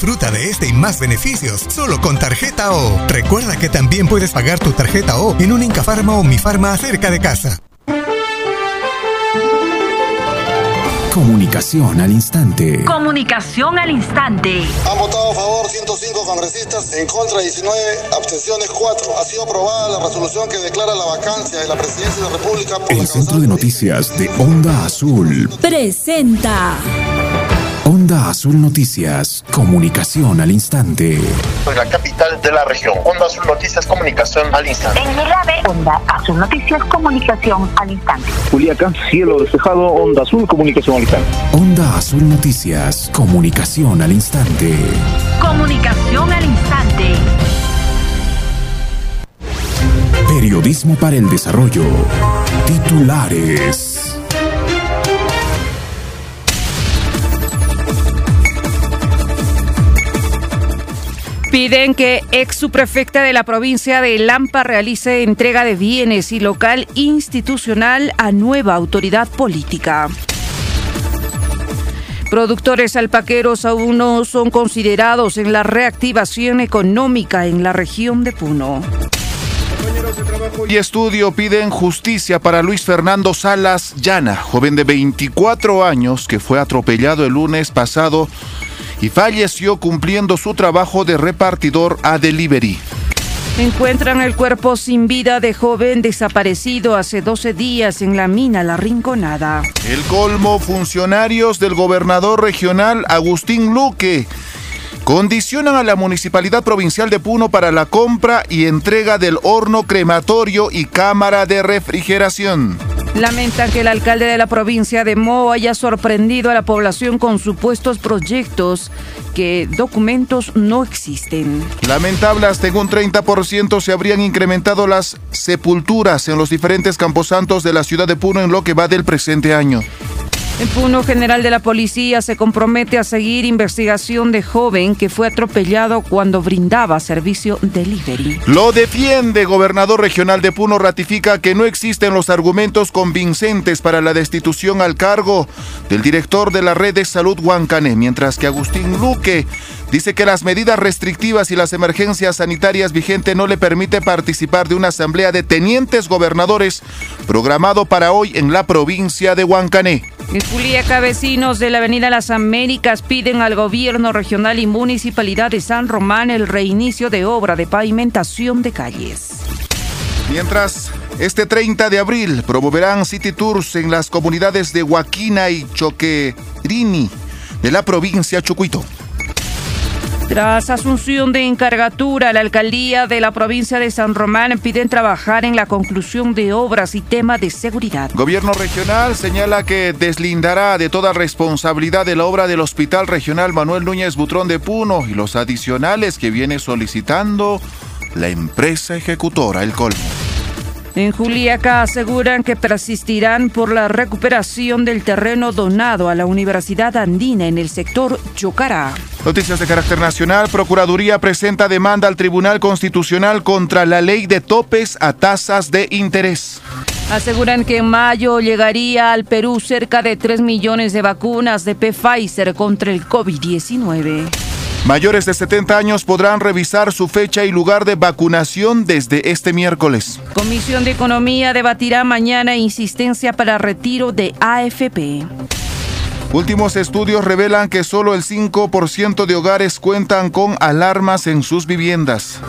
Disfruta de este y más beneficios solo con tarjeta O. Recuerda que también puedes pagar tu tarjeta O en un Incafarma o Mi Farma cerca de casa. Comunicación al instante. Comunicación al instante. Han votado a favor 105 congresistas, en contra 19, abstenciones 4. Ha sido aprobada la resolución que declara la vacancia de la presidencia de la República por El Centro de Noticias de Onda Azul presenta. Onda Azul Noticias, comunicación al instante. Soy la capital de la región. Onda Azul Noticias, comunicación al instante. En Milave, Onda Azul Noticias, comunicación al instante. Culiacán, cielo despejado, Onda Azul, comunicación al instante. Onda Azul Noticias, comunicación al instante. Comunicación al instante. Periodismo para el desarrollo. Titulares. Piden que ex subprefecta de la provincia de Lampa realice entrega de bienes y local institucional a nueva autoridad política. Productores alpaqueros aún no son considerados en la reactivación económica en la región de Puno. Y estudio piden justicia para Luis Fernando Salas Llana, joven de 24 años que fue atropellado el lunes pasado y falleció cumpliendo su trabajo de repartidor a delivery. Encuentran el cuerpo sin vida de joven desaparecido hace 12 días en la mina La Rinconada. El colmo, funcionarios del gobernador regional Agustín Luque condicionan a la Municipalidad Provincial de Puno para la compra y entrega del horno crematorio y cámara de refrigeración. Lamentan que el alcalde de la provincia de Mo haya sorprendido a la población con supuestos proyectos que documentos no existen. Lamentable, hasta en un 30% se habrían incrementado las sepulturas en los diferentes camposantos de la ciudad de Puno en lo que va del presente año. El Puno General de la Policía se compromete a seguir investigación de joven que fue atropellado cuando brindaba servicio delivery. Lo defiende. Gobernador regional de Puno ratifica que no existen los argumentos convincentes para la destitución al cargo del director de la red de salud Huancané, mientras que Agustín Luque dice que las medidas restrictivas y las emergencias sanitarias vigentes no le permite participar de una asamblea de tenientes gobernadores programado para hoy en la provincia de Huancané. En Juliaca, vecinos de la Avenida Las Américas piden al gobierno regional y municipalidad de San Román el reinicio de obra de pavimentación de calles. Mientras, este 30 de abril promoverán City Tours en las comunidades de Huaquina y Choquerini de la provincia Chucuito. Tras asunción de encargatura, la alcaldía de la provincia de San Román piden trabajar en la conclusión de obras y temas de seguridad. Gobierno regional señala que deslindará de toda responsabilidad de la obra del Hospital Regional Manuel Núñez Butrón de Puno y los adicionales que viene solicitando la empresa ejecutora El Colmo. En Juliaca aseguran que persistirán por la recuperación del terreno donado a la Universidad Andina en el sector Chocará. Noticias de carácter nacional. Procuraduría presenta demanda al Tribunal Constitucional contra la ley de topes a tasas de interés. Aseguran que en mayo llegaría al Perú cerca de 3 millones de vacunas de Pfizer contra el COVID-19. Mayores de 70 años podrán revisar su fecha y lugar de vacunación desde este miércoles. Comisión de Economía debatirá mañana insistencia para retiro de AFP. Últimos estudios revelan que solo el 5% de hogares cuentan con alarmas en sus viviendas.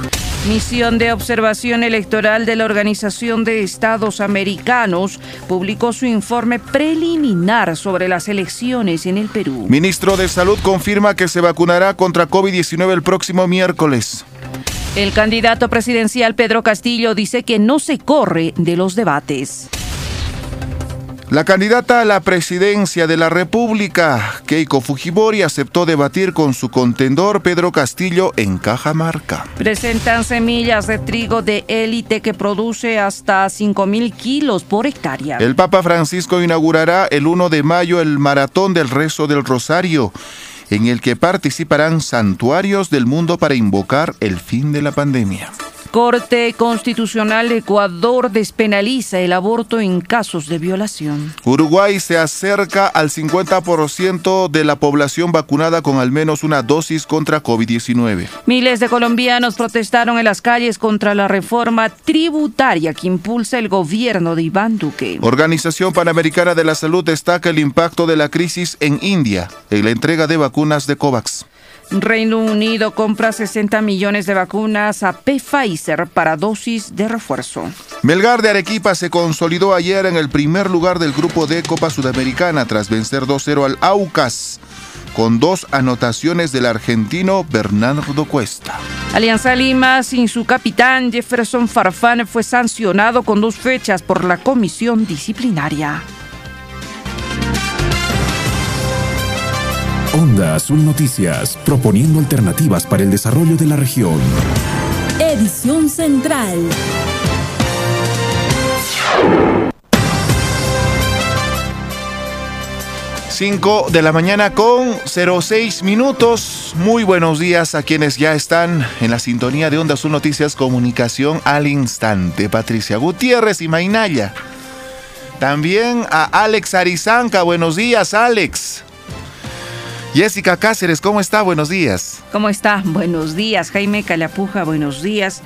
Misión de Observación Electoral de la Organización de Estados Americanos publicó su informe preliminar sobre las elecciones en el Perú. Ministro de Salud confirma que se vacunará contra COVID-19 el próximo miércoles. El candidato presidencial Pedro Castillo dice que no se corre de los debates. La candidata a la presidencia de la República, Keiko Fujimori, aceptó debatir con su contendor Pedro Castillo en Cajamarca. Presentan semillas de trigo de élite que produce hasta 5 mil kilos por hectárea. El Papa Francisco inaugurará el 1 de mayo el Maratón del Rezo del Rosario, en el que participarán santuarios del mundo para invocar el fin de la pandemia. Corte Constitucional de Ecuador despenaliza el aborto en casos de violación. Uruguay se acerca al 50% de la población vacunada con al menos una dosis contra COVID-19. Miles de colombianos protestaron en las calles contra la reforma tributaria que impulsa el gobierno de Iván Duque. Organización Panamericana de la Salud destaca el impacto de la crisis en India en la entrega de vacunas de COVAX. Reino Unido compra 60 millones de vacunas a Pfizer para dosis de refuerzo. Melgar de Arequipa se consolidó ayer en el primer lugar del grupo de Copa Sudamericana tras vencer 2-0 al Aucas con dos anotaciones del argentino Bernardo Cuesta. Alianza Lima, sin su capitán Jefferson Farfán, fue sancionado con dos fechas por la comisión disciplinaria. Onda Azul Noticias, proponiendo alternativas para el desarrollo de la región. Edición Central. Cinco de la mañana con 06 minutos. Muy buenos días a quienes ya están en la sintonía de Onda Azul Noticias Comunicación al instante. Patricia Gutiérrez y Mainaya. También a Alex Arizanca. Buenos días, Alex. Jessica Cáceres, ¿cómo está? Buenos días. ¿Cómo está? Buenos días. Jaime Calapuja, buenos días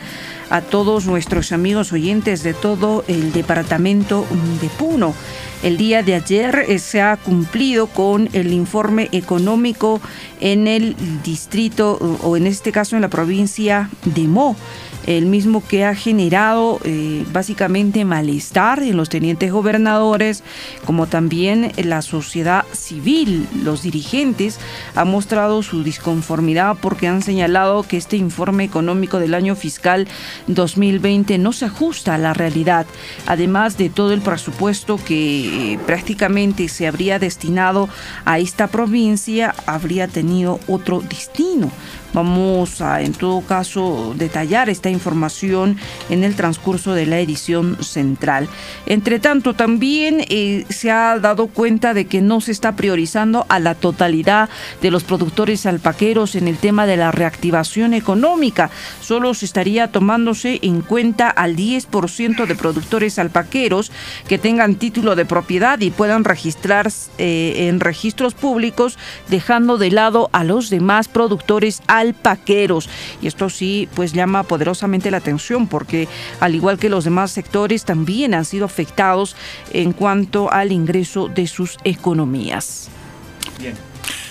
a todos nuestros amigos oyentes de todo el departamento de Puno. El día de ayer eh, se ha cumplido con el informe económico en el distrito o en este caso en la provincia de Mo el mismo que ha generado eh, básicamente malestar en los tenientes gobernadores, como también en la sociedad civil. Los dirigentes han mostrado su disconformidad porque han señalado que este informe económico del año fiscal 2020 no se ajusta a la realidad, además de todo el presupuesto que eh, prácticamente se habría destinado a esta provincia, habría tenido otro destino. Vamos a, en todo caso, detallar esta información en el transcurso de la edición central. Entre tanto, también eh, se ha dado cuenta de que no se está priorizando a la totalidad de los productores alpaqueros en el tema de la reactivación económica. Solo se estaría tomándose en cuenta al 10% de productores alpaqueros que tengan título de propiedad y puedan registrar eh, en registros públicos, dejando de lado a los demás productores alpaqueros alpaqueros. Y esto sí, pues llama poderosamente la atención porque al igual que los demás sectores también han sido afectados en cuanto al ingreso de sus economías. Bien.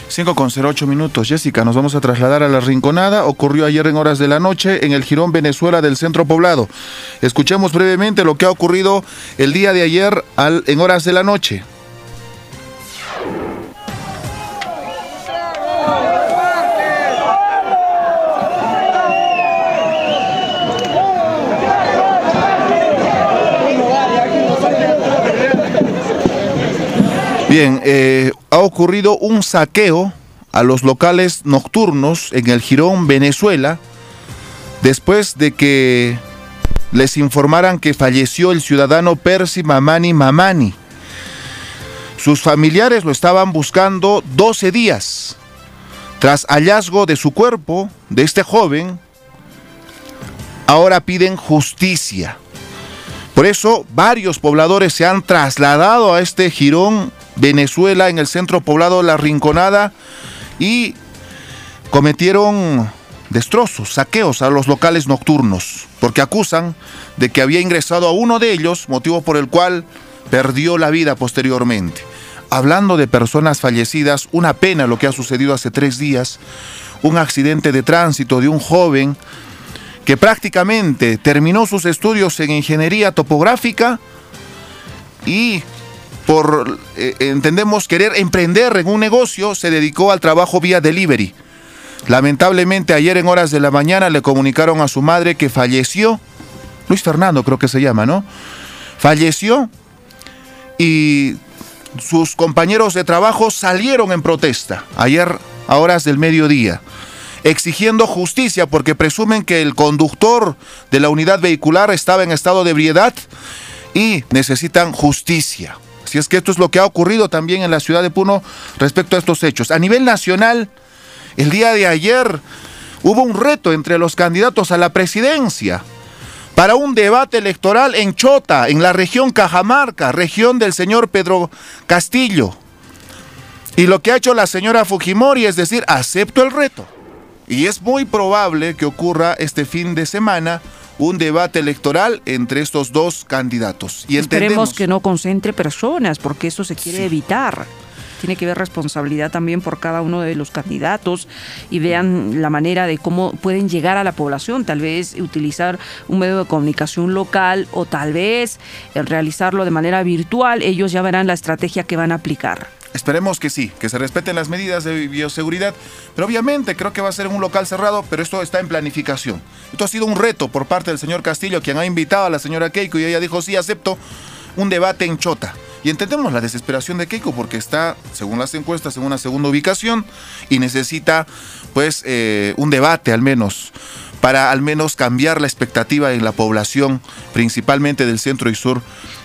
5 con 08 minutos. Jessica, nos vamos a trasladar a la Rinconada. Ocurrió ayer en horas de la noche en el Girón Venezuela del Centro Poblado. Escuchemos brevemente lo que ha ocurrido el día de ayer en horas de la noche. Bien, eh, ha ocurrido un saqueo a los locales nocturnos en el Girón, Venezuela, después de que les informaran que falleció el ciudadano Percy Mamani Mamani. Sus familiares lo estaban buscando 12 días. Tras hallazgo de su cuerpo, de este joven, ahora piden justicia. Por eso varios pobladores se han trasladado a este jirón Venezuela, en el centro poblado La Rinconada, y cometieron destrozos, saqueos a los locales nocturnos, porque acusan de que había ingresado a uno de ellos, motivo por el cual perdió la vida posteriormente. Hablando de personas fallecidas, una pena lo que ha sucedido hace tres días, un accidente de tránsito de un joven que prácticamente terminó sus estudios en ingeniería topográfica y por, eh, entendemos, querer emprender en un negocio, se dedicó al trabajo vía delivery. Lamentablemente ayer en horas de la mañana le comunicaron a su madre que falleció, Luis Fernando creo que se llama, ¿no? Falleció y sus compañeros de trabajo salieron en protesta ayer a horas del mediodía, exigiendo justicia porque presumen que el conductor de la unidad vehicular estaba en estado de ebriedad y necesitan justicia. Si es que esto es lo que ha ocurrido también en la ciudad de Puno respecto a estos hechos. A nivel nacional, el día de ayer hubo un reto entre los candidatos a la presidencia. para un debate electoral en Chota, en la región Cajamarca, región del señor Pedro Castillo. Y lo que ha hecho la señora Fujimori es decir, acepto el reto. Y es muy probable que ocurra este fin de semana un debate electoral entre estos dos candidatos. Y Esperemos que no concentre personas, porque eso se quiere evitar tiene que ver responsabilidad también por cada uno de los candidatos y vean la manera de cómo pueden llegar a la población, tal vez utilizar un medio de comunicación local o tal vez realizarlo de manera virtual, ellos ya verán la estrategia que van a aplicar. Esperemos que sí, que se respeten las medidas de bioseguridad, pero obviamente creo que va a ser un local cerrado, pero esto está en planificación. Esto ha sido un reto por parte del señor Castillo, quien ha invitado a la señora Keiko y ella dijo, sí, acepto un debate en Chota. Y entendemos la desesperación de Keiko porque está, según las encuestas, en una segunda ubicación y necesita pues eh, un debate al menos para al menos cambiar la expectativa en la población, principalmente del centro y sur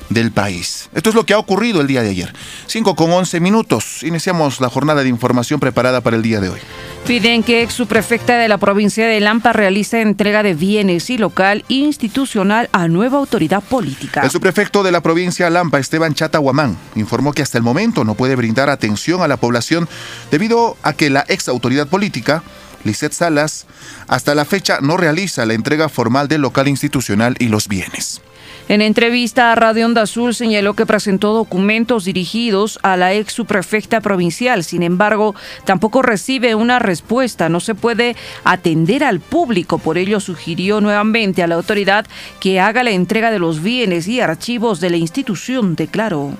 del país. Esto es lo que ha ocurrido el día de ayer. 5 con 11 minutos. Iniciamos la jornada de información preparada para el día de hoy. Piden que ex subprefecta de la provincia de Lampa realice entrega de bienes y local institucional a nueva autoridad política. El subprefecto de la provincia de Lampa, Esteban Chata Huamán, informó que hasta el momento no puede brindar atención a la población debido a que la ex autoridad política Lisette Salas, hasta la fecha no realiza la entrega formal del local institucional y los bienes. En entrevista a Radio Onda Azul señaló que presentó documentos dirigidos a la ex subprefecta provincial. Sin embargo, tampoco recibe una respuesta. No se puede atender al público. Por ello, sugirió nuevamente a la autoridad que haga la entrega de los bienes y archivos de la institución, declaró.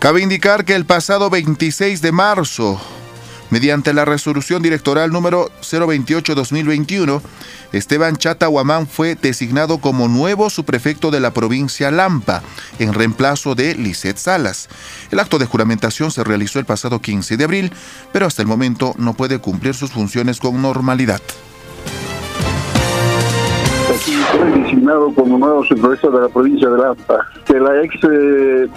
Cabe indicar que el pasado 26 de marzo, mediante la resolución directoral número 028-2021, Esteban Chata Huamán fue designado como nuevo subprefecto de la provincia Lampa, en reemplazo de Lisette Salas. El acto de juramentación se realizó el pasado 15 de abril, pero hasta el momento no puede cumplir sus funciones con normalidad. Fue designado como nuevo subprefecto de la provincia de Lampa. Que la ex eh,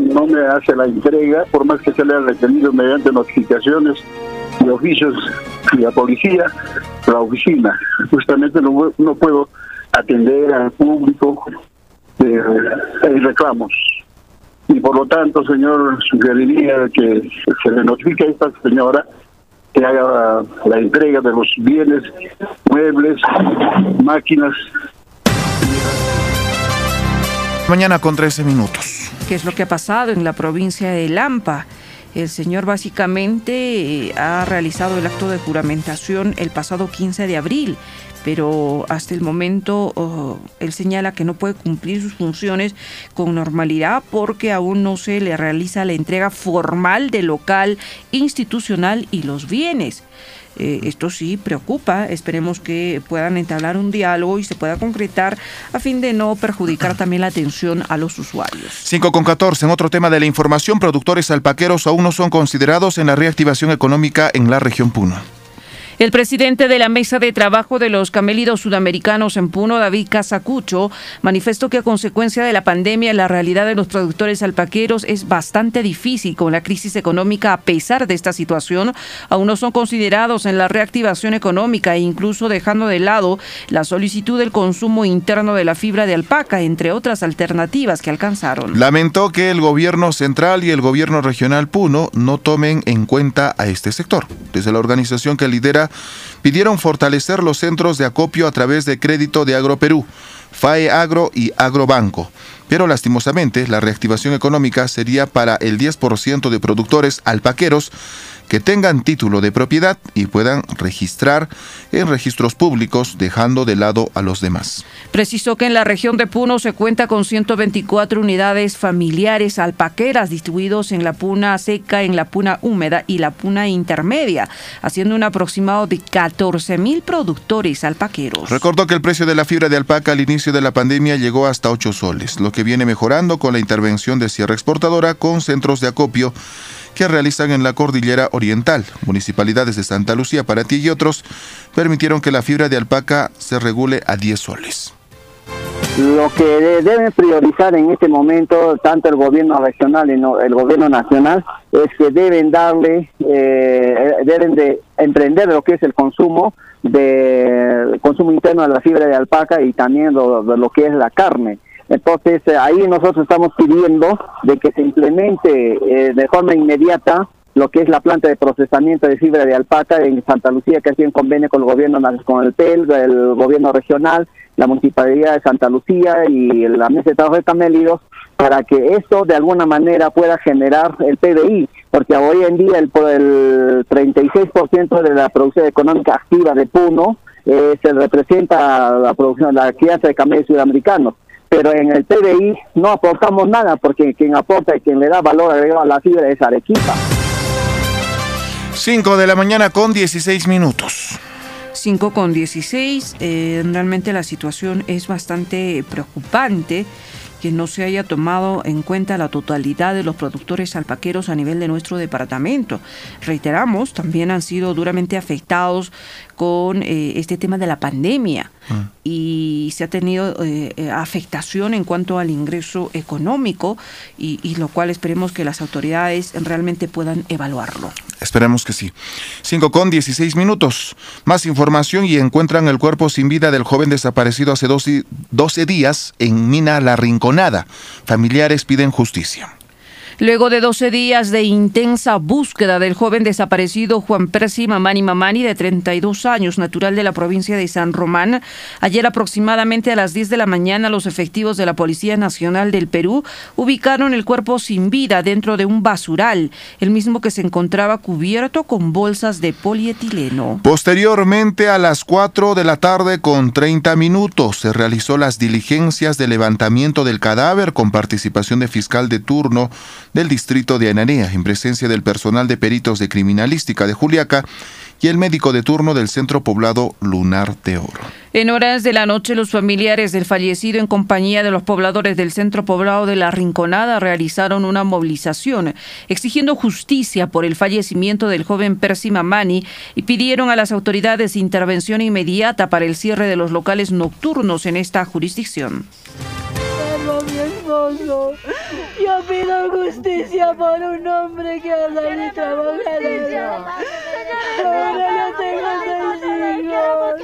no me hace la entrega, por más que se le haya retenido mediante notificaciones y oficios y la policía, la oficina. Justamente no, no puedo atender al público de, reclamos. Y por lo tanto, señor, sugeriría que se le notifique a esta señora que haga la entrega de los bienes, muebles, máquinas. Mañana con 13 minutos. ¿Qué es lo que ha pasado en la provincia de Lampa? El señor básicamente eh, ha realizado el acto de juramentación el pasado 15 de abril, pero hasta el momento oh, él señala que no puede cumplir sus funciones con normalidad porque aún no se le realiza la entrega formal del local institucional y los bienes. Eh, esto sí preocupa. Esperemos que puedan entablar un diálogo y se pueda concretar a fin de no perjudicar también la atención a los usuarios. 5 con 14. En otro tema de la información, productores alpaqueros aún no son considerados en la reactivación económica en la región Puno. El presidente de la Mesa de Trabajo de los Camélidos Sudamericanos en Puno, David Casacucho, manifestó que a consecuencia de la pandemia la realidad de los productores alpaqueros es bastante difícil con la crisis económica. A pesar de esta situación, aún no son considerados en la reactivación económica e incluso dejando de lado la solicitud del consumo interno de la fibra de alpaca, entre otras alternativas que alcanzaron. Lamentó que el gobierno central y el gobierno regional Puno no tomen en cuenta a este sector. Desde la organización que lidera pidieron fortalecer los centros de acopio a través de crédito de Agroperú, FAE Agro y Agrobanco. Pero lastimosamente, la reactivación económica sería para el 10% de productores alpaqueros que tengan título de propiedad y puedan registrar en registros públicos, dejando de lado a los demás. Precisó que en la región de Puno se cuenta con 124 unidades familiares alpaqueras distribuidos en la puna seca, en la puna húmeda y la puna intermedia, haciendo un aproximado de 14 mil productores alpaqueros. Recordó que el precio de la fibra de alpaca al inicio de la pandemia llegó hasta 8 soles, lo que viene mejorando con la intervención de Sierra Exportadora con centros de acopio que realizan en la cordillera oriental. Municipalidades de Santa Lucía, Paraty y otros permitieron que la fibra de alpaca se regule a 10 soles. Lo que deben priorizar en este momento tanto el gobierno regional y el gobierno nacional es que deben darle, eh, deben de emprender lo que es el consumo de consumo interno de la fibra de alpaca y también de lo que es la carne. Entonces ahí nosotros estamos pidiendo de que se implemente eh, de forma inmediata lo que es la planta de procesamiento de fibra de alpaca en Santa Lucía, que ha en convenio con el gobierno, con el PEL, el gobierno regional, la municipalidad de Santa Lucía y la mesa de trabajo de Camélidos, para que esto de alguna manera pueda generar el PBI, porque hoy en día el, el 36% de la producción económica activa de Puno eh, se representa la producción, la crianza de camellos sudamericanos pero en el PBI no aportamos nada porque quien aporta y quien le da valor agregado a la fibra es Arequipa. 5 de la mañana con 16 minutos. 5 con 16. Eh, realmente la situación es bastante preocupante que no se haya tomado en cuenta la totalidad de los productores alpaqueros a nivel de nuestro departamento. Reiteramos, también han sido duramente afectados con eh, este tema de la pandemia ah. y se ha tenido eh, eh, afectación en cuanto al ingreso económico y, y, lo cual esperemos que las autoridades realmente puedan evaluarlo. Esperemos que sí. 5 con 16 minutos. Más información y encuentran el cuerpo sin vida del joven desaparecido hace 12, 12 días en Mina La Rinconada. Familiares piden justicia. Luego de 12 días de intensa búsqueda del joven desaparecido Juan Percy Mamani Mamani, de 32 años, natural de la provincia de San Román, ayer aproximadamente a las 10 de la mañana los efectivos de la Policía Nacional del Perú ubicaron el cuerpo sin vida dentro de un basural, el mismo que se encontraba cubierto con bolsas de polietileno. Posteriormente, a las 4 de la tarde con 30 minutos, se realizó las diligencias de levantamiento del cadáver con participación de fiscal de turno del distrito de Ananea, en presencia del personal de peritos de criminalística de Juliaca y el médico de turno del centro poblado Lunar de Oro. En horas de la noche, los familiares del fallecido, en compañía de los pobladores del centro poblado de La Rinconada, realizaron una movilización exigiendo justicia por el fallecimiento del joven Percy Mamani y pidieron a las autoridades intervención inmediata para el cierre de los locales nocturnos en esta jurisdicción esposo. Yo pido justicia por un hombre que anda ahí trabajando. Ahora yo tengo seis hijos.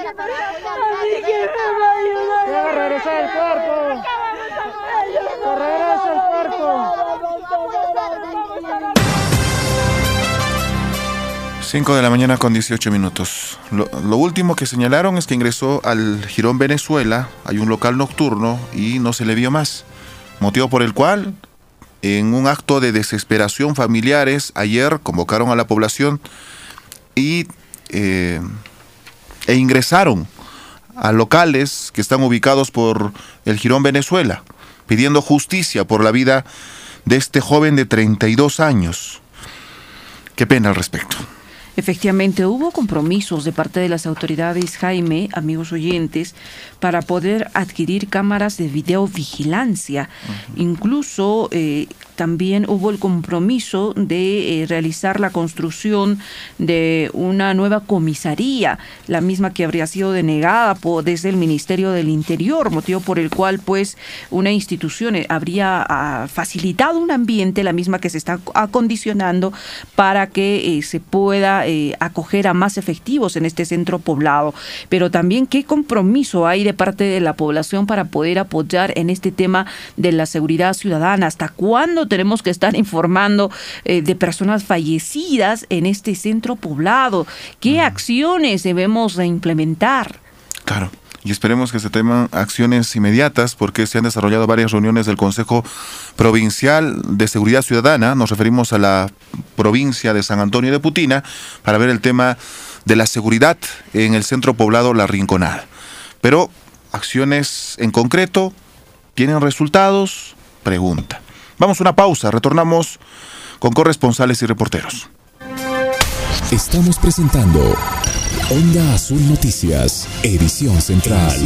Así que me va a ayudar. Va a regresar el cuerpo. Regresa el cuerpo. 5 de la mañana con 18 minutos. Lo, último que señalaron es que ingresó al Girón Venezuela, hay un local nocturno y no se le vio más motivo por el cual, en un acto de desesperación familiares, ayer convocaron a la población y, eh, e ingresaron a locales que están ubicados por el Girón Venezuela, pidiendo justicia por la vida de este joven de 32 años. Qué pena al respecto. Efectivamente, hubo compromisos de parte de las autoridades, Jaime, amigos oyentes, para poder adquirir cámaras de videovigilancia. Incluso eh, también hubo el compromiso de eh, realizar la construcción de una nueva comisaría, la misma que habría sido denegada por, desde el Ministerio del Interior, motivo por el cual pues una institución eh, habría ah, facilitado un ambiente, la misma que se está acondicionando para que se pueda eh, acoger a más efectivos en este centro poblado, pero también qué compromiso hay de parte de la población para poder apoyar en este tema de la seguridad ciudadana, hasta cuándo tenemos que estar informando eh, de personas fallecidas en este centro poblado, qué acciones debemos de implementar. Claro y esperemos que se tomen acciones inmediatas porque se han desarrollado varias reuniones del Consejo Provincial de Seguridad Ciudadana, nos referimos a la provincia de San Antonio de Putina, para ver el tema de la seguridad en el centro poblado La Rinconada. Pero acciones en concreto, ¿tienen resultados? Pregunta. Vamos a una pausa, retornamos con corresponsales y reporteros. Estamos presentando Onda Azul Noticias, edición central.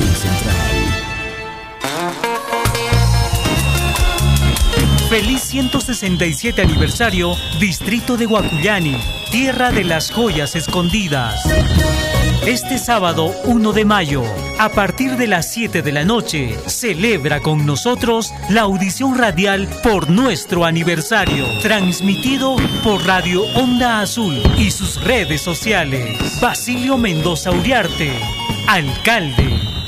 Feliz 167 aniversario, Distrito de Guacuyani, tierra de las joyas escondidas. Este sábado 1 de mayo, a partir de las 7 de la noche, celebra con nosotros la audición radial por nuestro aniversario, transmitido por Radio Onda Azul y sus redes sociales. Basilio Mendoza Uriarte, alcalde.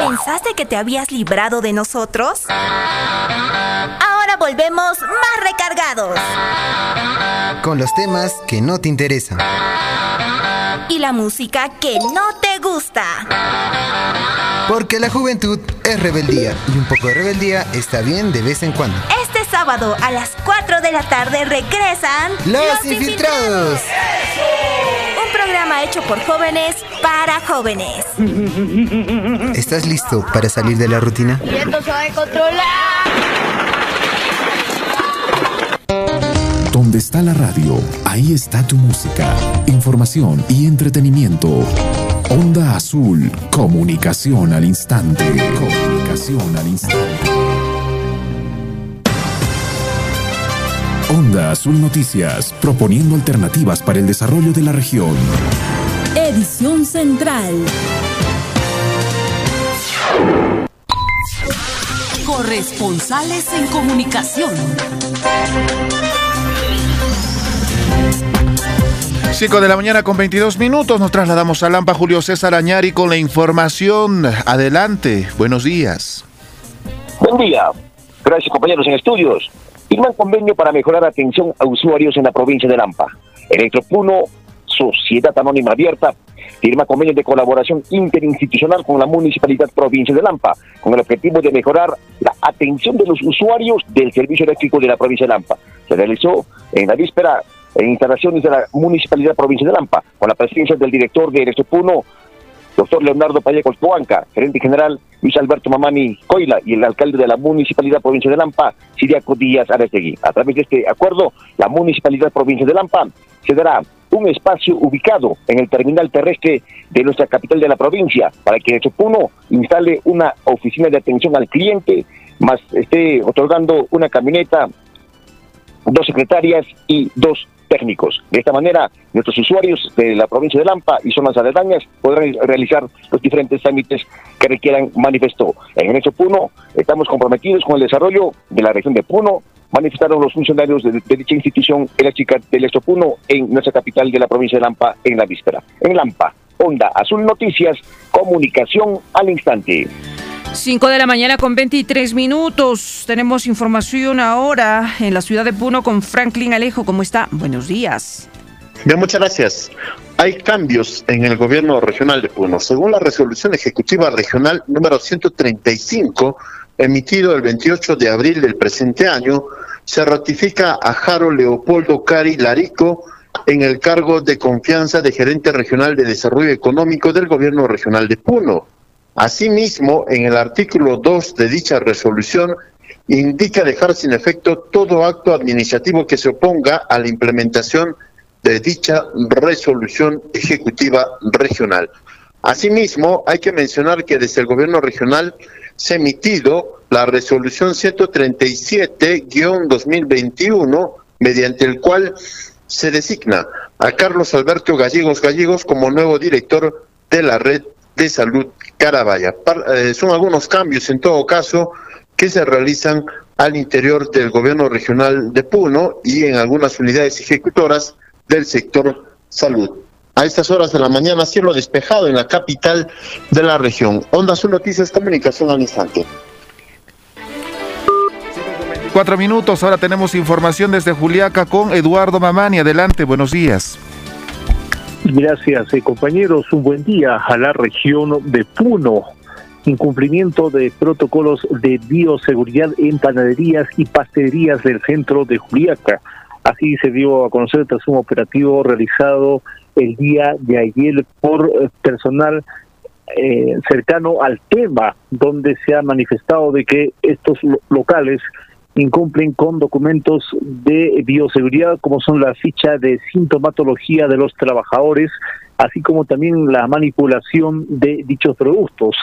¿Pensaste que te habías librado de nosotros? Ahora volvemos más recargados. Con los temas que no te interesan. Y la música que no te gusta. Porque la juventud es rebeldía y un poco de rebeldía está bien de vez en cuando. Este sábado a las 4 de la tarde regresan Los, infiltrados. Un programa hecho por jóvenes para jóvenes. ¿Estás listo para salir de la rutina? Y esto se va a controlar. Donde está la radio, ahí está tu música, información y entretenimiento. Onda Azul, comunicación al instante. Comunicación al instante. Onda Azul Noticias, proponiendo alternativas para el desarrollo de la región. Edición Central. Corresponsales en comunicación. 5 de la mañana con 22 minutos nos trasladamos a Lampa Julio César Añari con la información. Adelante, buenos días. Buen día. Gracias compañeros en estudios. Firman convenio para mejorar atención a usuarios en la provincia de Lampa. Electropuno, Sociedad Anónima Abierta, firma convenio de colaboración interinstitucional con la Municipalidad Provincia de Lampa, con el objetivo de mejorar la atención de los usuarios del servicio eléctrico de la provincia de Lampa. Se realizó en la víspera en instalaciones de la Municipalidad Provincia de Lampa, con la presencia del director de Electropuno, doctor Leonardo Payecos Poanca, gerente general Luis Alberto Mamani Coila y el alcalde de la Municipalidad Provincia de Lampa, Siriaco Díaz Arestegui. A través de este acuerdo, la Municipalidad Provincia de Lampa se dará un espacio ubicado en el terminal terrestre de nuestra capital de la provincia para que Electropuno instale una oficina de atención al cliente, más esté otorgando una camioneta, dos secretarias y dos técnicos. De esta manera, nuestros usuarios de la provincia de Lampa y zonas aledañas podrán realizar los diferentes trámites que requieran, manifestó. En el hecho Puno, estamos comprometidos con el desarrollo de la región de Puno, manifestaron los funcionarios de, dicha institución en la chica del Hecho Puno en nuestra capital de la provincia de Lampa en la víspera. En Lampa, Onda Azul Noticias, comunicación al instante. 5 de la mañana con 23 minutos. Tenemos información ahora en la ciudad de Puno con Franklin Alejo. ¿Cómo está? Buenos días. Bien, muchas gracias. Hay cambios en el gobierno regional de Puno. Según la resolución ejecutiva regional número 135, emitido el 28 de abril del presente año, se ratifica a Jaro Leopoldo Cari Larico en el cargo de confianza de gerente regional de desarrollo económico del gobierno regional de Puno. Asimismo, en el artículo 2 de dicha resolución, indica dejar sin efecto todo acto administrativo que se oponga a la implementación de dicha resolución ejecutiva regional. Asimismo, hay que mencionar que desde el gobierno regional se ha emitido la resolución 137-2021, mediante el cual se designa a Carlos Alberto Gallegos Gallegos como nuevo director de la red de salud Carabaya. Eh, son algunos cambios, en todo caso, que se realizan al interior del gobierno regional de Puno y en algunas unidades ejecutoras del sector salud. A estas horas de la mañana, cielo despejado en la capital de la región. Onda Azul Noticias, comunicación al instante. Cuatro minutos, ahora tenemos información desde Juliaca con Eduardo Mamani. Adelante, buenos días. Gracias, eh, compañeros. Un buen día a la región de Puno. Incumplimiento de protocolos de bioseguridad en panaderías y pastelerías del centro de Juliaca. Así se dio a conocer tras un operativo realizado el día de ayer por eh, personal eh, cercano al tema, donde se ha manifestado de que estos lo locales incumplen con documentos de bioseguridad como son la ficha de sintomatología de los trabajadores, así como también la manipulación de dichos productos.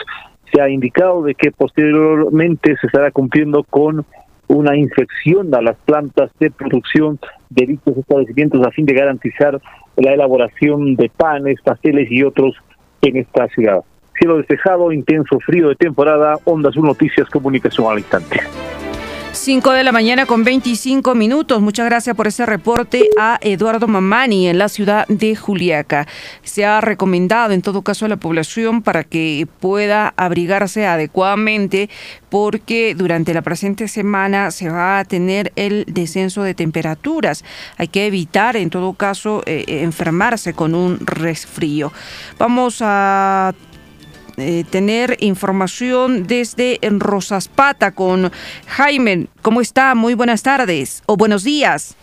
Se ha indicado de que posteriormente se estará cumpliendo con una infección a las plantas de producción de dichos establecimientos a fin de garantizar la elaboración de panes, pasteles y otros en esta ciudad. Cielo despejado, intenso frío de temporada, Ondas 1 Noticias, comunicación al instante. 5 de la mañana con 25 minutos. Muchas gracias por ese reporte a Eduardo Mamani en la ciudad de Juliaca. Se ha recomendado en todo caso a la población para que pueda abrigarse adecuadamente porque durante la presente semana se va a tener el descenso de temperaturas. Hay que evitar en todo caso eh, enfermarse con un resfrío. Vamos a eh, tener información desde Rosaspata con Jaime. ¿Cómo está? Muy buenas tardes o buenos días.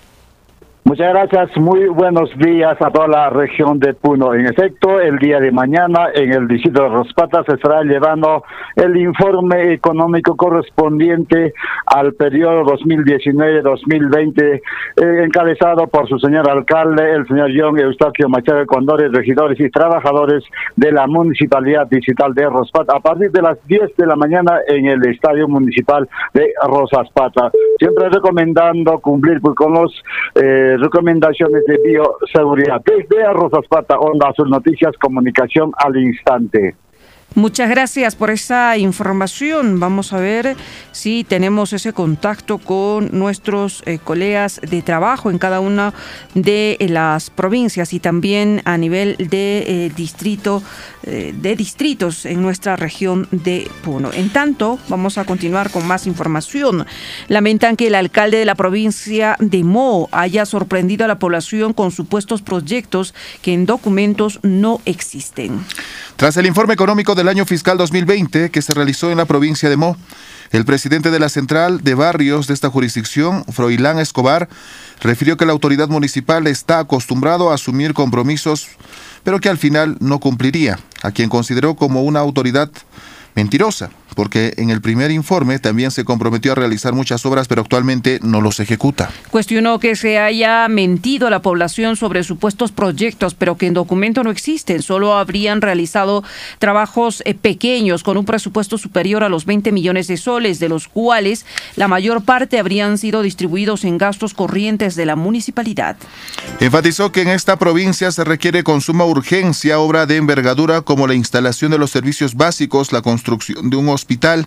Muchas gracias, muy buenos días a toda la región de Puno. En efecto, el día de mañana en el distrito de Rospata se estará llevando el informe económico correspondiente al periodo 2019-2020, eh, encabezado por su señor alcalde, el señor John Eustaquio Machado Condores, regidores y trabajadores de la Municipalidad Digital de Rospata, a partir de las 10 de la mañana en el Estadio Municipal de Rosaspata. Siempre recomendando cumplir pues, con los... Eh, recomendaciones de bioseguridad. Desde Rosas Pata, Onda Azul Noticias, comunicación al instante. Muchas gracias por esa información. Vamos a ver si tenemos ese contacto con nuestros eh, colegas de trabajo en cada una de las provincias y también a nivel de eh, distrito eh, de distritos en nuestra región de Puno. En tanto, vamos a continuar con más información. Lamentan que el alcalde de la provincia de Mo haya sorprendido a la población con supuestos proyectos que en documentos no existen. Tras el informe económico del año fiscal 2020 que se realizó en la provincia de Mo, el presidente de la Central de Barrios de esta jurisdicción, Froilán Escobar, refirió que la autoridad municipal está acostumbrado a asumir compromisos, pero que al final no cumpliría, a quien consideró como una autoridad mentirosa porque en el primer informe también se comprometió a realizar muchas obras, pero actualmente no los ejecuta. Cuestionó que se haya mentido a la población sobre supuestos proyectos, pero que en documento no existen. Solo habrían realizado trabajos eh, pequeños con un presupuesto superior a los 20 millones de soles, de los cuales la mayor parte habrían sido distribuidos en gastos corrientes de la municipalidad. Enfatizó que en esta provincia se requiere con suma urgencia obra de envergadura como la instalación de los servicios básicos, la construcción de un hospital, hospital,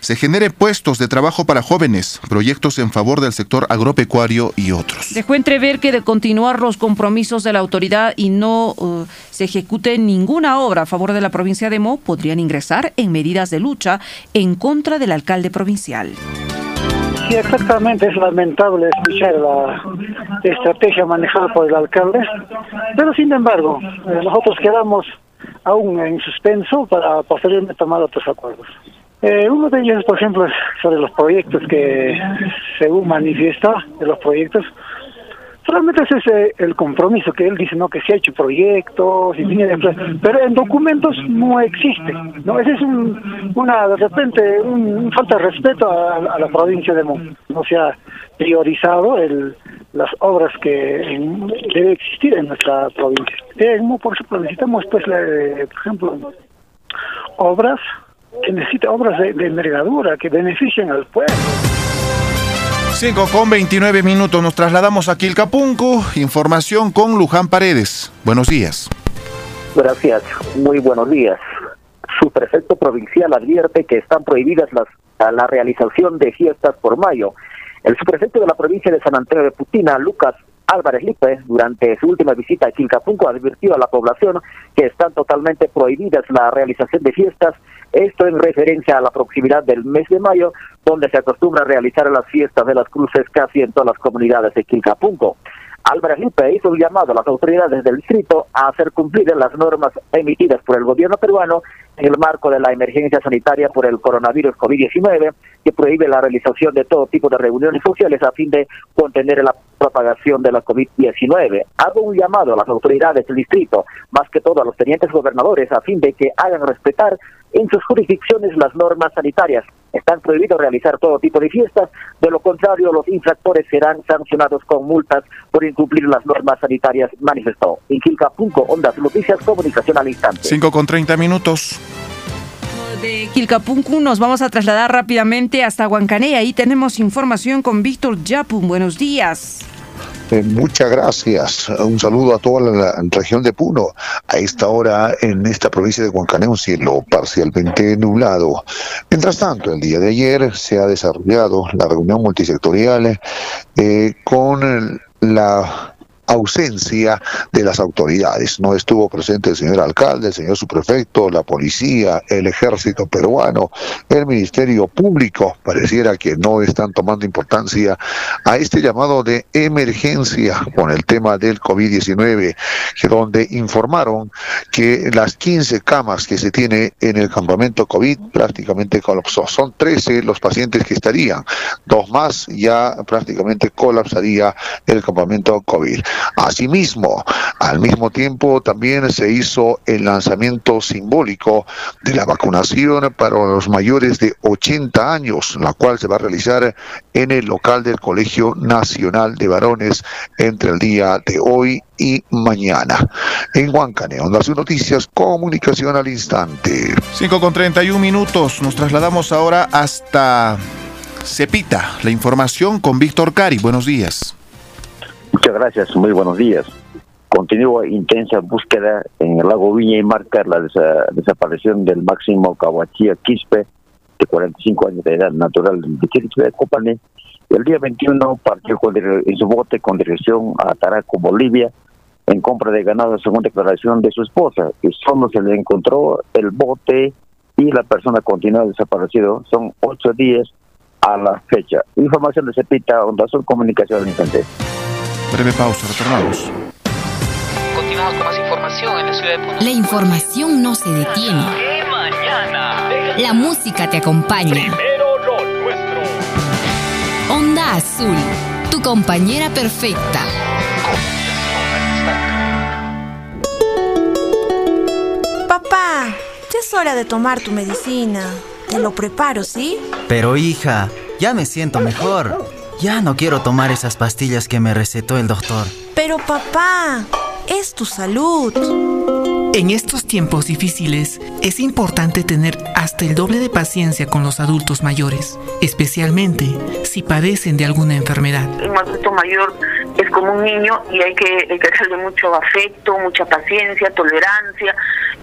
se genere puestos de trabajo para jóvenes, proyectos en favor del sector agropecuario y otros. Dejó entrever que de continuar los compromisos de la autoridad y no uh, se ejecute ninguna obra a favor de la provincia de Mo, podrían ingresar en medidas de lucha en contra del alcalde provincial. Sí, exactamente, es lamentable escuchar la estrategia manejada por el alcalde, pero sin embargo, eh, nosotros quedamos aún en suspenso para posteriormente tomar otros acuerdos. Eh, uno de ellos, por ejemplo, es sobre los proyectos que, según manifiesta, de los proyectos, solamente es ese el compromiso que él dice, no, que se ha hecho proyectos, y pero en documentos no existe, ¿no? Ese es un, una, de repente, un, falta de respeto a, la provincia de Mon. No se ha priorizado el, las obras que debe existir en nuestra provincia. En por ejemplo, necesitamos, pues, por ejemplo, obras que necesiten obras de, de envergadura que beneficien al pueblo. 5 con 29 minutos. Nos trasladamos a Quilcapunco. Información con Luján Paredes. Buenos días. Gracias. Muy buenos días. Su prefecto provincial advierte que están prohibidas las, la realización de fiestas por mayo. El subprefecto de la provincia de San Antonio de Putina, Lucas Álvarez Lipe, durante su última visita a Quilcapunco, advirtió a la población que están totalmente prohibidas la realización de fiestas esto en referencia a la proximidad del mes de mayo, donde se acostumbra a realizar las fiestas de las cruces casi en todas las comunidades de Quilcapunco. Álvarez Lipe hizo un llamado a las autoridades del distrito a hacer cumplir las normas emitidas por el gobierno peruano en el marco de la emergencia sanitaria por el coronavirus COVID-19, que prohíbe la realización de todo tipo de reuniones sociales a fin de contener la propagación de la COVID-19. Hago un llamado a las autoridades del distrito, más que todo a los tenientes gobernadores, a fin de que hagan respetar en sus jurisdicciones las normas sanitarias. Están prohibidos realizar todo tipo de fiestas, de lo contrario los infractores serán sancionados con multas por incumplir las normas sanitarias, manifestó. En Quilcapunco, Ondas Noticias, Comunicación al Instante. 5 con 30 minutos. De Quilcapuncu nos vamos a trasladar rápidamente hasta Huancané. Ahí tenemos información con Víctor Yapun. Buenos días. Muchas gracias. Un saludo a toda la, región de Puno. A esta hora en esta provincia de Huancané un cielo parcialmente nublado. Mientras tanto, el día de ayer se ha desarrollado la reunión multisectorial eh, con la ausencia de las autoridades. No estuvo presente el señor alcalde, el señor subprefecto, la policía, el ejército peruano, el Ministerio Público. Pareciera que no están tomando importancia a este llamado de emergencia con el tema del COVID-19, donde informaron que las 15 camas que se tiene en el campamento COVID prácticamente colapsó. Son 13 los pacientes que estarían, dos más ya prácticamente colapsaría el campamento COVID. Asimismo, al mismo tiempo también se hizo el lanzamiento simbólico de la vacunación para los mayores de 80 años, la cual se va a realizar en el local del Colegio Nacional de Varones entre el día de hoy y mañana. En Huancane, Onda Sus Noticias, comunicación al instante. 5 con 31 minutos, nos trasladamos ahora hasta Cepita, la información con Víctor Cari. Buenos días. Muchas gracias, muy buenos días. Continúa intensa búsqueda en el lago Viña y marca la desaparición del máximo Cahuachía Quispe, de 45 años de edad natural de Chirichue de Copane. El día 21 partió en su bote con dirección a Taraco, Bolivia, en compra de ganado según declaración de su esposa. Y solo se le encontró el bote y la persona continúa desaparecido. Son ocho días a la fecha. Información de Cepita, Onda Azul Comunicación instante. Breve pausa, retornamos. Continuamos con más información en la ciudad de Puno. La información no se detiene. La música te acompaña. Onda Azul, tu compañera perfecta. Papá, ya es hora de tomar tu medicina. Te lo preparo, ¿sí? Pero hija, ya me siento mejor. Ya no quiero tomar esas pastillas que me recetó el doctor. Pero papá, es tu salud. En estos tiempos difíciles es importante tener hasta el doble de paciencia con los adultos mayores, especialmente si padecen de alguna enfermedad. Un adulto mayor es como un niño y hay que ejercerle mucho afecto, mucha paciencia, tolerancia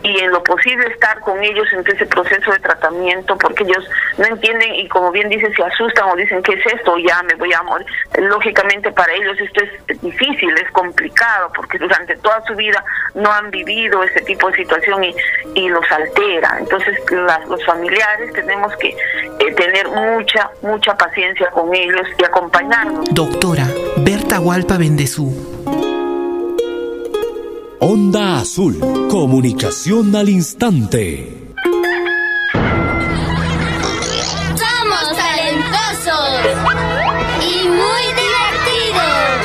y en lo posible estar con ellos en ese proceso de tratamiento porque ellos no entienden y como bien dice se asustan o dicen qué es esto ya me voy a morir lógicamente para ellos esto es difícil es complicado porque durante toda su vida no han vivido ese tipo de situación y, y los altera entonces los familiares tenemos que eh, tener mucha mucha paciencia con ellos y acompañarlos doctora Berta Hualpa Bendezú Onda Azul, comunicación al instante. Somos talentosos y muy divertidos.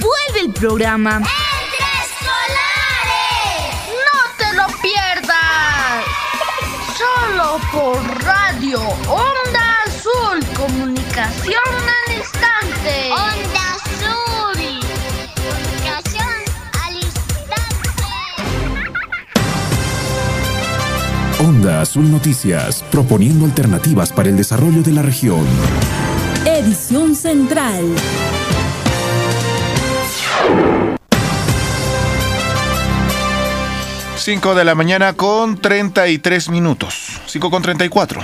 Vuelve el programa. Solo por radio Onda Azul, comunicación al instante. Onda Azul. Comunicación al instante. Onda Azul Noticias, proponiendo alternativas para el desarrollo de la región. Edición Central. Cinco de la mañana con 33 minutos. 5 con 34.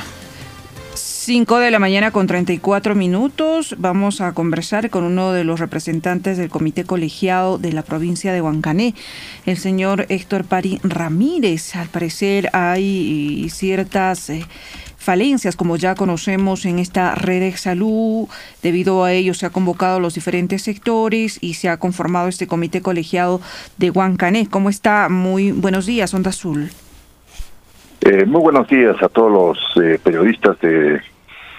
5 de la mañana con 34 minutos. Vamos a conversar con uno de los representantes del Comité Colegiado de la provincia de Huancané, el señor Héctor Pari Ramírez. Al parecer hay ciertas eh, falencias, como ya conocemos en esta red de salud. Debido a ello se ha convocado a los diferentes sectores y se ha conformado este Comité Colegiado de Huancané. ¿Cómo está? Muy buenos días, Onda Azul. Eh, muy buenos días a todos los eh, periodistas de,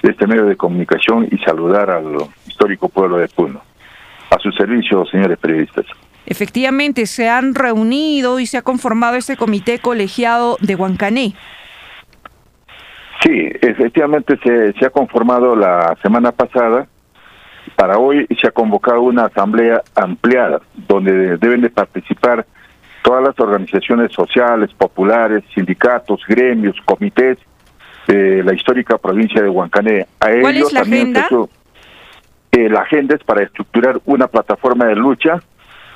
de este medio de comunicación y saludar al histórico pueblo de Puno. A su servicio, señores periodistas. Efectivamente, se han reunido y se ha conformado este comité colegiado de Huancané. Sí, efectivamente se, se ha conformado la semana pasada. Para hoy se ha convocado una asamblea ampliada donde deben de participar todas las organizaciones sociales, populares, sindicatos, gremios, comités de la histórica provincia de Huancané. A ¿Cuál es la agenda? Eh, la agenda es para estructurar una plataforma de lucha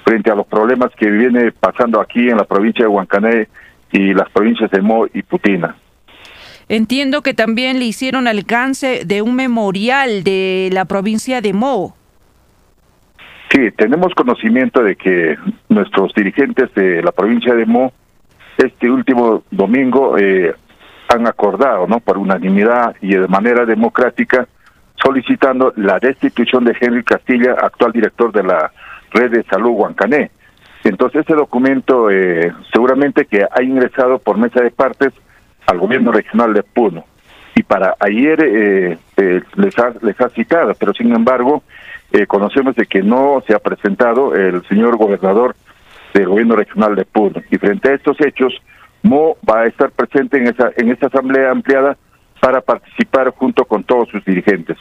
frente a los problemas que viene pasando aquí en la provincia de Huancané y las provincias de Mo y Putina. Entiendo que también le hicieron alcance de un memorial de la provincia de Mo. Sí, tenemos conocimiento de que nuestros dirigentes de la provincia de Mo este último domingo eh, han acordado, ¿no? Por unanimidad y de manera democrática solicitando la destitución de Henry Castilla, actual director de la Red de Salud Huancané. Entonces ese documento eh, seguramente que ha ingresado por mesa de partes al gobierno regional de Puno y para ayer eh, eh, les, ha, les ha citado, pero sin embargo eh, conocemos de que no se ha presentado el señor gobernador del gobierno regional de Puno y frente a estos hechos Mo va a estar presente en esa en esta asamblea ampliada para participar junto con todos sus dirigentes.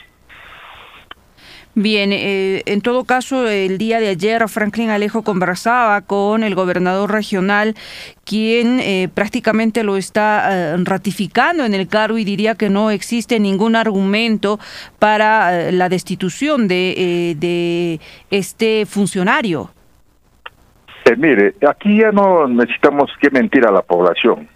Bien, eh, en todo caso, el día de ayer Franklin Alejo conversaba con el gobernador regional, quien eh, prácticamente lo está eh, ratificando en el cargo y diría que no existe ningún argumento para la destitución de, de este funcionario. Mire, aquí ya no necesitamos que mentir a la población.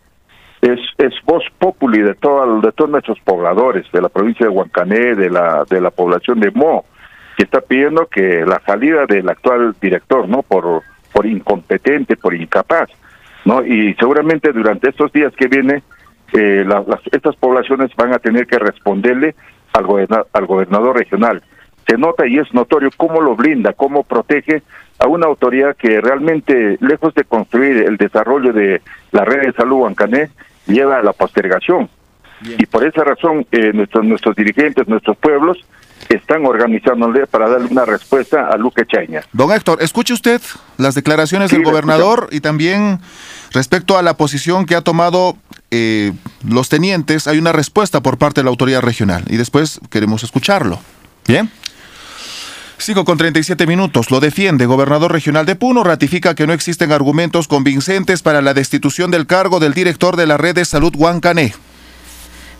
Es, es voz populi de, todo, de todos nuestros pobladores, de la provincia de Huancané, de la, de la población de Mo que está pidiendo que la salida del actual director, ¿no? Por, por incompetente, por incapaz, ¿no? Y seguramente durante estos días que viene, eh, las, estas poblaciones van a tener que responderle al, al gobernador regional. Se nota y es notorio cómo lo blinda, cómo protege a una autoridad que realmente, lejos de construir el desarrollo de la red de salud Huancané, lleva a la postergación. Y por esa razón, eh, nuestros, nuestros dirigentes, nuestros pueblos, están organizándole para darle una respuesta a Luque Chaña. Don Héctor, escuche usted las declaraciones del gobernador y también respecto a la posición que ha tomado eh, los tenientes, hay una respuesta por parte de la autoridad regional y después queremos escucharlo. Bien. Sigo con 37 minutos. Lo defiende. Gobernador regional de Puno ratifica que no existen argumentos convincentes para la destitución del cargo del director de la red de salud Huancané.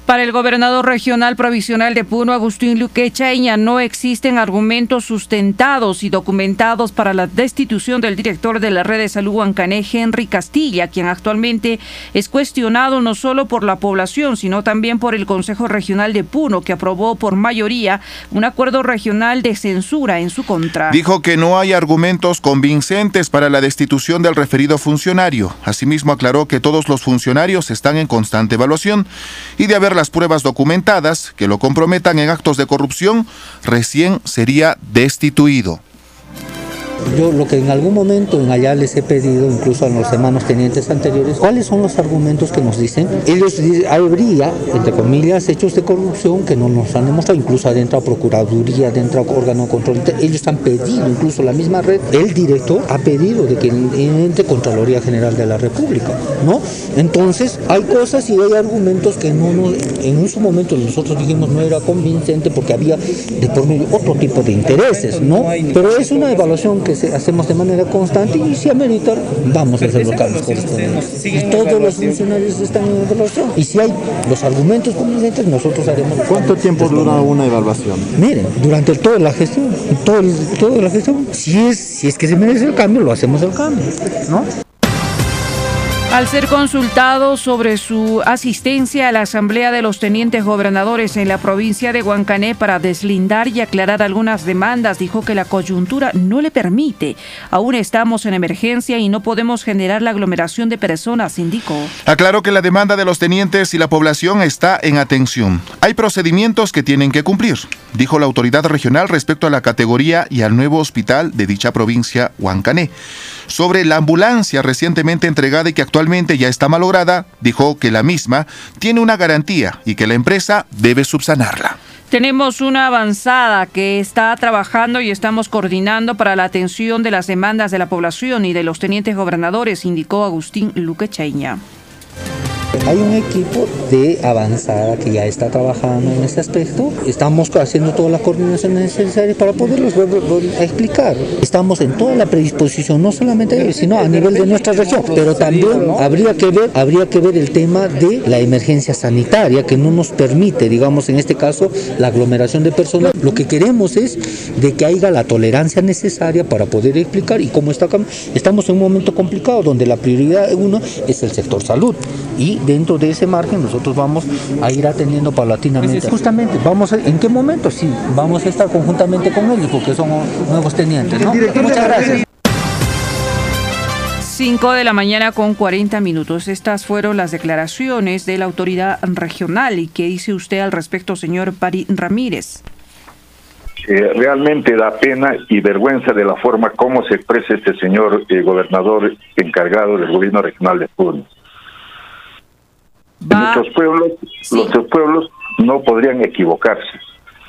Para el gobernador regional provisional de Puno, Agustín Luque Chaña, no existen argumentos sustentados y documentados para la destitución del director de la red de salud Huancané, Henry Castilla, quien actualmente es cuestionado no solo por la población, sino también por el Consejo Regional de Puno, que aprobó por mayoría un acuerdo regional de censura en su contra. Dijo que no hay argumentos convincentes para la destitución del referido funcionario. Asimismo, aclaró que todos los funcionarios están en constante evaluación y de haber las pruebas documentadas que lo comprometan en actos de corrupción, recién sería destituido. Yo lo que en algún momento en allá les he pedido, incluso a los hermanos tenientes anteriores, cuáles son los argumentos que nos dicen. Ellos habría, entre comillas, hechos de corrupción que no nos han demostrado, incluso adentro a Procuraduría, adentro a órgano de control. Ellos han pedido, incluso la misma red, el director ha pedido de que entre Contraloría General de la República, ¿no? Entonces, hay cosas y hay argumentos que no, no en su momento nosotros dijimos no era convincente porque había de por otro tipo de intereses, ¿no? Pero es una evaluación que hacemos de manera constante y si amerita, vamos a hacer los cambios correspondientes. Y todos los funcionarios están en evaluación. Y si hay los argumentos convincentes, nosotros haremos. ¿Cuánto tiempo dura una evaluación? Miren, durante toda la gestión, todo, toda la gestión, si es, si es que se merece el cambio, lo hacemos el cambio, ¿no? Al ser consultado sobre su asistencia a la Asamblea de los Tenientes Gobernadores en la provincia de Huancané para deslindar y aclarar algunas demandas, dijo que la coyuntura no le permite. Aún estamos en emergencia y no podemos generar la aglomeración de personas, indicó. Aclaró que la demanda de los tenientes y la población está en atención. Hay procedimientos que tienen que cumplir, dijo la autoridad regional respecto a la categoría y al nuevo hospital de dicha provincia, Huancané. Sobre la ambulancia recientemente entregada y que actualmente ya está malograda, dijo que la misma tiene una garantía y que la empresa debe subsanarla. Tenemos una avanzada que está trabajando y estamos coordinando para la atención de las demandas de la población y de los tenientes gobernadores, indicó Agustín Luque Hay un equipo de avanzada que ya está trabajando en este aspecto. Estamos haciendo todas las coordinaciones necesarias para poderlos explicar. Estamos en toda la predisposición, no solamente sino a nivel de nuestra región, pero también habría que ver, el tema de la emergencia sanitaria que no nos permite, digamos en este caso, la aglomeración de personas. Lo que queremos es de que haya la tolerancia necesaria para poder explicar y como está, estamos en un momento complicado donde la prioridad uno es el sector salud y dentro de ese margen nosotros vamos a ir atendiendo paulatinamente. Justamente, vamos a, ¿en qué momento? Sí, vamos a estar conjuntamente con ellos porque son nuevos tenientes. ¿no? Muchas gracias. 5 de la mañana con 40 minutos. Estas fueron las declaraciones de la autoridad regional. ¿Y qué dice usted al respecto, señor Pari Ramírez? Eh, realmente da pena y vergüenza de la forma como se expresa este señor eh, gobernador encargado del gobierno regional de Puno. Nuestros pueblos, nuestros pueblos no podrían equivocarse.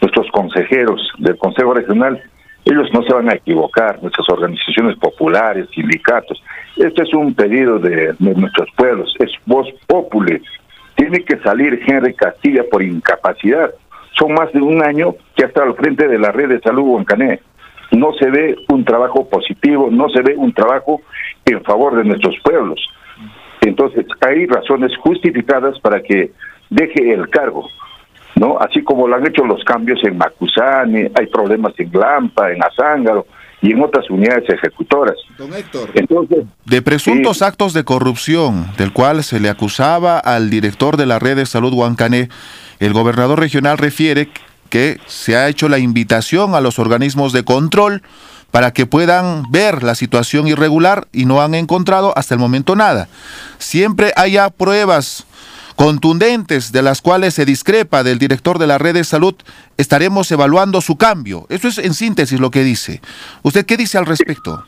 Nuestros consejeros del Consejo Regional, ellos no se van a equivocar. Nuestras organizaciones populares, sindicatos. Este es un pedido de, nuestros pueblos. Es voz popular. Tiene que salir Henry Castilla por incapacidad. Son más de un año que ha estado al frente de la red de salud Huancané. No se ve un trabajo positivo, no se ve un trabajo en favor de nuestros pueblos. Entonces, hay razones justificadas para que deje el cargo, ¿no? Así como lo han hecho los cambios en Macusani, hay problemas en Lampa, en Azángaro y en otras unidades ejecutoras. Don Héctor, Entonces, de presuntos actos de corrupción del cual se le acusaba al director de la red de salud Huancané, el gobernador regional refiere que se ha hecho la invitación a los organismos de control para que puedan ver la situación irregular y no han encontrado hasta el momento nada. Siempre haya pruebas contundentes de las cuales se discrepa del director de la red de salud, estaremos evaluando su cambio. Eso es en síntesis lo que dice. ¿Usted qué dice al respecto?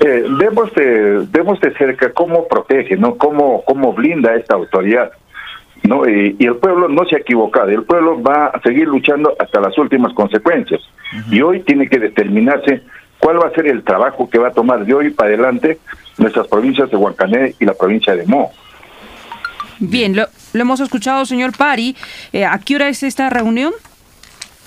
Eh, vemos, de, vemos de cerca cómo protege, ¿no? Cómo, cómo blinda esta autoridad. ¿No? Y, el pueblo no se ha equivocado, el pueblo va a seguir luchando hasta las últimas consecuencias. Y hoy tiene que determinarse cuál va a ser el trabajo que va a tomar de hoy para adelante nuestras provincias de Huancané y la provincia de Mo. Bien, lo, hemos escuchado, señor Pari. Eh, ¿A qué hora es esta reunión?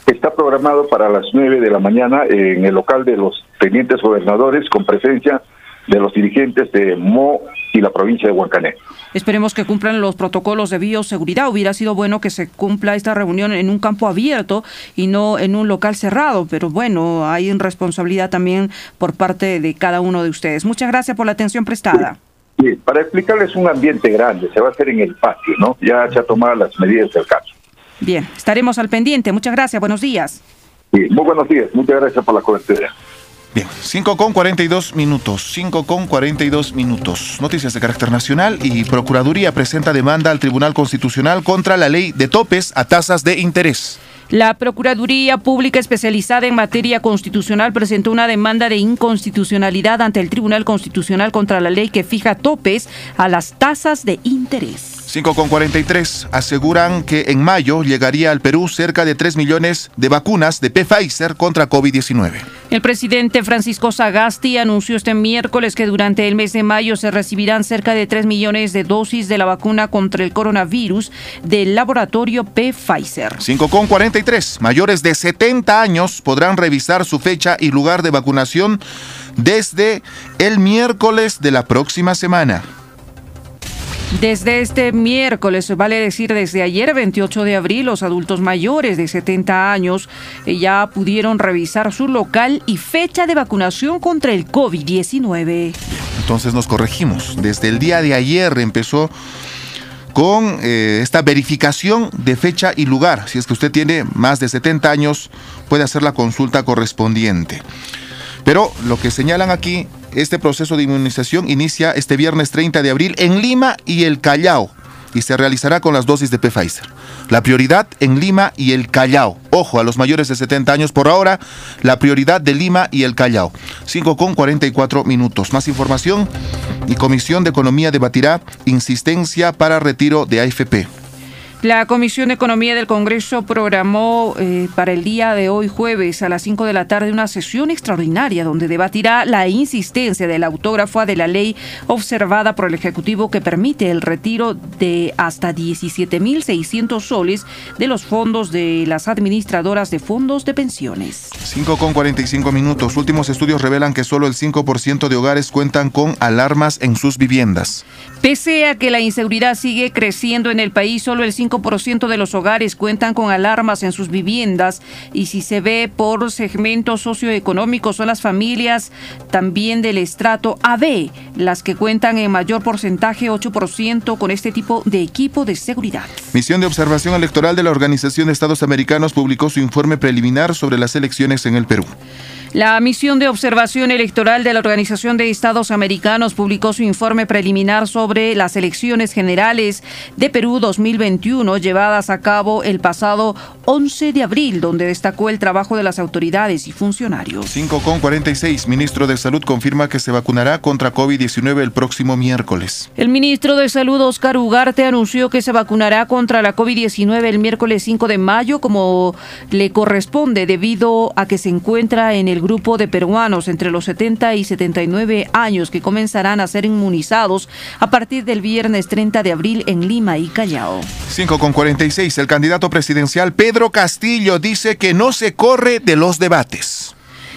Está programado para las 9 de la mañana en el local de los tenientes gobernadores con presencia de los dirigentes de Mo y la provincia de Huancané. Esperemos que cumplan los protocolos de bioseguridad. Hubiera sido bueno que se cumpla esta reunión en un campo abierto y no en un local cerrado, pero bueno, hay responsabilidad también por parte de cada uno de ustedes. Muchas gracias por la atención prestada. Sí, para explicarles un ambiente grande, se va a hacer en el patio, ¿no? Ya se ha tomado las medidas del caso. Bien, estaremos al pendiente. Muchas gracias, buenos días. Sí, muy buenos días, muchas gracias por la cobertura. Bien, 5 con 42 minutos, 5 con 42 minutos. Noticias de carácter nacional y Procuraduría presenta demanda al Tribunal Constitucional contra la ley de topes a tasas de interés. La Procuraduría Pública Especializada en Materia Constitucional presentó una demanda de inconstitucionalidad ante el Tribunal Constitucional contra la ley que fija topes a las tasas de interés. 5 con 43 aseguran que en mayo llegaría al Perú cerca de 3 millones de vacunas de Pfizer contra COVID-19. El presidente Francisco Sagasti anunció este miércoles que durante el mes de mayo se recibirán cerca de 3 millones de dosis de la vacuna contra el coronavirus del laboratorio Pfizer. 5 con 43 mayores de 70 años podrán revisar su fecha y lugar de vacunación desde el miércoles de la próxima semana. Desde este miércoles, vale decir desde ayer 28 de abril, los adultos mayores de 70 años eh, ya pudieron revisar su local y fecha de vacunación contra el COVID-19. Entonces nos corregimos. Desde el día de ayer empezó con eh, esta verificación de fecha y lugar. Si es que usted tiene más de 70 años, puede hacer la consulta correspondiente. Pero lo que señalan aquí este proceso de inmunización inicia este viernes 30 de abril en Lima y el Callao y se realizará con las dosis de Pfizer. La prioridad en Lima y el Callao. Ojo, a los mayores de 70 años por ahora, la prioridad de Lima y el Callao. 5 con 44 minutos. Más información y Comisión de Economía debatirá insistencia para retiro de AFP. La Comisión de Economía del Congreso programó eh, para el día de hoy, jueves, a las 5 de la tarde, una sesión extraordinaria donde debatirá la insistencia del autógrafo de la ley observada por el Ejecutivo que permite el retiro de hasta 17.600 soles de los fondos de las administradoras de fondos de pensiones. 5 con 45 minutos. Últimos estudios revelan que solo el 5% de hogares cuentan con alarmas en sus viviendas. Pese a que la inseguridad sigue creciendo en el país, solo el 5 ciento de los hogares cuentan con alarmas en sus viviendas y si se ve por segmentos socioeconómicos son las familias también del estrato AB las que cuentan en mayor porcentaje 8% con este tipo de equipo de seguridad. Misión de Observación Electoral de la Organización de Estados Americanos publicó su informe preliminar sobre las elecciones en el Perú. La misión de observación electoral de la Organización de Estados Americanos publicó su informe preliminar sobre las elecciones generales de Perú 2021 llevadas a cabo el pasado 11 de abril, donde destacó el trabajo de las autoridades y funcionarios. 5 con 46. Ministro de Salud confirma que se vacunará contra COVID-19 el próximo miércoles. El ministro de Salud, Oscar Ugarte, anunció que se vacunará contra la COVID-19 el miércoles 5 de mayo, como le corresponde, debido a que se encuentra en el grupo de peruanos entre los 70 y 79 años que comenzarán a ser inmunizados a partir del viernes 30 de abril en Lima y Callao. 5 con 46. El candidato presidencial Pedro Castillo dice que no se corre de los debates.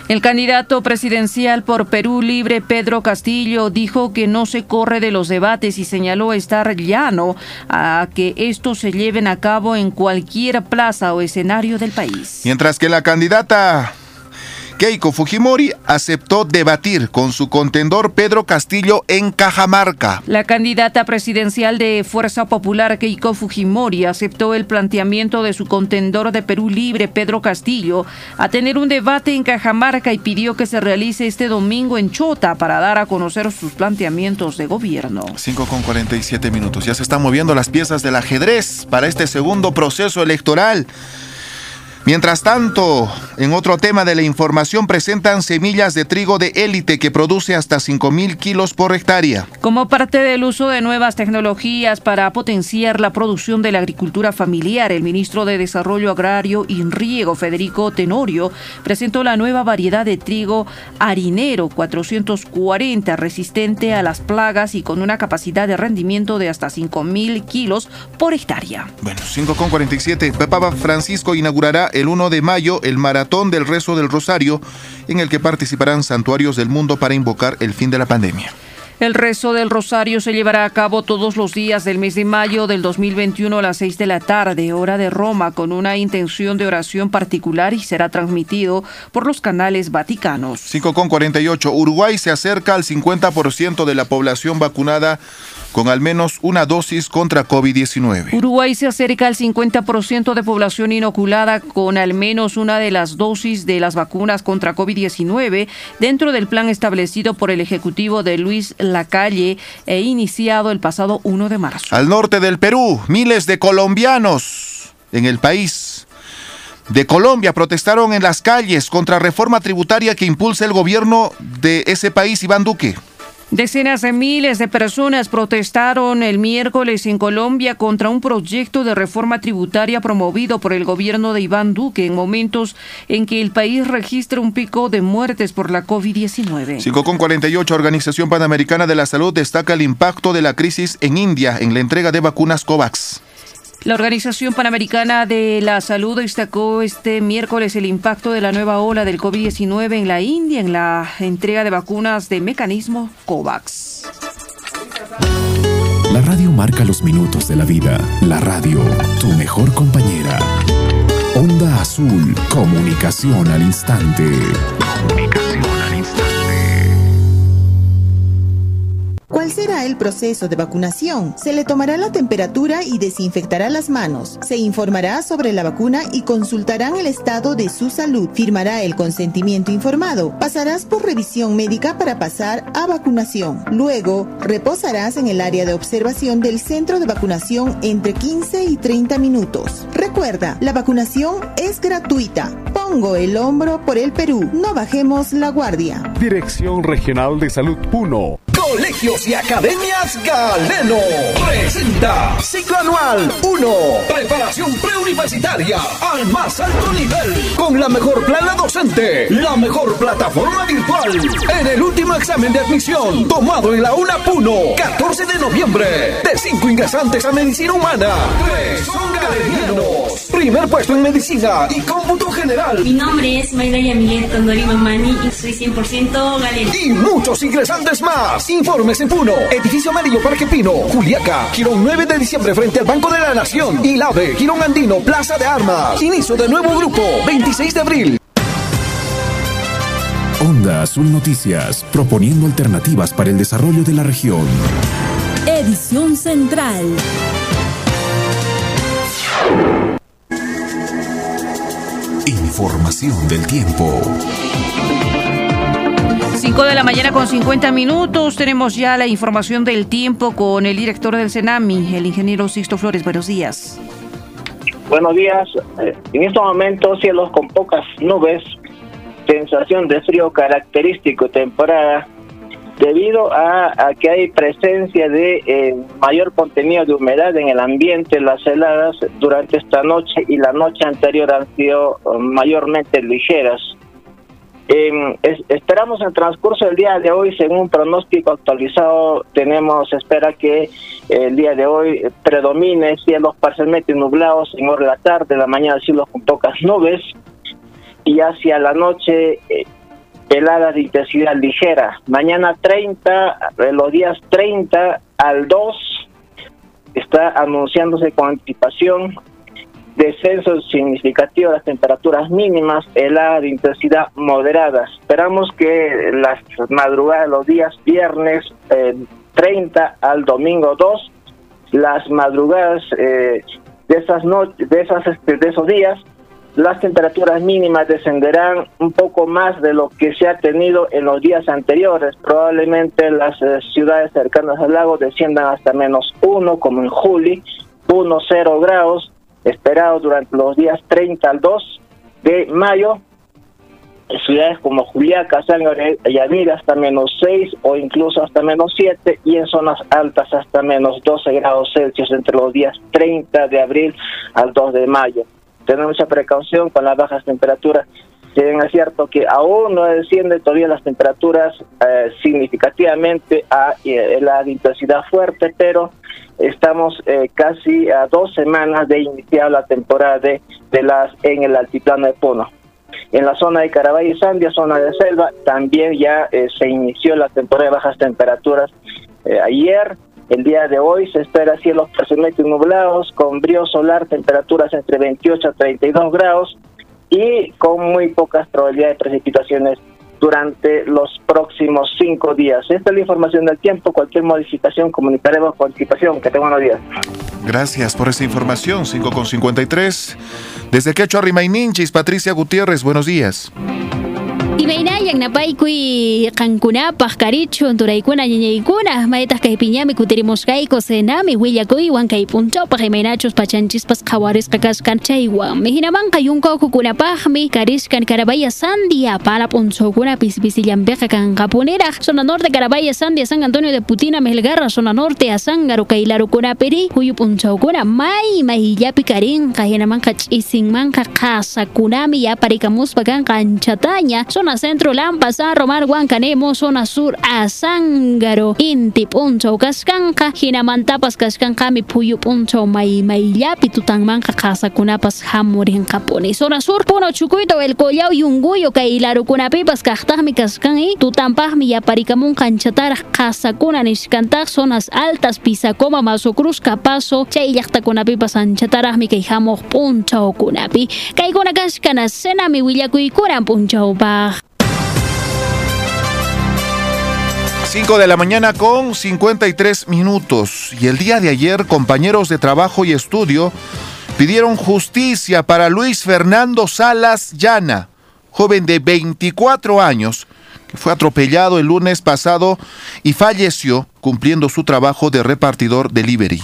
El candidato presidencial por Perú Libre, Pedro Castillo, dijo que no se corre de los debates y señaló estar llano a que estos se lleven a cabo en cualquier plaza o escenario del país. Mientras que la candidata Keiko Fujimori aceptó debatir con su contendor Pedro Castillo en Cajamarca. La candidata presidencial de Fuerza Popular Keiko Fujimori aceptó el planteamiento de su contendor de Perú Libre Pedro Castillo a tener un debate en Cajamarca y pidió que se realice este domingo en Chota para dar a conocer sus planteamientos de gobierno. 5 con 47 minutos. Ya se están moviendo las piezas del ajedrez para este segundo proceso electoral. Mientras tanto, en otro tema de la información, presentan semillas de trigo de élite que produce hasta 5.000 kilos por hectárea. Como parte del uso de nuevas tecnologías para potenciar la producción de la agricultura familiar, el ministro de Desarrollo Agrario y Riego, Federico Tenorio, presentó la nueva variedad de trigo harinero 440, resistente a las plagas y con una capacidad de rendimiento de hasta 5.000 kilos por hectárea. Bueno, 5,47. Papa Francisco inaugurará el 1 de mayo el maratón del rezo del Rosario, en el que participarán santuarios del mundo para invocar el fin de la pandemia. El rezo del Rosario se llevará a cabo todos los días del mes de mayo del 2021 a las 6 de la tarde, hora de Roma, con una intención de oración particular y será transmitido por los canales vaticanos. 5 con 48. Uruguay se acerca al 50% de la población vacunada con al menos una dosis contra COVID-19. Uruguay se acerca al 50% de población inoculada con al menos una de las dosis de las vacunas contra COVID-19 dentro del plan establecido por el Ejecutivo de Luis Lacalle e iniciado el pasado 1 de marzo. Al norte del Perú, miles de colombianos en el país de Colombia protestaron en las calles contra reforma tributaria que impulsa el gobierno de ese país, Iván Duque. Decenas de miles de personas protestaron el miércoles en Colombia contra un proyecto de reforma tributaria promovido por el gobierno de Iván Duque en momentos en que el país registra un pico de muertes por la COVID-19. 5 con 48, Organización Panamericana de la Salud destaca el impacto de la crisis en India en la entrega de vacunas COVAX. La Organización Panamericana de la Salud destacó este miércoles el impacto de la nueva ola del COVID-19 en la India en la entrega de vacunas de mecanismo COVAX. La radio marca los minutos de la vida. La radio, tu mejor compañera. Onda Azul, comunicación al instante. Comunicación ¿Cuál será el proceso de vacunación? Se le tomará la temperatura y desinfectará las manos. Se informará sobre la vacuna y consultarán el estado de su salud. Firmará el consentimiento informado. Pasarás por revisión médica para pasar a vacunación. Luego, reposarás en el área de observación del centro de vacunación entre 15 y 30 minutos. Recuerda, la vacunación es gratuita. Pongo el hombro por el Perú. No bajemos la guardia. Dirección Regional de Salud 1 Colegios y Academias Galeno presenta ciclo anual 1. Preparación preuniversitaria al más alto nivel. Con la mejor plana docente, la mejor plataforma virtual. En el último examen de admisión, tomado en la UNA Puno, 14 de noviembre. De 5 ingresantes a medicina humana, 3 son galenianos. Primer puesto en medicina y cómputo general. Mi nombre es Mayra Yamilet Tondori Mamani y soy 100% galeno. Y muchos ingresantes más. Informes en Puno. Edificio Amarillo Parque Pino. Juliaca. Girón 9 de diciembre frente al Banco de la Nación. Y Lave. Girón Andino. Plaza de Armas. Inicio de nuevo grupo. 26 de abril. Onda Azul Noticias, proponiendo alternativas para el desarrollo de la región. Edición Central. Información del tiempo. 5 de la mañana con 50 minutos. Tenemos ya la información del tiempo con el director del CENAMI, el ingeniero Sixto Flores. Buenos días. Buenos días. Eh, en estos momentos cielos con pocas nubes, sensación de frío característico temporada, debido a, que hay presencia de eh, mayor contenido de humedad en el ambiente, las heladas durante esta noche y la noche anterior han sido eh, mayormente ligeras. Eh, esperamos en el transcurso del día de hoy, según pronóstico actualizado, tenemos, espera que el día de hoy predomine cielos parcialmente nublados en hora de la tarde, la mañana cielos con pocas nubes, y hacia la noche eh, heladas de intensidad ligera. Mañana 30, los días 30 al 2, está anunciándose con anticipación descenso significativo de las temperaturas mínimas, helada de intensidad moderada. Esperamos que las madrugadas, los días viernes 30 eh, al domingo 2, las madrugadas eh, de esas noches, de esas este, de esos días, las temperaturas mínimas descenderán un poco más de lo que se ha tenido en los días anteriores. Probablemente las eh, ciudades cercanas al lago desciendan hasta menos 1, como en julio, 1, 0 grados esperado durante los días 30 al 2 de mayo. En ciudades como Juliaca, San Yamir hasta menos 6 o incluso hasta menos 7 y en zonas altas hasta menos 12 grados Celsius entre los días 30 de abril al 2 de mayo. Tenemos mucha precaución con las bajas temperaturas. Si bien es cierto que aún no descienden todavía las temperaturas eh, significativamente a eh, la intensidad fuerte, pero estamos eh, casi a dos semanas de iniciar la temporada de, las en el altiplano de Puno. En la zona de Carabay y Sandia, zona de selva, también ya eh, se inició la temporada de bajas temperaturas. Eh, ayer, el día de hoy, se espera cielos parcialmente nublados, con brío solar, temperaturas entre 28 a 32 grados y con muy pocas probabilidades de precipitaciones durante los próximos cinco días. Esta es la información del tiempo. Cualquier modificación comunicaremos con anticipación. Que tengan buenos días. Gracias por esa información. 5 con 53. Desde Quechua Rimaininchis, Patricia Gutiérrez, buenos días. Imaynayan napaykuy qankunapaq karichun turaykuna ñañaykuna maytaq kay piñami kutirimusqayku senami willakuywan kay punchawpaq imaynachus pachanchispas qhawarisqa kaskan chaywanmi hinamanqa yunkawkukunapaqmi karishkan Carabaya Sandia para punchawkuna pispisillampiqa kanqapuniraq zona norte Carabaya Sandia San Antonio de Putina Melgarra zona norte Azángaro kay larukunapiri huyu punchawkuna may mayllapi karinqa hinamanqa ch'isinmanqa qasakunami yaparikamuspa kanqa anchataña zona zona centro Lampa, San Romar, Huancanemo, zona sur Azángaro, Inti, Puncho, Cascanca, Hinamantapas, Cascancami, Puyu, Puncho, May, Mayllapi, Tutanmanca, Casa, Kunapas, Hamurin, Caponi, zona sur, Puno, Chucuito, El Collao, Yunguyo, Kailaru, Kunapipas, Cachtami, Cascani, Tutampajmi, Yaparicamun, Canchatar, Casa, Kunaniscantar, zonas altas, Pisacoma, Cruz, Capazo, Chayllachta, Kunapipas, Anchatarajmi, Kaijamo, Puncho, Kunapi, Kaikuna, Cascana, Senami, Willacuy, Kunan, Puncho, Bah. 5 de la mañana con 53 minutos. Y el día de ayer, compañeros de trabajo y estudio pidieron justicia para Luis Fernando Salas Llana, joven de 24 años, que fue atropellado el lunes pasado y falleció cumpliendo su trabajo de repartidor delivery.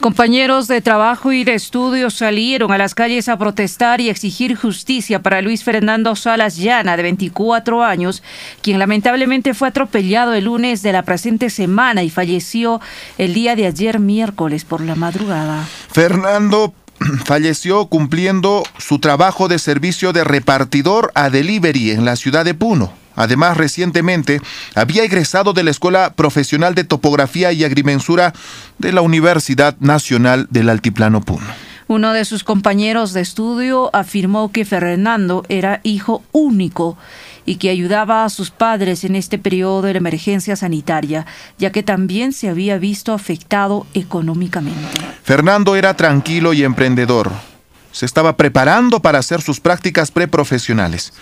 Compañeros de trabajo y de estudio salieron a las calles a protestar y exigir justicia para Luis Fernando Salas Llana, de 24 años, quien lamentablemente fue atropellado el lunes de la presente semana y falleció el día de ayer miércoles por la madrugada. Fernando falleció cumpliendo su trabajo de servicio de repartidor a delivery en la ciudad de Puno. Además, recientemente había egresado de la Escuela Profesional de Topografía y Agrimensura de la Universidad Nacional del Altiplano Puno. Uno de sus compañeros de estudio afirmó que Fernando era hijo único y que ayudaba a sus padres en este periodo de la emergencia sanitaria, ya que también se había visto afectado económicamente. Fernando era tranquilo y emprendedor. Se estaba preparando para hacer sus prácticas preprofesionales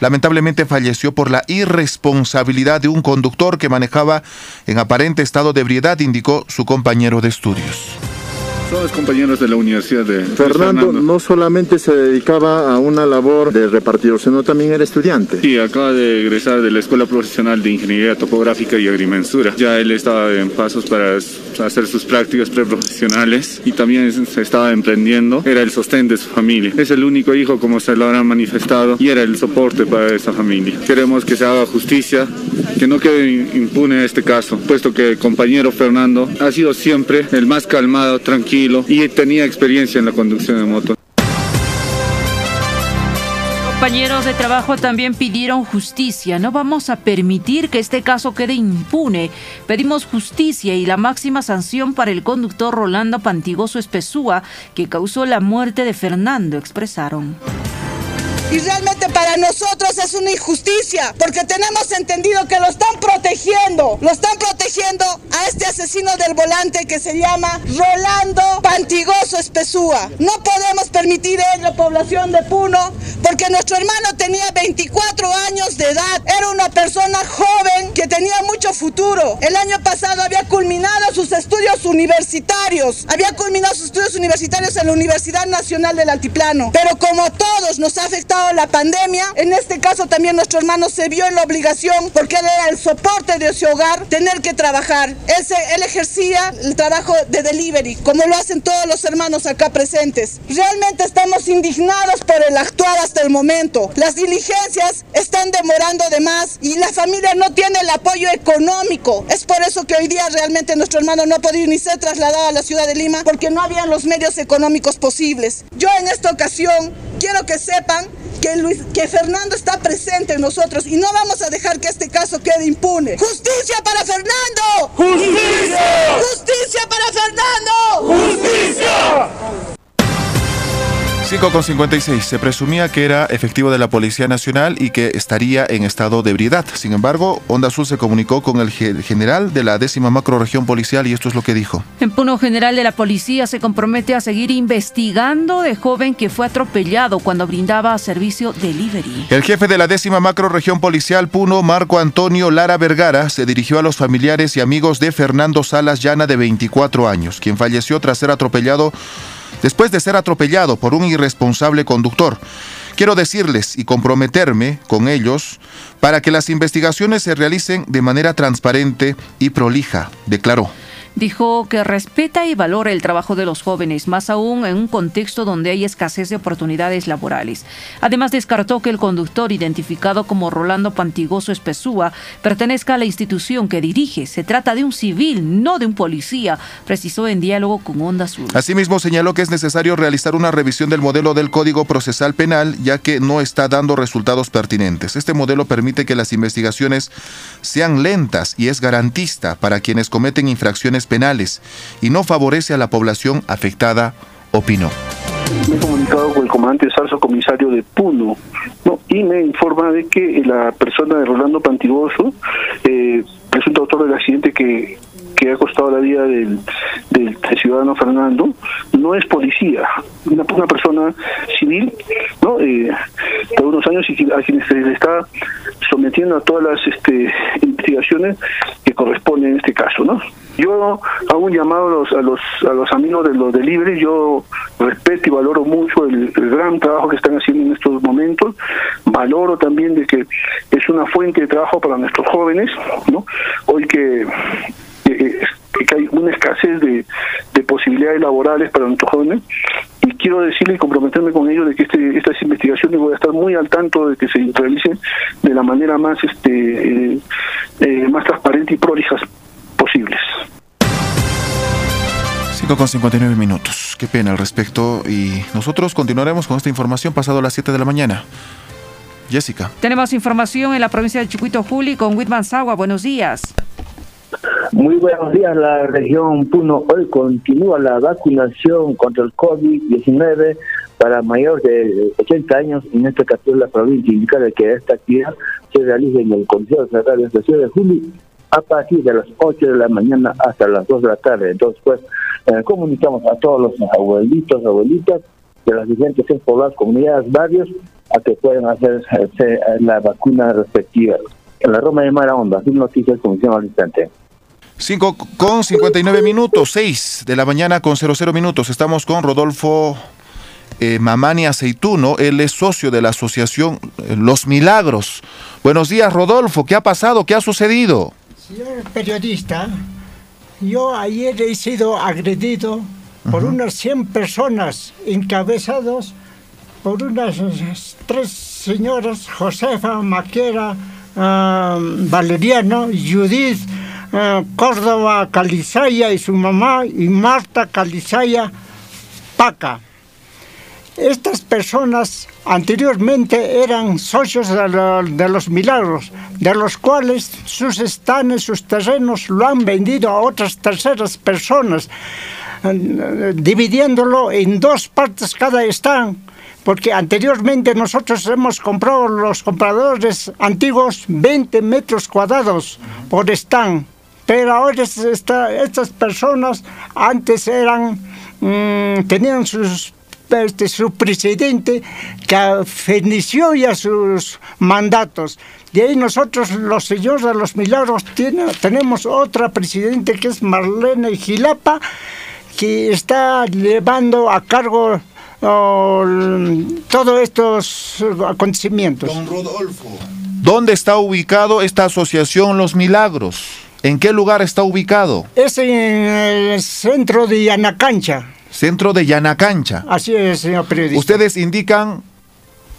lamentablemente falleció por la irresponsabilidad de un conductor que manejaba en aparente estado de ebriedad, indicó su compañero de estudios. Son los compañeros de la Universidad de Fernando, no solamente se dedicaba a una labor de repartidor, sino también era estudiante. Sí, acaba de egresar de la Escuela Profesional de Ingeniería Topográfica y Agrimensura. Ya él estaba en pasos para hacer sus prácticas preprofesionales y también se estaba emprendiendo. Era el sostén de su familia. Es el único hijo, como se lo habrán manifestado, y era el soporte para esa familia. Queremos que se haga justicia, que no quede impune este caso, puesto que el compañero Fernando ha sido siempre el más calmado, tranquilo y tenía experiencia en la conducción de moto. Compañeros de trabajo también pidieron justicia. No vamos a permitir que este caso quede impune. Pedimos justicia y la máxima sanción para el conductor Rolando Pantigoso Espesúa, que causó la muerte de Fernando, expresaron. Y realmente para nosotros es una injusticia, porque tenemos entendido que lo están protegiendo, lo están protegiendo a este asesino del volante que se llama Rolando Pantigoso Espesúa. No podemos permitir ello, población de Puno, porque nuestro hermano tenía 24 años de edad, era una persona joven que tenía mucho futuro. El año pasado había culminado sus estudios universitarios, había culminado sus estudios universitarios en la Universidad Nacional del Altiplano, pero como todos nos ha afectado la pandemia, en este caso también nuestro hermano se vio en la obligación, porque él era el soporte de ese hogar, tener que trabajar. él ejercía el trabajo de delivery, como lo hacen todos los hermanos acá presentes. Realmente estamos indignados por el actuar hasta el momento. Las diligencias están demorando de más y la familia no tiene el apoyo económico. Es por eso que hoy día realmente nuestro hermano no ha podido ni ser trasladado a la ciudad de Lima porque no habían los medios económicos posibles. Yo en esta ocasión quiero que sepan que, Luis, que Fernando está presente en nosotros y no vamos a dejar que este caso quede impune. ¡Justicia para Fernando! ¡Justicia! ¡Justicia para Fernando! ¡Justicia! 5 con 56. Se presumía que era efectivo de la Policía Nacional y que estaría en estado de ebriedad. Sin embargo, Onda Azul se comunicó con el general de la décima macroregión policial y esto es lo que dijo. En Puno General de la Policía se compromete a seguir investigando de joven que fue atropellado cuando brindaba servicio delivery. El jefe de la décima macroregión policial Puno, Marco Antonio Lara Vergara, se dirigió a los familiares y amigos de Fernando Salas Llana de 24 años, quien falleció tras ser atropellado después de ser atropellado por un irresponsable conductor. Quiero decirles y comprometerme con ellos para que las investigaciones se realicen de manera transparente y prolija, declaró. Dijo que respeta y valora el trabajo de los jóvenes, más aún en un contexto donde hay escasez de oportunidades laborales. Además, descartó que el conductor, identificado como Rolando Pantigoso Espesúa, pertenezca a la institución que dirige. Se trata de un civil, no de un policía, precisó en diálogo con Onda Azul. Asimismo, señaló que es necesario realizar una revisión del modelo del Código Procesal Penal, ya que no está dando resultados pertinentes. Este modelo permite que las investigaciones sean lentas y es garantista para quienes cometen infracciones penales y no favorece a la población afectada, opinó. He comunicado con el comandante Salso, comisario de Puno, y me informa de que la persona de Rolando Pantigoso, eh, presunto autor del accidente que, que ha costado la vida del, del, ciudadano Fernando, no es policía, una, una persona civil, ¿no? Eh, de unos años y a quienes se le está sometiendo a todas las este, investigaciones que corresponden en este caso, ¿no? Yo hago un llamado a los, a los, a los amigos de los de yo respeto y valoro mucho el, gran trabajo que están haciendo en estos momentos, valoro también de que es una fuente de trabajo para nuestros jóvenes, ¿no? Hoy que, que, hay una escasez de posibilidades laborales para nuestros jóvenes y quiero decirle y comprometerme con ellos de que este, estas investigaciones voy a estar muy al tanto de que se realicen de la manera más este eh, más transparente y prolijas posibles. 5 con 59 minutos. Qué pena al respecto. Y nosotros continuaremos con esta información pasado las 7 de la mañana. Jessica. Tenemos información en la provincia de Chiquito Juli con Whitman Sagua. Buenos días. Muy buenos días, la región Puno. Hoy continúa la vacunación contra el COVID-19 para mayores de 80 años en capital de la provincia. Indica que esta actividad se realiza en el Consejo Central de Ciudad de Juli a partir de las 8 de la mañana hasta las 2 de la tarde. Entonces, pues, eh, comunicamos a todos los abuelitos, abuelitas de las diferentes pobladas, comunidades, barrios, a que puedan hacerse eh, la vacuna respectiva. En la Roma de Mara Onda, sin noticias, comisión al instante. 5 con 59 minutos, 6 de la mañana con 00 minutos. Estamos con Rodolfo eh, Mamani Aceituno, él es socio de la asociación Los Milagros. Buenos días, Rodolfo, ¿qué ha pasado? ¿Qué ha sucedido? Señor periodista, yo ayer he sido agredido por unas 100 personas encabezados por unas tres señoras, Josefa, Maquera, ah, Valeriano, Judith, ah, Córdoba, Calizaya y su mamá, y Marta Calizaya, Paca. Estas personas anteriormente eran socios de, los milagros, de los cuales sus estanes, sus terrenos lo han vendido a otras terceras personas, eh, dividiéndolo en dos partes cada están porque anteriormente nosotros hemos comprado los compradores antiguos 20 metros cuadrados por stand, pero ahora estas personas antes eran, mm, tenían sus este, su presidente que feneció ya sus mandatos. De ahí nosotros, los señores de los milagros, tenemos otra presidente que es Marlene Gilapa, que está llevando a cargo oh, todos estos acontecimientos. Don Rodolfo. ¿Dónde está ubicado esta asociación Los Milagros? ¿En qué lugar está ubicado? Es en el centro de Anacancha centro de Yanacancha. Así es, señor periodista. Ustedes indican,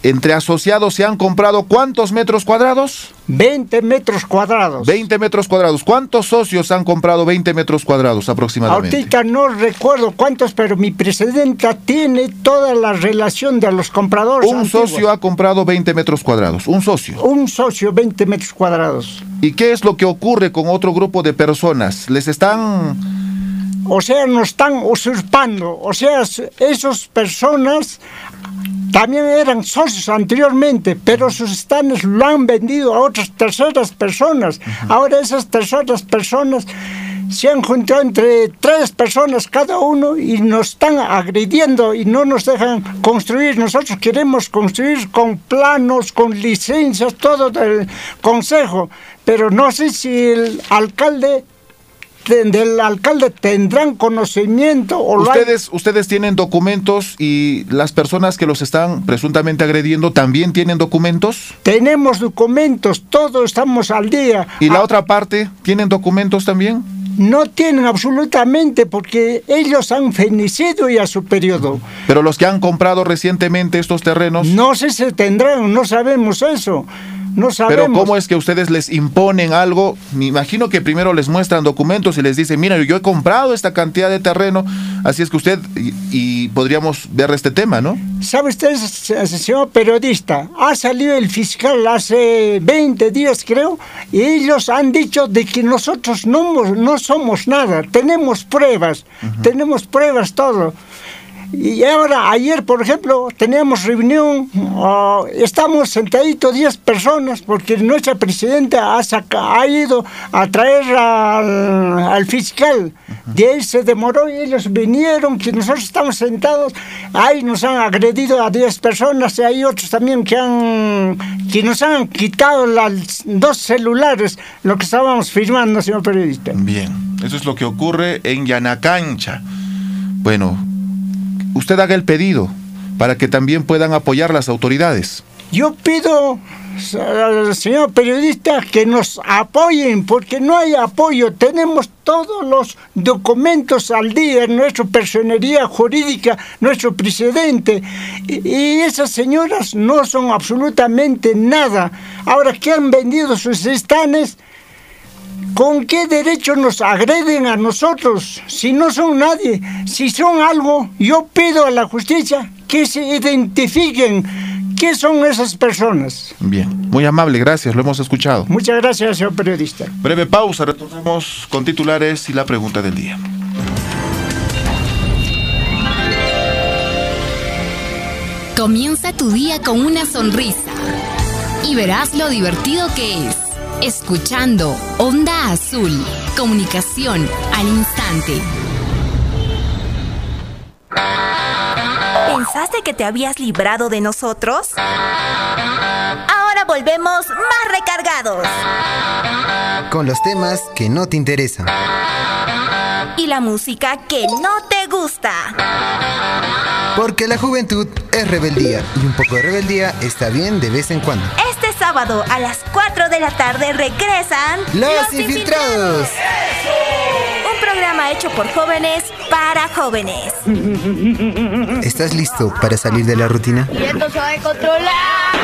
entre asociados se han comprado cuántos metros cuadrados? 20 metros cuadrados. 20 metros cuadrados. ¿Cuántos socios han comprado 20 metros cuadrados aproximadamente? Ahorita no recuerdo cuántos, pero mi presidenta tiene toda la relación de los compradores. Un socio ha comprado 20 metros cuadrados. Un socio. Un socio, 20 metros cuadrados. ¿Y qué es lo que ocurre con otro grupo de personas? ¿Les están o sea, nos están usurpando, o sea, esas personas también eran socios anteriormente, pero sus estanes lo han vendido a otras terceras personas. Ahora esas terceras personas se han juntado entre tres personas cada uno y nos están agrediendo y no nos dejan construir. Nosotros queremos construir con planos, con licencias, todo del consejo, pero no sé si el alcalde del alcalde tendrán conocimiento o ustedes ustedes tienen documentos y las personas que los están presuntamente agrediendo también tienen documentos tenemos documentos todos estamos al día y la ah. otra parte tienen documentos también no tienen absolutamente porque ellos han fenecido ya su periodo. Pero los que han comprado recientemente estos terrenos... No sé si tendrán, no sabemos eso. No sabemos. Pero ¿cómo es que ustedes les imponen algo? Me imagino que primero les muestran documentos y les dicen, mira, yo he comprado esta cantidad de terreno, así es que usted, y, podríamos ver este tema, ¿no? ¿Sabe usted, señor periodista? Ha salido el fiscal hace 20 días, creo, y ellos han dicho de que nosotros no, no somos nada, tenemos pruebas, tenemos pruebas todo. Y ahora, ayer, por ejemplo, teníamos reunión, oh, estamos sentaditos 10 personas porque nuestra presidenta ha, ha ido a traer al, fiscal. De ahí se demoró y ellos vinieron, que nosotros estamos sentados, ahí nos han agredido a 10 personas y hay otros también que, han, que nos han quitado las dos celulares, lo que estábamos firmando, señor periodista. Bien, eso es lo que ocurre en Yanacancha. Bueno, usted haga el pedido para que también puedan apoyar las autoridades. yo pido señor periodista que nos apoyen, porque no hay apoyo. Tenemos todos los documentos al día en nuestra personería jurídica, nuestro presidente. Y, y esas señoras no son absolutamente nada. Ahora que han vendido sus estanes, ¿Con qué derecho nos agreden a nosotros si no son nadie? Si son algo, yo pido a la justicia que se identifiquen ¿Qué son esas personas? Bien, muy amable, gracias, lo hemos escuchado. Muchas gracias, señor periodista. Breve pausa, retornamos con titulares y la pregunta del día. Comienza tu día con una sonrisa y verás lo divertido que es. Escuchando Onda Azul, comunicación al instante. ¿Pensaste que te habías librado de nosotros? Volvemos más recargados. Con los temas que no te interesan. Y la música que no te gusta. Porque la juventud es rebeldía y un poco de rebeldía está bien de vez en cuando. Este sábado a las 4 de la tarde regresan Los, los infiltrados. infiltrados. Un programa hecho por jóvenes para jóvenes. ¿Estás listo para salir de la rutina? Y esto se va a controlar.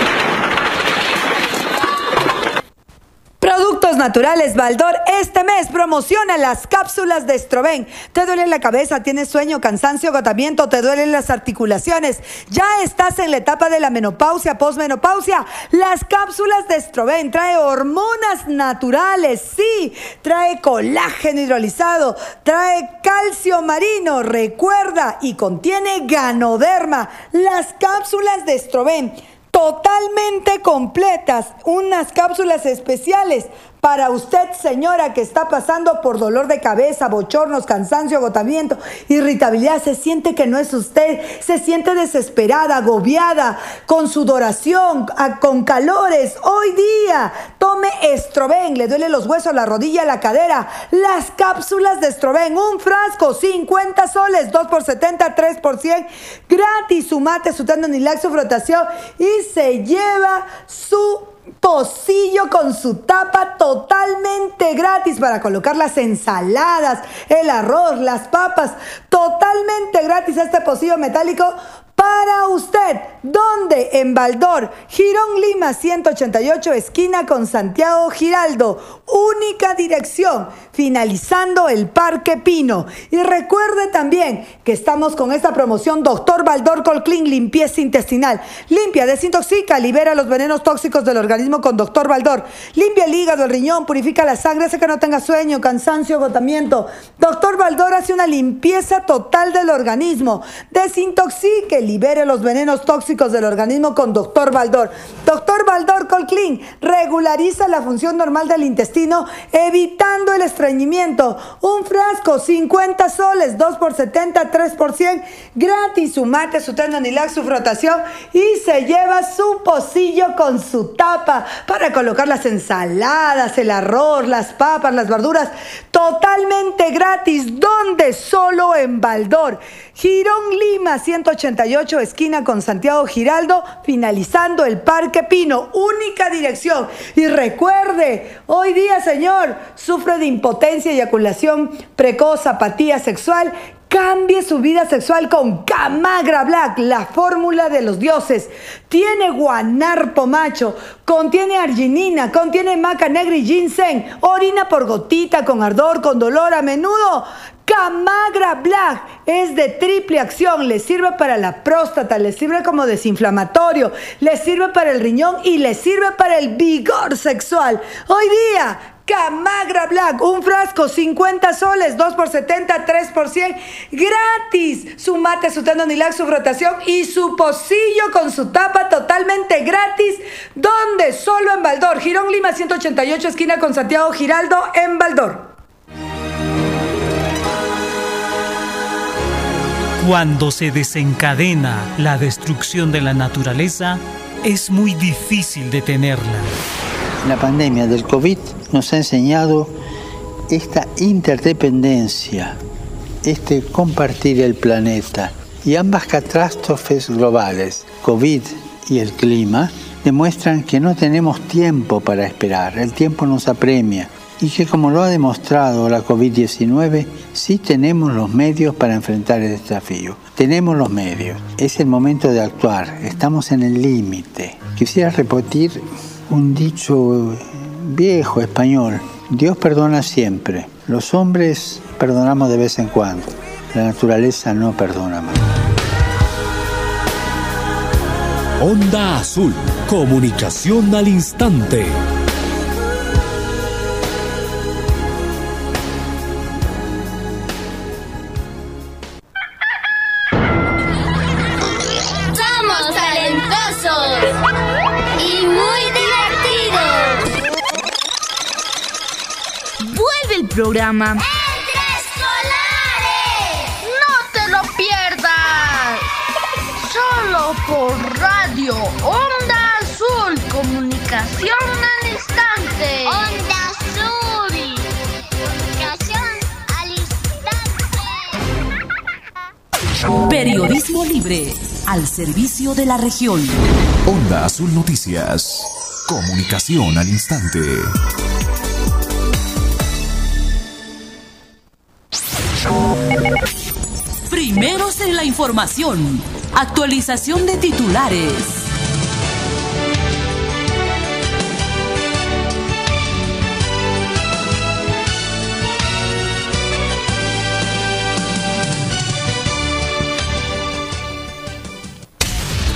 Naturales Baldor este mes promociona las cápsulas de Estroven. ¿Te duele la cabeza? ¿Tienes sueño, cansancio, agotamiento? ¿Te duelen las articulaciones? ¿Ya estás en la etapa de la menopausia, posmenopausia? Las cápsulas de Estroven trae hormonas naturales, sí, trae colágeno hidrolizado, trae calcio marino, recuerda, y contiene ganoderma. Las cápsulas de Estroven totalmente completas, unas cápsulas especiales para usted, señora, que está pasando por dolor de cabeza, bochornos, cansancio, agotamiento, irritabilidad, se siente que no es usted, se siente desesperada, agobiada, con sudoración, con calores. Hoy día, tome Estroven, le duele los huesos, la rodilla, la cadera. Las cápsulas de Estroven, un frasco, 50 soles, 2 por 70, 3 por 100, gratis, su mate, su su frotación y se lleva su pocillo con su tapa totalmente gratis para colocar las ensaladas, el arroz, las papas, totalmente gratis este pocillo metálico para usted. ¿Dónde? En Baldor, Girón Lima 188, esquina con Santiago Giraldo. Única dirección, finalizando el Parque Pino. Y recuerde también que estamos con esta promoción Doctor Baldor Colclean Limpieza Intestinal. Limpia, desintoxica, libera los venenos tóxicos del organismo con Doctor Baldor. Limpia el hígado, el riñón, purifica la sangre, hace que no tenga sueño, cansancio, agotamiento. Doctor Baldor hace una limpieza total del organismo. Desintoxique, libere los venenos tóxicos del organismo con Doctor Baldor. Doctor Baldor Colclean regulariza la función normal del intestino, evitando el estreñimiento. Un frasco, 50 soles, 2 por 70, 3 por 100, gratis. Su mate, su tendonilax, su frotación y se lleva su pocillo con su tapa para colocar las ensaladas, el arroz, las papas, las verduras, totalmente gratis. ¿Dónde? Solo en Baldor. Girón Lima 188, esquina con Santiago Giraldo, finalizando el Parque Pino, única dirección. Y recuerde, hoy día, señor, sufre de impotencia, eyaculación precoz, apatía sexual. Cambie su vida sexual con Camagra Black, la fórmula de los dioses. Tiene guanarpo macho, contiene arginina, contiene maca negra y ginseng, orina por gotita, con ardor, con dolor a menudo. Camagra Black es de triple acción, le sirve para la próstata, le sirve como desinflamatorio, le sirve para el riñón y le sirve para el vigor sexual. Hoy día, Camagra Black, un frasco, 50 soles, 2 por 70, 3 por 100, gratis. Su mate, su tendonilax, su rotación y su pocillo con su tapa totalmente gratis. ¿Dónde? Solo en Baldor. Girón Lima 188, esquina con Santiago Giraldo, en Baldor. Cuando se desencadena la destrucción de la naturaleza, es muy difícil detenerla. La pandemia del COVID nos ha enseñado esta interdependencia, este compartir el planeta. Y ambas catástrofes globales, COVID y el clima, demuestran que no tenemos tiempo para esperar, el tiempo nos apremia. Y que como lo ha demostrado la COVID-19, sí tenemos los medios para enfrentar el desafío. Tenemos los medios, es el momento de actuar, estamos en el límite. Quisiera repetir un dicho viejo español, Dios perdona siempre, los hombres perdonamos de vez en cuando, la naturaleza no perdona más. Onda Azul, comunicación al instante. Vuelve el programa. ¡No te lo pierdas! Solo por radio Onda Azul, comunicación al instante. Onda Azul, comunicación al instante. Periodismo libre al servicio de la región. Onda Azul Noticias. Comunicación al instante. Información. Actualización de titulares.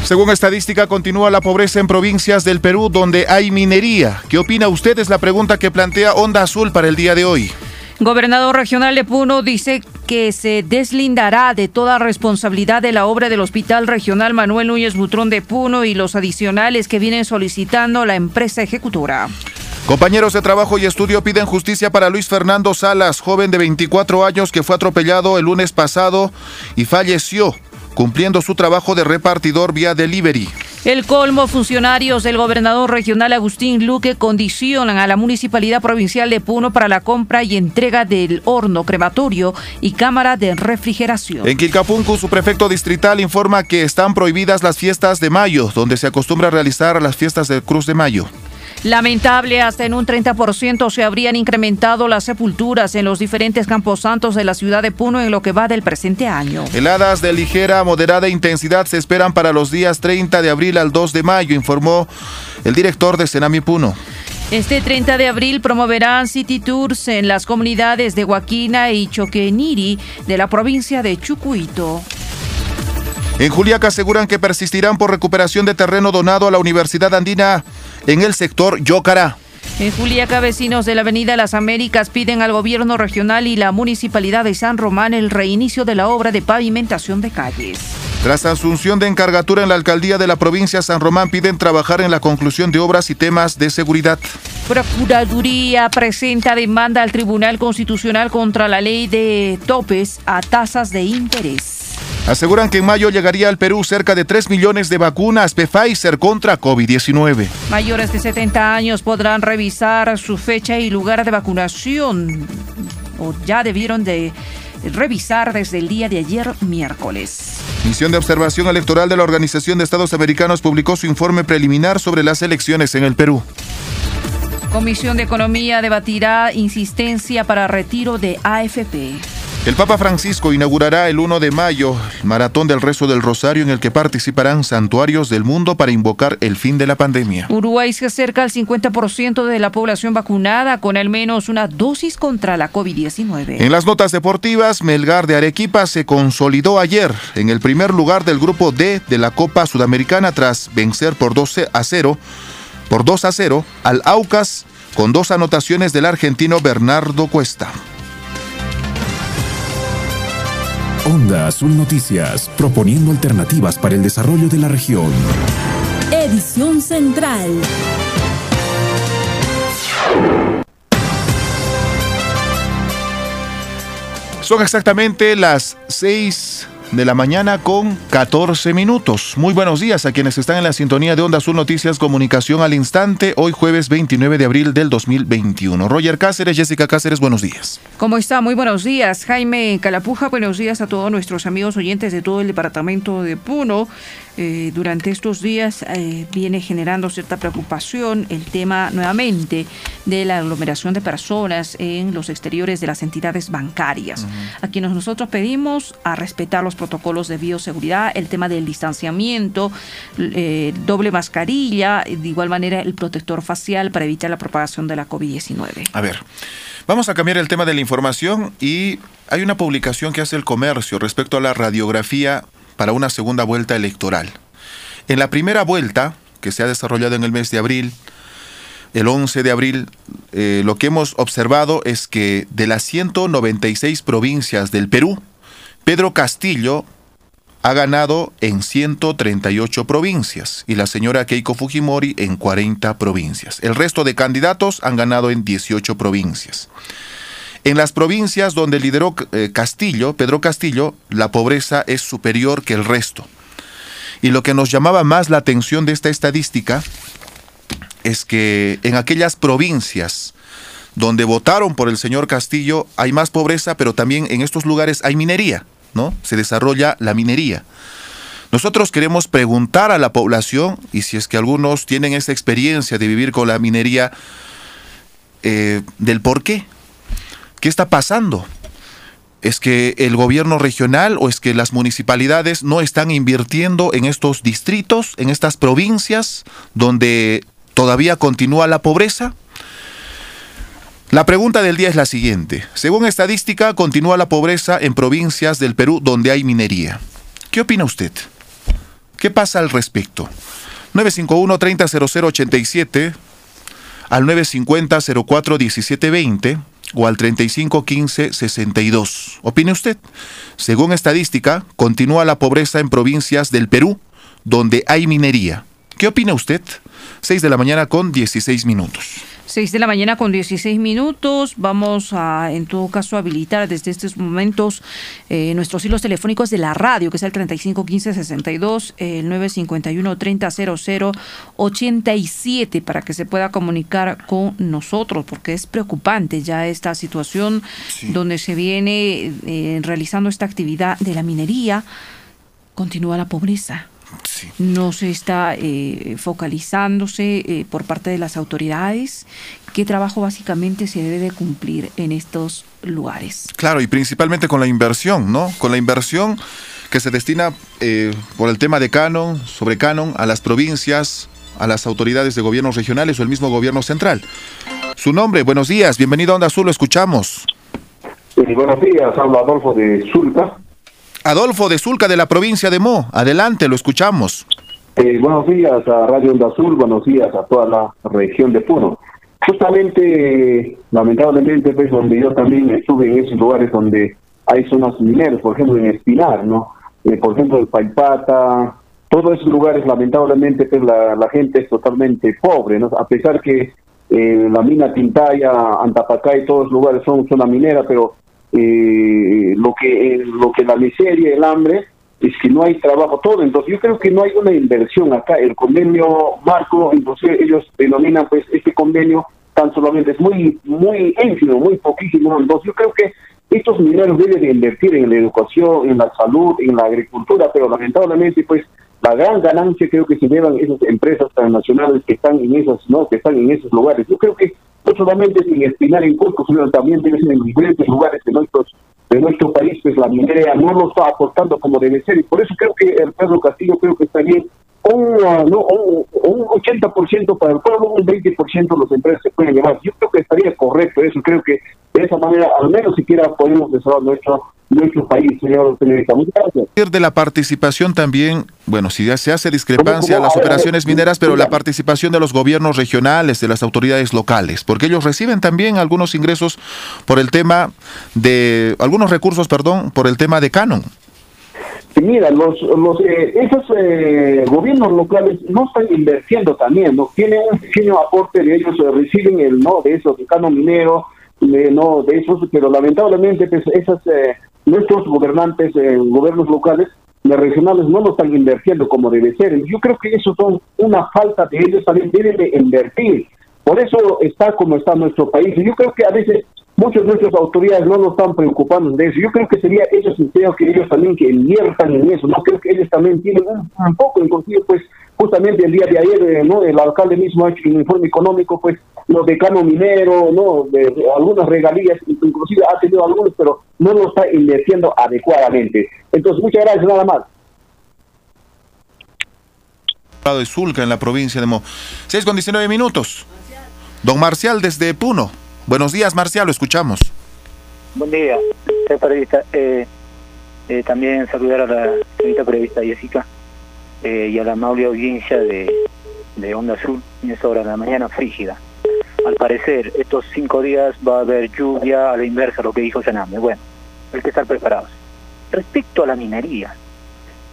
Según estadística, continúa la pobreza en provincias del Perú donde hay minería. ¿Qué opina usted? Es la pregunta que plantea Onda Azul para el día de hoy. Gobernador regional de Puno dice que se deslindará de toda responsabilidad de la obra del Hospital Regional Manuel Núñez Butrón de Puno y los adicionales que vienen solicitando la empresa ejecutora. Compañeros de trabajo y estudio piden justicia para Luis Fernando Salas, joven de 24 años que fue atropellado el lunes pasado y falleció cumpliendo su trabajo de repartidor vía delivery. El colmo, funcionarios del gobernador regional Agustín Luque condicionan a la Municipalidad Provincial de Puno para la compra y entrega del horno crematorio y cámara de refrigeración. En Quilcapuncu, su prefecto distrital informa que están prohibidas las fiestas de mayo, donde se acostumbra a realizar las fiestas del Cruz de Mayo. Lamentable, hasta en un 30% se habrían incrementado las sepulturas en los diferentes camposantos de la ciudad de Puno en lo que va del presente año. Heladas de ligera a moderada intensidad se esperan para los días 30 de abril al 2 de mayo, informó el director de Senami Puno. Este 30 de abril promoverán City Tours en las comunidades de Huaquina y Choqueniri de la provincia de Chucuito. En Juliaca aseguran que persistirán por recuperación de terreno donado a la Universidad Andina en el sector Yocará. En Juliaca, vecinos de la Avenida Las Américas piden al gobierno regional y la municipalidad de San Román el reinicio de la obra de pavimentación de calles. Tras asunción de encargatura en la alcaldía de la provincia San Román, piden trabajar en la conclusión de obras y temas de seguridad. Procuraduría presenta demanda al Tribunal Constitucional contra la ley de topes a tasas de interés. Aseguran que en mayo llegaría al Perú cerca de 3 millones de vacunas Pfizer contra COVID-19. Mayores de 70 años podrán revisar su fecha y lugar de vacunación o ya debieron de revisar desde el día de ayer miércoles. Misión de Observación Electoral de la Organización de Estados Americanos publicó su informe preliminar sobre las elecciones en el Perú. Comisión de Economía debatirá insistencia para retiro de AFP. El Papa Francisco inaugurará el 1 de mayo el Maratón del Rezo del Rosario en el que participarán santuarios del mundo para invocar el fin de la pandemia. Uruguay se acerca al 50% de la población vacunada con al menos una dosis contra la COVID-19. En las notas deportivas, Melgar de Arequipa se consolidó ayer en el primer lugar del grupo D de la Copa Sudamericana tras vencer por 12 a 0 por 2 a 0 al Aucas con dos anotaciones del argentino Bernardo Cuesta. Onda Azul Noticias, proponiendo alternativas para el desarrollo de la región. Edición Central. Son exactamente las 6 de la mañana con 14 minutos. Muy buenos días a quienes están en la sintonía de Onda Azul Noticias Comunicación al Instante, hoy jueves 29 de abril del 2021. Roger Cáceres, Jessica Cáceres, buenos días. ¿Cómo está? Muy buenos días. Jaime Calapuja, buenos días a todos nuestros amigos oyentes de todo el departamento de Puno. Eh, durante estos días eh, viene generando cierta preocupación el tema nuevamente de la aglomeración de personas en los exteriores de las entidades bancarias. A quienes nosotros pedimos a respetar los protocolos de bioseguridad, el tema del distanciamiento, eh, doble mascarilla, de igual manera el protector facial para evitar la propagación de la COVID-19. A ver. Vamos a cambiar el tema de la información y hay una publicación que hace el comercio respecto a la radiografía para una segunda vuelta electoral. En la primera vuelta, que se ha desarrollado en el mes de abril, el 11 de abril, eh, lo que hemos observado es que de las 196 provincias del Perú, Pedro Castillo ha ganado en 138 provincias y la señora Keiko Fujimori en 40 provincias. El resto de candidatos han ganado en 18 provincias. En las provincias donde lideró eh, Castillo, Pedro Castillo, la pobreza es superior que el resto. Y lo que nos llamaba más la atención de esta estadística es que en aquellas provincias donde votaron por el señor Castillo hay más pobreza, pero también en estos lugares hay minería, ¿no? Se desarrolla la minería. Nosotros queremos preguntar a la población, y si es que algunos tienen esa experiencia de vivir con la minería, eh, del por qué. ¿Qué está pasando? ¿Es que el gobierno regional o es que las municipalidades no están invirtiendo en estos distritos, en estas provincias donde todavía continúa la pobreza? La pregunta del día es la siguiente. Según estadística, continúa la pobreza en provincias del Perú donde hay minería. ¿Qué opina usted? ¿Qué pasa al respecto? 951-300087 al 950-04-1720 o al 3515-62. Opine usted. Según estadística, continúa la pobreza en provincias del Perú donde hay minería. ¿Qué opina usted? 6 de la mañana con 16 minutos. 6 de la mañana con 16 minutos. Vamos a, en todo caso, habilitar desde estos momentos eh, nuestros hilos telefónicos de la radio, que es el 3515-62, el 951-3000-87, para que se pueda comunicar con nosotros, porque es preocupante ya esta situación donde se viene eh, realizando esta actividad de la minería. Continúa la pobreza no se está eh, focalizándose eh, por parte de las autoridades qué trabajo básicamente se debe de cumplir en estos lugares. Claro, y principalmente con la inversión, ¿no? Con la inversión que se destina eh, por el tema de canon, sobre canon, a las provincias, a las autoridades de gobiernos regionales o el mismo gobierno central. Su nombre, buenos días, bienvenido a Onda Azul, lo escuchamos. buenos días, hablo Adolfo de Zulca. Adolfo de Zulca de la provincia de Mo. Adelante, lo escuchamos. Eh, buenos días a Radio Onda Azul, buenos días a toda la región de Puno. Justamente, lamentablemente, pues donde yo también estuve en esos lugares donde hay zonas mineras, por ejemplo en Espinar, ¿no? Eh, por ejemplo el Paipata, todos esos lugares lamentablemente pues la, gente es totalmente pobre, ¿no? A pesar que eh, la mina Tintaya, Antapacay, todos los lugares son zona minera, pero eh, lo que eh, lo que la miseria, el hambre, es que no hay trabajo todo. Entonces yo creo que no hay una inversión acá. El convenio marco, entonces ellos denominan pues este convenio tan solamente es muy muy ínfimo, muy poquísimo. Entonces yo creo que estos mineros deben de invertir en la educación, en la salud, en la agricultura, pero lamentablemente pues la gran ganancia creo que se llevan esas empresas transnacionales que están en esos no que están en esos lugares. Yo creo que no solamente sin Espinar en Cusco, sino también debe en diferentes lugares de nuestros de nuestro país, pues la minería no lo está aportando como debe ser. Y por eso creo que el Pedro Castillo creo que está bien un, no, un, 80% para el pueblo, un 20% los empresas se pueden llevar. Yo creo que estaría correcto eso, creo que de esa manera al menos siquiera podemos desarrollar nuestro nuestro país, señor señorita. Muchas gracias. De la participación también, bueno, si ya se hace discrepancia a las operaciones mineras, pero la participación de los gobiernos regionales, de las autoridades locales, porque ellos reciben también algunos ingresos por el tema de, algunos recursos, perdón, por el tema de canon. Mira, los, los eh, esos eh, gobiernos locales no están invirtiendo también, no tienen un pequeño aporte de ellos, eh, reciben el no de esos, el canon minero, de, no de esos, pero lamentablemente pues, esas nuestros gobernantes, eh, gobiernos locales, regionales no lo están invirtiendo como debe ser. Yo creo que eso son una falta de ellos también deben de invertir. Por eso está como está nuestro país. Y yo creo que a veces muchas de nuestras autoridades no nos están preocupando de eso. Yo creo que sería ellos que ellos también que inviertan en eso. No creo que ellos también tienen un, poco, inclusive pues justamente el día de ayer, eh, ¿no? El alcalde mismo ha hecho un informe económico, pues los decano minero, ¿no? De, algunas regalías, inclusive ha tenido algunos, pero no lo está invirtiendo adecuadamente. Entonces, muchas gracias, nada más de Zulca en la provincia de Mo. 6 con 19 minutos. Don Marcial desde Puno. Buenos días, Marcial, lo escuchamos. Buen día, periodista. Eh, eh, también saludar a la periodista Jessica eh, y a la amable audiencia de, de Onda Azul en esta hora de la mañana frígida. Al parecer, estos cinco días va a haber lluvia a la inversa, lo que dijo Saname. Bueno, hay que estar preparados. Respecto a la minería,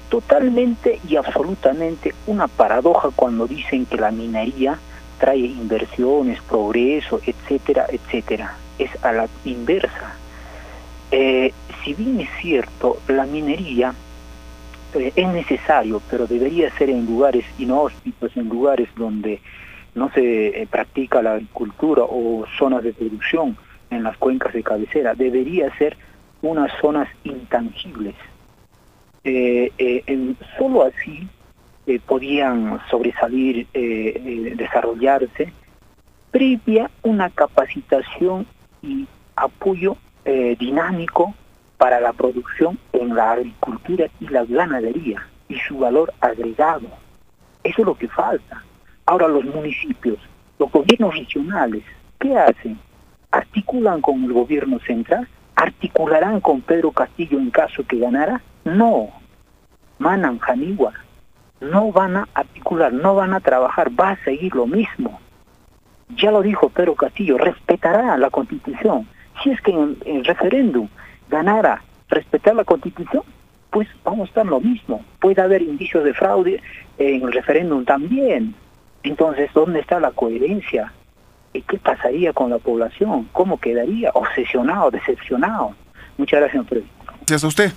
totalmente y absolutamente una paradoja cuando dicen que la minería trae inversiones, progreso, etcétera, etcétera. Es a la inversa. Eh, si bien es cierto, la minería eh, es necesario, pero debería ser en lugares inhóspitos, en lugares donde no se eh, practica la agricultura o zonas de producción en las cuencas de cabecera, debería ser unas zonas intangibles. Solo así eh, podían sobresalir, eh, eh, desarrollarse, previa una capacitación y apoyo dinámico para la producción en la agricultura y la ganadería y su valor agregado. Eso es lo que falta. Ahora los municipios, los gobiernos regionales, ¿qué hacen? ¿Articulan con el gobierno central? ¿Articularán con Pedro Castillo en caso que ganara? No. Manan Janiwa no van a articular, no van a trabajar, va a seguir lo mismo. Ya lo dijo Pedro Castillo, respetará la constitución. Si es que en el referéndum ganara respetar la constitución, pues vamos a estar lo mismo. Puede haber indicios de fraude en el referéndum también. Entonces, ¿dónde está la coherencia? ¿Y qué pasaría con la población? ¿Cómo quedaría? Obsesionado, decepcionado. Muchas gracias, Freddy. Gracias a usted.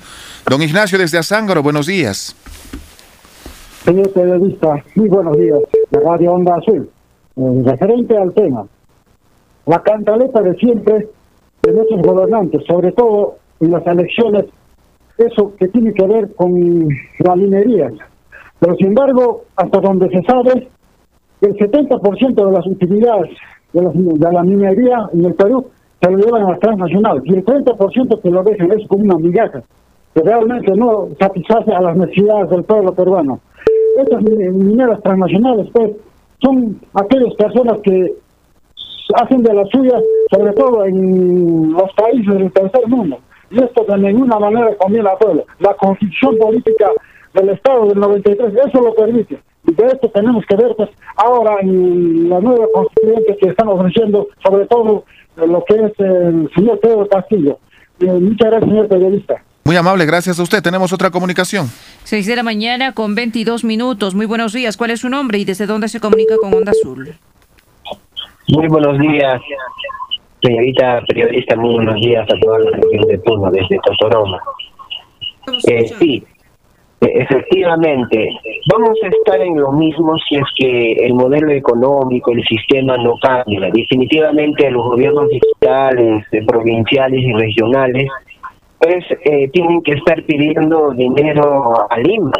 Don Ignacio desde Azángaro, buenos días. Señor periodista, muy buenos días, de Radio Onda Azul. Eh, referente al tema, la cantaleta de siempre de nuestros gobernantes, sobre todo en las elecciones, eso que tiene que ver con la minería. Pero sin embargo, hasta donde se sabe, el 70% de las utilidades de, de, la minería en el Perú se lo llevan a las transnacionales y el 30% que lo dejan es como una migaja, que realmente no satisface a las necesidades del pueblo peruano estas mineras transnacionales, pues, son aquellas personas que hacen de la suya, sobre todo en los países del tercer mundo. Y esto de ninguna manera conviene a pueblo. La constitución política del Estado del 93, eso lo permite. Y de esto tenemos que ver, pues, ahora en la nueva constituyente que están ofreciendo, sobre todo lo que es el señor Pedro Castillo. muchas gracias, señor periodista. Muy amable, gracias a usted. Tenemos otra comunicación. Seis de la mañana con 22 minutos. Muy buenos días. ¿Cuál es su nombre y desde dónde se comunica con Onda Azul? Muy buenos días, señorita periodista. Muy buenos días a toda la región de Puno, desde Totoroma. Eh, sí, efectivamente, vamos a estar en lo mismo si es que el modelo económico, el sistema no cambia. Definitivamente los gobiernos digitales, eh, provinciales y regionales pues eh, tienen que estar pidiendo dinero a Lima.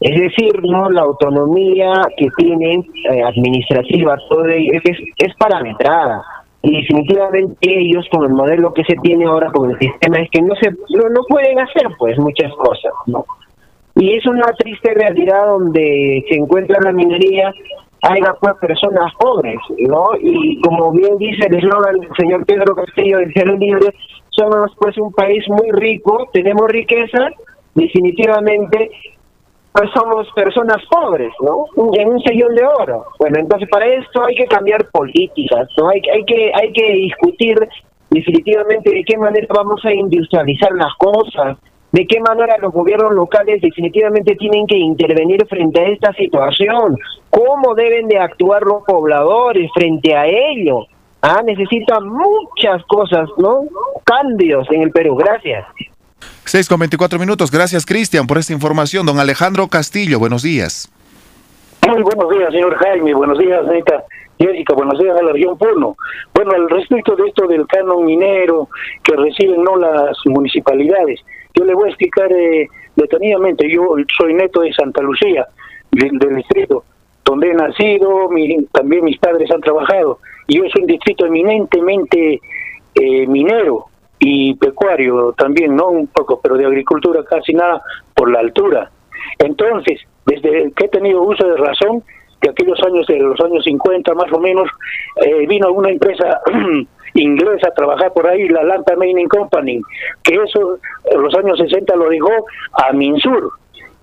Es decir, no la autonomía que tienen eh, administrativa todo es, es parametrada y definitivamente ellos con el modelo que se tiene ahora con el sistema es que no se no, no pueden hacer pues muchas cosas, ¿no? Y es una triste realidad donde se encuentra la minería hay pues personas pobres, ¿no? Y como bien dice el eslogan del señor Pedro Castillo del Cielo Libre, somos pues un país muy rico, tenemos riqueza, definitivamente pues somos personas pobres, ¿no? En un sellón de oro. Bueno, entonces para esto hay que cambiar políticas, ¿no? Hay, hay que hay que discutir definitivamente de qué manera vamos a industrializar las cosas, de qué manera los gobiernos locales definitivamente tienen que intervenir frente a esta situación, cómo deben de actuar los pobladores frente a ello. Ah, necesita muchas cosas, ¿no? Cambios en el Perú. Gracias. 6 con 24 minutos. Gracias, Cristian, por esta información. Don Alejandro Castillo, buenos días. Muy buenos días, señor Jaime. Buenos días, señorita Jessica. Buenos días a la región Puno. Bueno, al respecto de esto del canon minero que reciben no las municipalidades, yo le voy a explicar eh, detenidamente. Yo soy neto de Santa Lucía, del, distrito, donde he nacido, también mis padres han trabajado. Y soy un distrito eminentemente eh, minero y pecuario también, no un poco, pero de agricultura casi nada por la altura. Entonces, desde que he tenido uso de razón, de aquellos años, de los años 50 más o menos, eh, vino una empresa inglesa a trabajar por ahí, la Lanta Mining Company, que eso en los años 60 lo dejó a Minsur.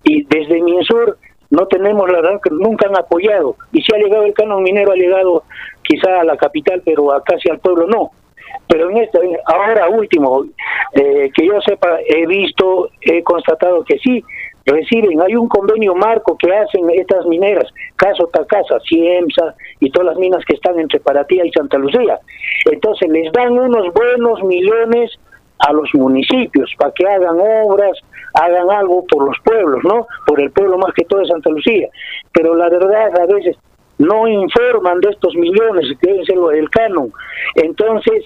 Y desde Minsur no tenemos la nunca han apoyado. Y si ha llegado el canon minero, ha llegado quizá a la capital, pero a casi al pueblo no. Pero en este, ahora último, eh, que yo sepa, he visto, he constatado que sí, reciben, hay un convenio marco que hacen estas mineras, Caso Tacasa, Ciemsa y todas las minas que están entre Paratía y Santa Lucía. Entonces les dan unos buenos millones a los municipios para que hagan obras, hagan algo por los pueblos, ¿no? Por el pueblo más que todo de Santa Lucía. Pero la verdad a veces no informan de estos millones que deben ser lo del canon. Entonces,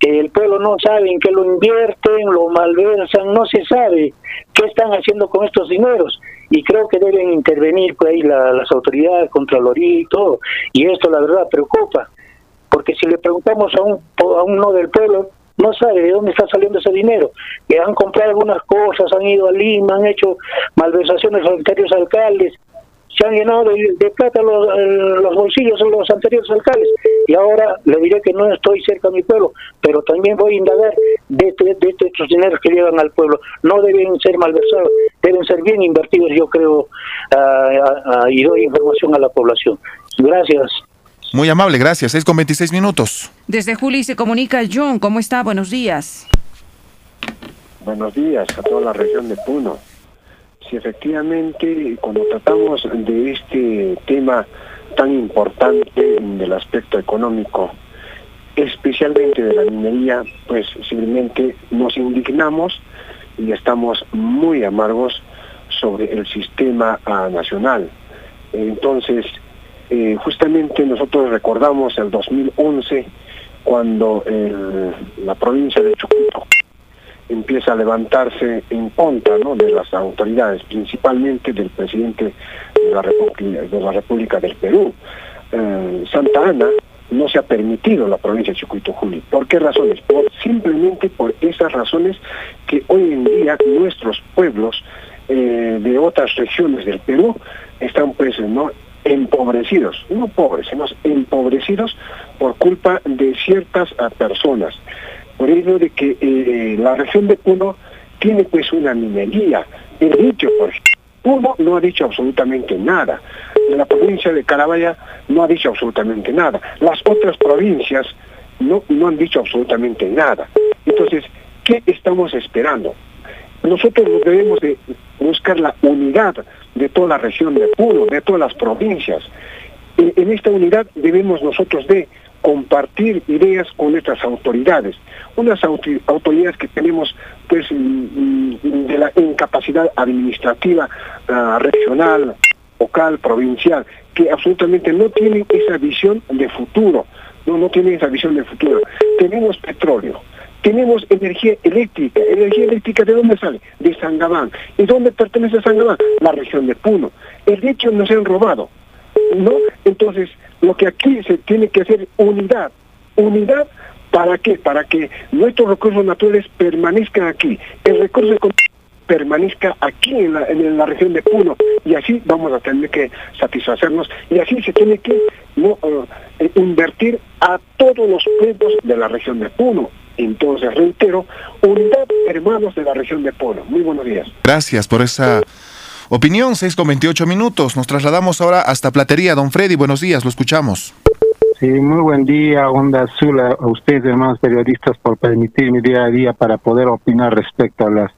el pueblo no sabe en qué lo invierten, lo malversan, no se sabe qué están haciendo con estos dineros. Y creo que deben intervenir por ahí las autoridades, Contraloría y todo. Y esto la verdad preocupa, porque si le preguntamos a un, a uno del pueblo, no sabe de dónde está saliendo ese dinero. Que han comprado algunas cosas, han ido a Lima, han hecho malversaciones a los alcaldes, se han llenado de, plata los, los bolsillos de los anteriores alcaldes. Y ahora le diré que no estoy cerca de mi pueblo, pero también voy a indagar de, de, estos dineros que llegan al pueblo. No deben ser malversados, deben ser bien invertidos, yo creo, y doy información a la población. Gracias. Muy amable, gracias. Es con 26 minutos. Desde Juli se comunica John. ¿Cómo está? Buenos días. Buenos días a toda la región de Puno. Si efectivamente, cuando tratamos de este tema tan importante del aspecto económico, especialmente de la minería, pues simplemente nos indignamos y estamos muy amargos sobre el sistema ah, nacional. Entonces, eh, justamente nosotros recordamos el 2011 cuando la provincia de Chucuito empieza a levantarse en contra de las autoridades, principalmente del presidente de la República, del Perú. Eh, Santa Ana no se ha permitido la provincia de Chucuito Juli. ¿Por qué razones? Simplemente por esas razones que hoy en día nuestros pueblos eh, de otras regiones del Perú están pues no empobrecidos, no pobres, sino empobrecidos por culpa de ciertas ah, personas. Por ello de que eh, la región de Puno tiene pues una minería. El dicho, por Puno no ha dicho absolutamente nada. La provincia de Carabaya no ha dicho absolutamente nada. Las otras provincias no, no han dicho absolutamente nada. Entonces, ¿qué estamos esperando? Nosotros debemos de buscar la unidad de toda la región de Puno, de todas las provincias. En, esta unidad debemos nosotros de compartir ideas con nuestras autoridades, unas autoridades que tenemos pues mm, mm, de la incapacidad administrativa ah, regional, local, provincial, que absolutamente no tienen esa visión de futuro, no, no tienen esa visión de futuro. Tenemos petróleo, tenemos energía eléctrica. ¿Energía eléctrica de dónde sale? De Sangabán. ¿Y dónde pertenece Sangabán? La región de Puno. El hecho nos han robado. ¿No? Entonces, lo que aquí se tiene que hacer unidad. Unidad ¿para qué? Para que nuestros recursos naturales permanezcan aquí. El recurso permanezca aquí en la, en la, región de Puno y así vamos a tener que satisfacernos y así se tiene que ¿no? Eh, invertir a todos los pueblos de la región de Puno. Entonces, reitero, unidad hermanos de la región de Puno. Muy buenos días. Gracias por esa opinión, 6 con 28 minutos. Nos trasladamos ahora hasta Platería. Don Freddy, buenos días, lo escuchamos. Sí, muy buen día, Onda Azul, a ustedes, hermanos periodistas, por permitirme día a día para poder opinar respecto a las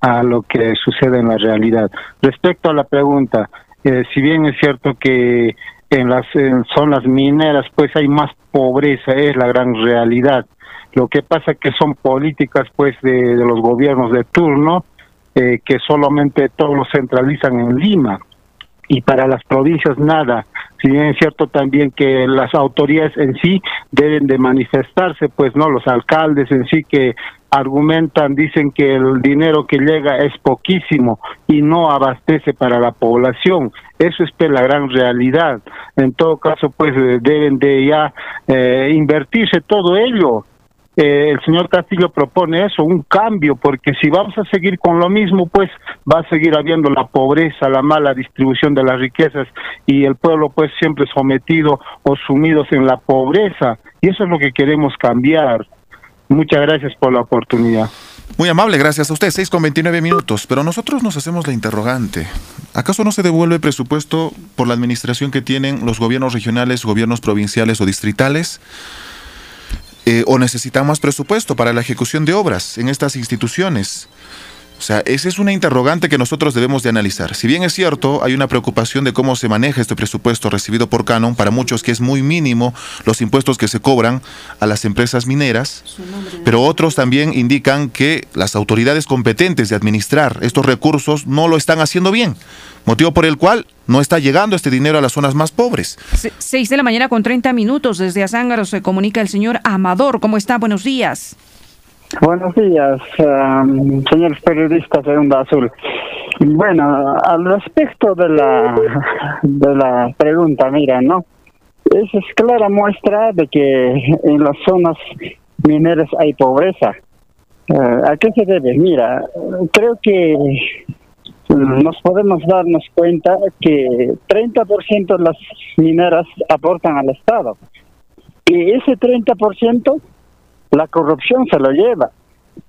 a lo que sucede en la realidad. Respecto a la pregunta, eh, si bien es cierto que en las zonas mineras pues hay más pobreza, es la gran realidad. Lo que pasa que son políticas pues de, los gobiernos de turno eh, que solamente todos lo centralizan en Lima y para las provincias nada. Si bien es cierto también que las autoridades en sí deben de manifestarse, pues no, los alcaldes en sí que argumentan, dicen que el dinero que llega es poquísimo y no abastece para la población. Eso es la gran realidad. En todo caso, pues eh, deben de ya eh, invertirse todo ello eh, el señor Castillo propone eso, un cambio, porque si vamos a seguir con lo mismo, pues va a seguir habiendo la pobreza, la mala distribución de las riquezas y el pueblo pues siempre sometido o sumidos en la pobreza. Y eso es lo que queremos cambiar. Muchas gracias por la oportunidad. Muy amable, gracias a usted. 6 con 29 minutos. Pero nosotros nos hacemos la interrogante. ¿Acaso no se devuelve presupuesto por la administración que tienen los gobiernos regionales, gobiernos provinciales o distritales? Eh, o necesitan más presupuesto para la ejecución de obras en estas instituciones. O sea, esa es una interrogante que nosotros debemos de analizar. Si bien es cierto, hay una preocupación de cómo se maneja este presupuesto recibido por Canon, para muchos que es muy mínimo los impuestos que se cobran a las empresas mineras, pero otros también indican que las autoridades competentes de administrar estos recursos no lo están haciendo bien motivo por el cual no está llegando este dinero a las zonas más pobres. Seis de la mañana con 30 minutos. Desde Azángaro se comunica el señor Amador. ¿Cómo está? Buenos días. Buenos días, um, señores periodistas de Onda Azul. Bueno, al respecto de la, de la pregunta, mira, ¿no? Esa es clara muestra de que en las zonas mineras hay pobreza. Eh, ¿A qué se debe? Mira, creo que nos podemos darnos cuenta que 30% de las mineras aportan al Estado. Y ese 30% la corrupción se lo lleva.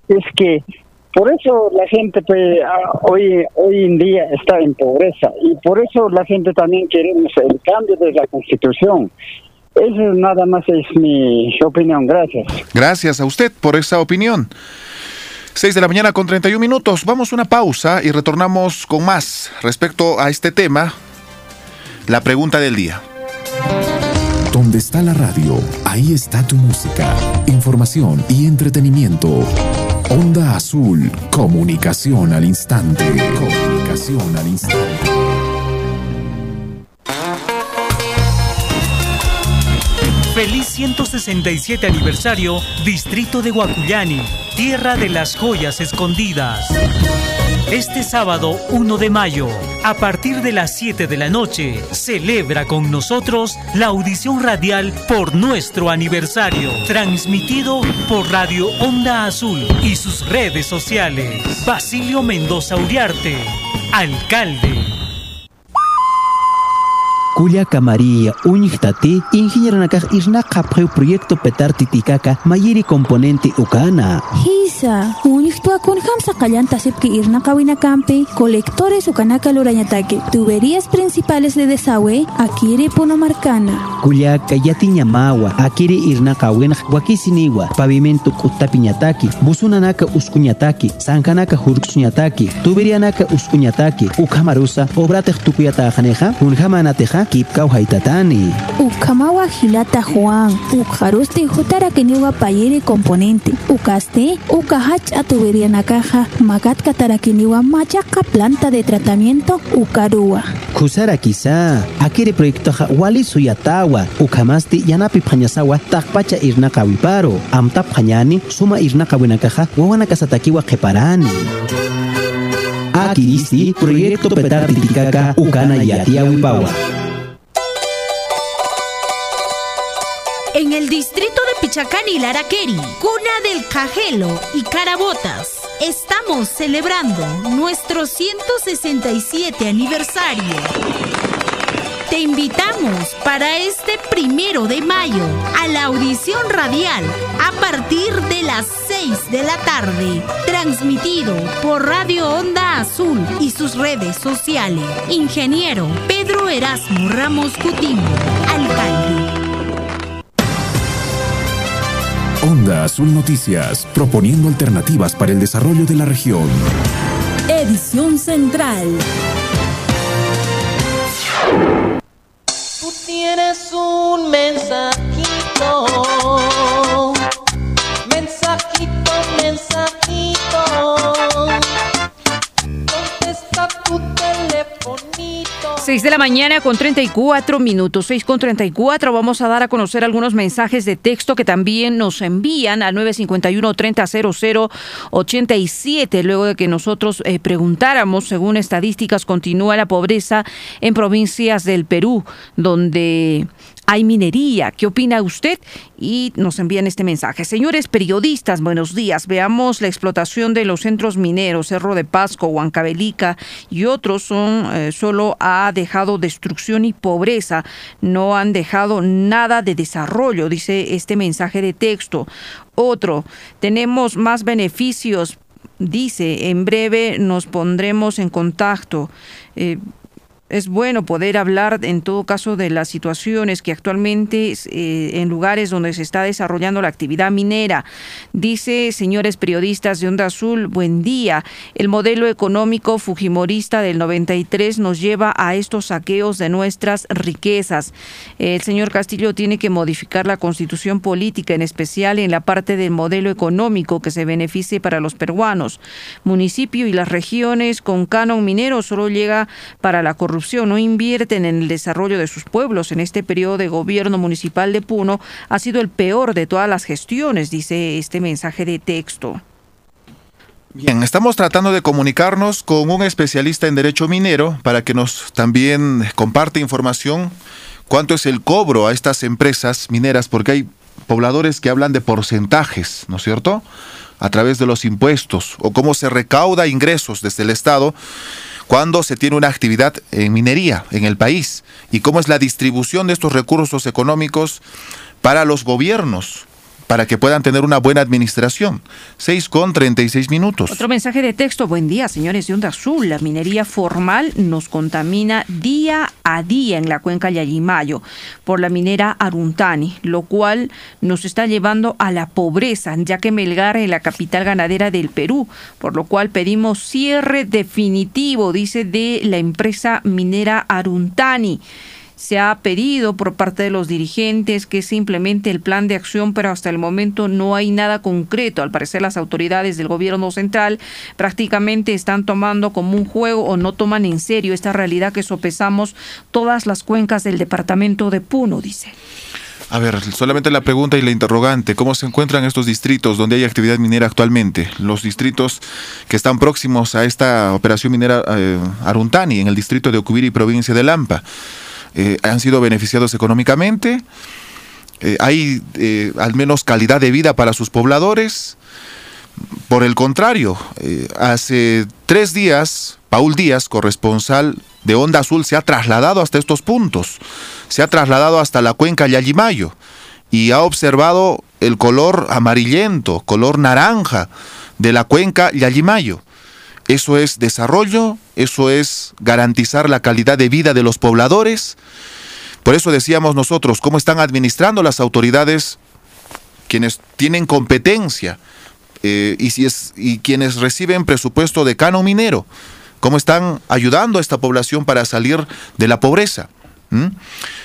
Es que por eso la gente pues, hoy, hoy en día está en pobreza y por eso la gente también queremos el cambio de la constitución. Eso nada más es mi opinión. Gracias. Gracias a usted por esa opinión. 6 de la mañana con 31 minutos. Vamos a una pausa y retornamos con más respecto a este tema. La pregunta del día. Donde está la radio, ahí está tu música, información y entretenimiento. Onda Azul, comunicación al instante. Comunicación al instante. Feliz 167 aniversario, Distrito de Guacuyani, Tierra de las Joyas Escondidas. Este sábado 1 de mayo, a partir de las 7 de la noche, celebra con nosotros la audición radial por nuestro aniversario, transmitido por Radio Onda Azul y sus redes sociales. Basilio Mendoza Uriarte, alcalde. Kulia María Uñichtati, ingeniero nakaj isnaqa proyecto petar titikaka mayiri componente ukana. Hisa, uñichtua con hamsa kallanta sepki irnaqa campe, colectores ukanaka lurañatake, tuberías principales de desagüe, akiri ponomarcana. Kulia kayati ñamawa, akiri irnaqa winaj wakisiniwa, pavimento kutapiñataki, busunanaka uskuñataki, sankanaka hurksuñataki, tuberianaka uskuñataki, ukamarusa, obratek tukuyatajaneja, unjamanateja, kipkau haitatani. Ukamawa hilata Juan, ukharuste jutara keniwa payere componente, ukaste, ukahach atuberia nakaja, magat katarakiniwa machaka planta de tratamiento, ukarua. Kusara quizá, akire proyecto wali suyatawa, ukamasti yanapi pañasawa, takpacha irnaka wiparo, amtap pañani, suma irnaka winakaja, wawanakasatakiwa keparani. Akiristi, proyecto petar titikaka, ukana yatia wipawa. En el distrito de Pichacán y Laraqueri, cuna del Cajelo y Carabotas, estamos celebrando nuestro 167 aniversario. Te invitamos para este primero de mayo a la audición radial a partir de las 6 de la tarde, transmitido por Radio Onda Azul y sus redes sociales. Ingeniero Pedro Erasmo Ramos Coutinho, alcalde. Onda Azul Noticias, proponiendo alternativas para el desarrollo de la región. Edición Central. Tú tienes un mensajito, mensajito, mensajito. 6 de la mañana con 34 minutos, 6 con 34. Vamos a dar a conocer algunos mensajes de texto que también nos envían al 951-3000-87. Luego de que nosotros eh, preguntáramos, según estadísticas, continúa la pobreza en provincias del Perú, donde hay minería. ¿Qué opina usted? Y nos envían este mensaje. Señores periodistas, buenos días. Veamos la explotación de los centros mineros, Cerro de Pasco, Huancavelica y otros son eh, solo ha dejado destrucción y pobreza. No han dejado nada de desarrollo, dice este mensaje de texto. Otro, tenemos más beneficios dice, en breve nos pondremos en contacto. Eh, es bueno poder hablar en todo caso de las situaciones que actualmente eh, en lugares donde se está desarrollando la actividad minera. Dice, señores periodistas de Onda Azul, buen día. El modelo económico fujimorista del 93 nos lleva a estos saqueos de nuestras riquezas. El señor Castillo tiene que modificar la constitución política, en especial en la parte del modelo económico que se beneficie para los peruanos. Municipio y las regiones con canon minero solo llega para la corrupción no invierten en el desarrollo de sus pueblos. En este periodo de gobierno municipal de Puno ha sido el peor de todas las gestiones, dice este mensaje de texto. Bien, estamos tratando de comunicarnos con un especialista en derecho minero para que nos también comparte información cuánto es el cobro a estas empresas mineras, porque hay pobladores que hablan de porcentajes, ¿no es cierto? A través de los impuestos o cómo se recauda ingresos desde el Estado cuando se tiene una actividad en minería en el país y cómo es la distribución de estos recursos económicos para los gobiernos para que puedan tener una buena administración. 6 con 36 minutos. Otro mensaje de texto. Buen día, señores de Onda Azul. La minería formal nos contamina día a día en la cuenca Yayimayo por la minera Aruntani, lo cual nos está llevando a la pobreza, ya que Melgar es la capital ganadera del Perú, por lo cual pedimos cierre definitivo, dice, de la empresa minera Aruntani se ha pedido por parte de los dirigentes que simplemente el plan de acción, pero hasta el momento no hay nada concreto. Al parecer las autoridades del gobierno central prácticamente están tomando como un juego o no toman en serio esta realidad que sopesamos todas las cuencas del departamento de Puno, dice. A ver, solamente la pregunta y la interrogante, ¿cómo se encuentran estos distritos donde hay actividad minera actualmente? Los distritos que están próximos a esta operación minera eh, Aruntani, en el distrito de Ocubiri, provincia de Lampa. Eh, han sido beneficiados económicamente, eh, hay eh, al menos calidad de vida para sus pobladores. Por el contrario, hace tres días, Paul Díaz, corresponsal de Onda Azul, se ha trasladado hasta estos puntos, se ha trasladado hasta la cuenca Yayimayo y ha observado el color amarillento, color naranja de la cuenca Yayimayo. Eso es desarrollo, eso es garantizar la calidad de vida de los pobladores. Por eso decíamos nosotros, cómo están administrando las autoridades quienes tienen competencia eh, y, y quienes reciben presupuesto de cano minero, cómo están ayudando a esta población para salir de la pobreza.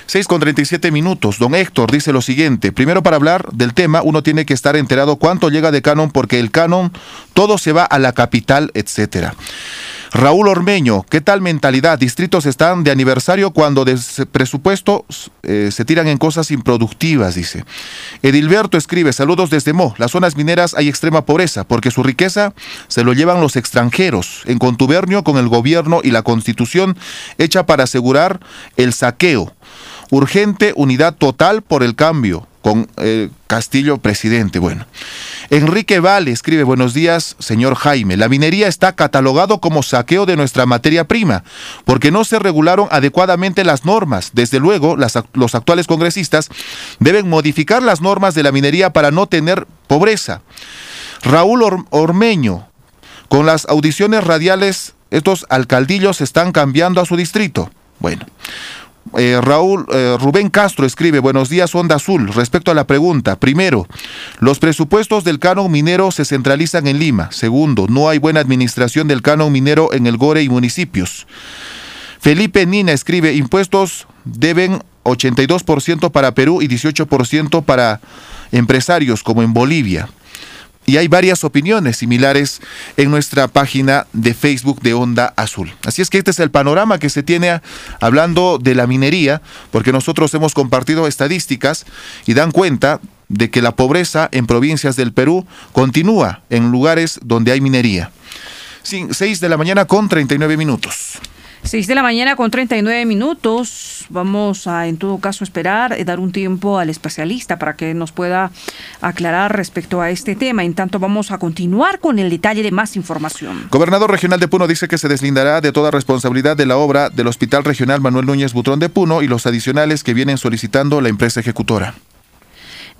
6 con 37 minutos. Don Héctor dice lo siguiente. Primero, para hablar del tema, uno tiene que estar enterado cuánto llega de canon, porque el canon todo se va a la capital, etcétera. Raúl Ormeño, ¿qué tal mentalidad? Distritos están de aniversario cuando de presupuesto eh, se tiran en cosas improductivas, dice. Edilberto escribe, saludos desde Mo, las zonas mineras hay extrema pobreza porque su riqueza se lo llevan los extranjeros en contubernio con el gobierno y la constitución hecha para asegurar el saqueo. Urgente unidad total por el cambio con eh, Castillo presidente. Bueno, Enrique Vale escribe, buenos días, señor Jaime. La minería está catalogado como saqueo de nuestra materia prima, porque no se regularon adecuadamente las normas. Desde luego, los actuales congresistas deben modificar las normas de la minería para no tener pobreza. Raúl Ormeño, con las audiciones radiales, estos alcaldillos están cambiando a su distrito. Bueno, eh, Raúl eh, Rubén Castro escribe, buenos días Onda Azul, respecto a la pregunta, primero, los presupuestos del canon minero se centralizan en Lima, segundo, no hay buena administración del canon minero en el Gore y municipios. Felipe Nina escribe, impuestos deben 82% para Perú y 18% para empresarios como en Bolivia. Y hay varias opiniones similares en nuestra página de Facebook de Onda Azul. Así es que este es el panorama que se tiene hablando de la minería, porque nosotros hemos compartido estadísticas y dan cuenta de que la pobreza en provincias del Perú continúa en lugares donde hay minería. 6 de la mañana con 39 minutos. 6 de la mañana con 39 minutos. Vamos a, en todo caso, esperar, eh, dar un tiempo al especialista para que nos pueda aclarar respecto a este tema. En tanto, vamos a continuar con el detalle de más información. Gobernador regional de Puno dice que se deslindará de toda responsabilidad de la obra del Hospital Regional Manuel Núñez Butrón de Puno y los adicionales que vienen solicitando la empresa ejecutora.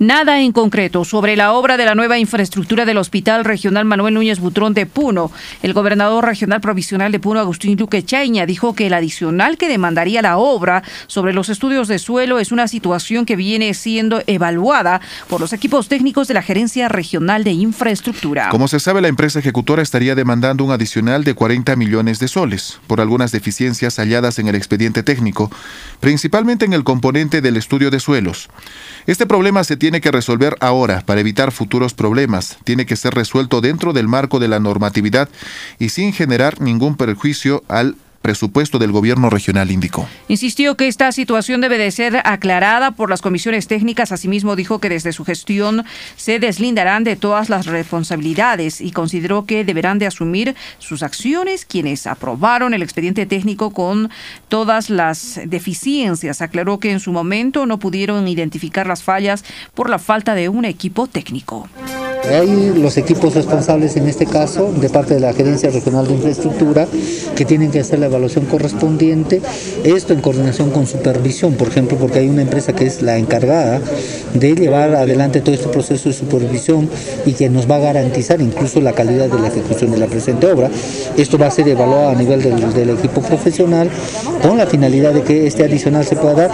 Nada en concreto sobre la obra de la nueva infraestructura del Hospital Regional Manuel Núñez Butrón de Puno. El gobernador regional provisional de Puno, Agustín Luque Chaña, dijo que el adicional que demandaría la obra sobre los estudios de suelo es una situación que viene siendo evaluada por los equipos técnicos de la Gerencia Regional de Infraestructura. Como se sabe, la empresa ejecutora estaría demandando un adicional de 40 millones de soles por algunas deficiencias halladas en el expediente técnico, principalmente en el componente del estudio de suelos. Este problema se tiene que resolver ahora para evitar futuros problemas. Tiene que ser resuelto dentro del marco de la normatividad y sin generar ningún perjuicio al presupuesto del gobierno regional indicó. Insistió que esta situación debe de ser aclarada por las comisiones técnicas. Asimismo, dijo que desde su gestión se deslindarán de todas las responsabilidades y consideró que deberán de asumir sus acciones quienes aprobaron el expediente técnico con todas las deficiencias. Aclaró que en su momento no pudieron identificar las fallas por la falta de un equipo técnico. Hay los equipos responsables en este caso de parte de la Gerencia Regional de Infraestructura que tienen que hacer la evaluación correspondiente, esto en coordinación con supervisión, por ejemplo, porque hay una empresa que es la encargada de llevar adelante todo este proceso de supervisión y que nos va a garantizar incluso la calidad de la ejecución de la presente obra. Esto va a ser evaluado a nivel del, equipo profesional con la finalidad de que este adicional se pueda dar,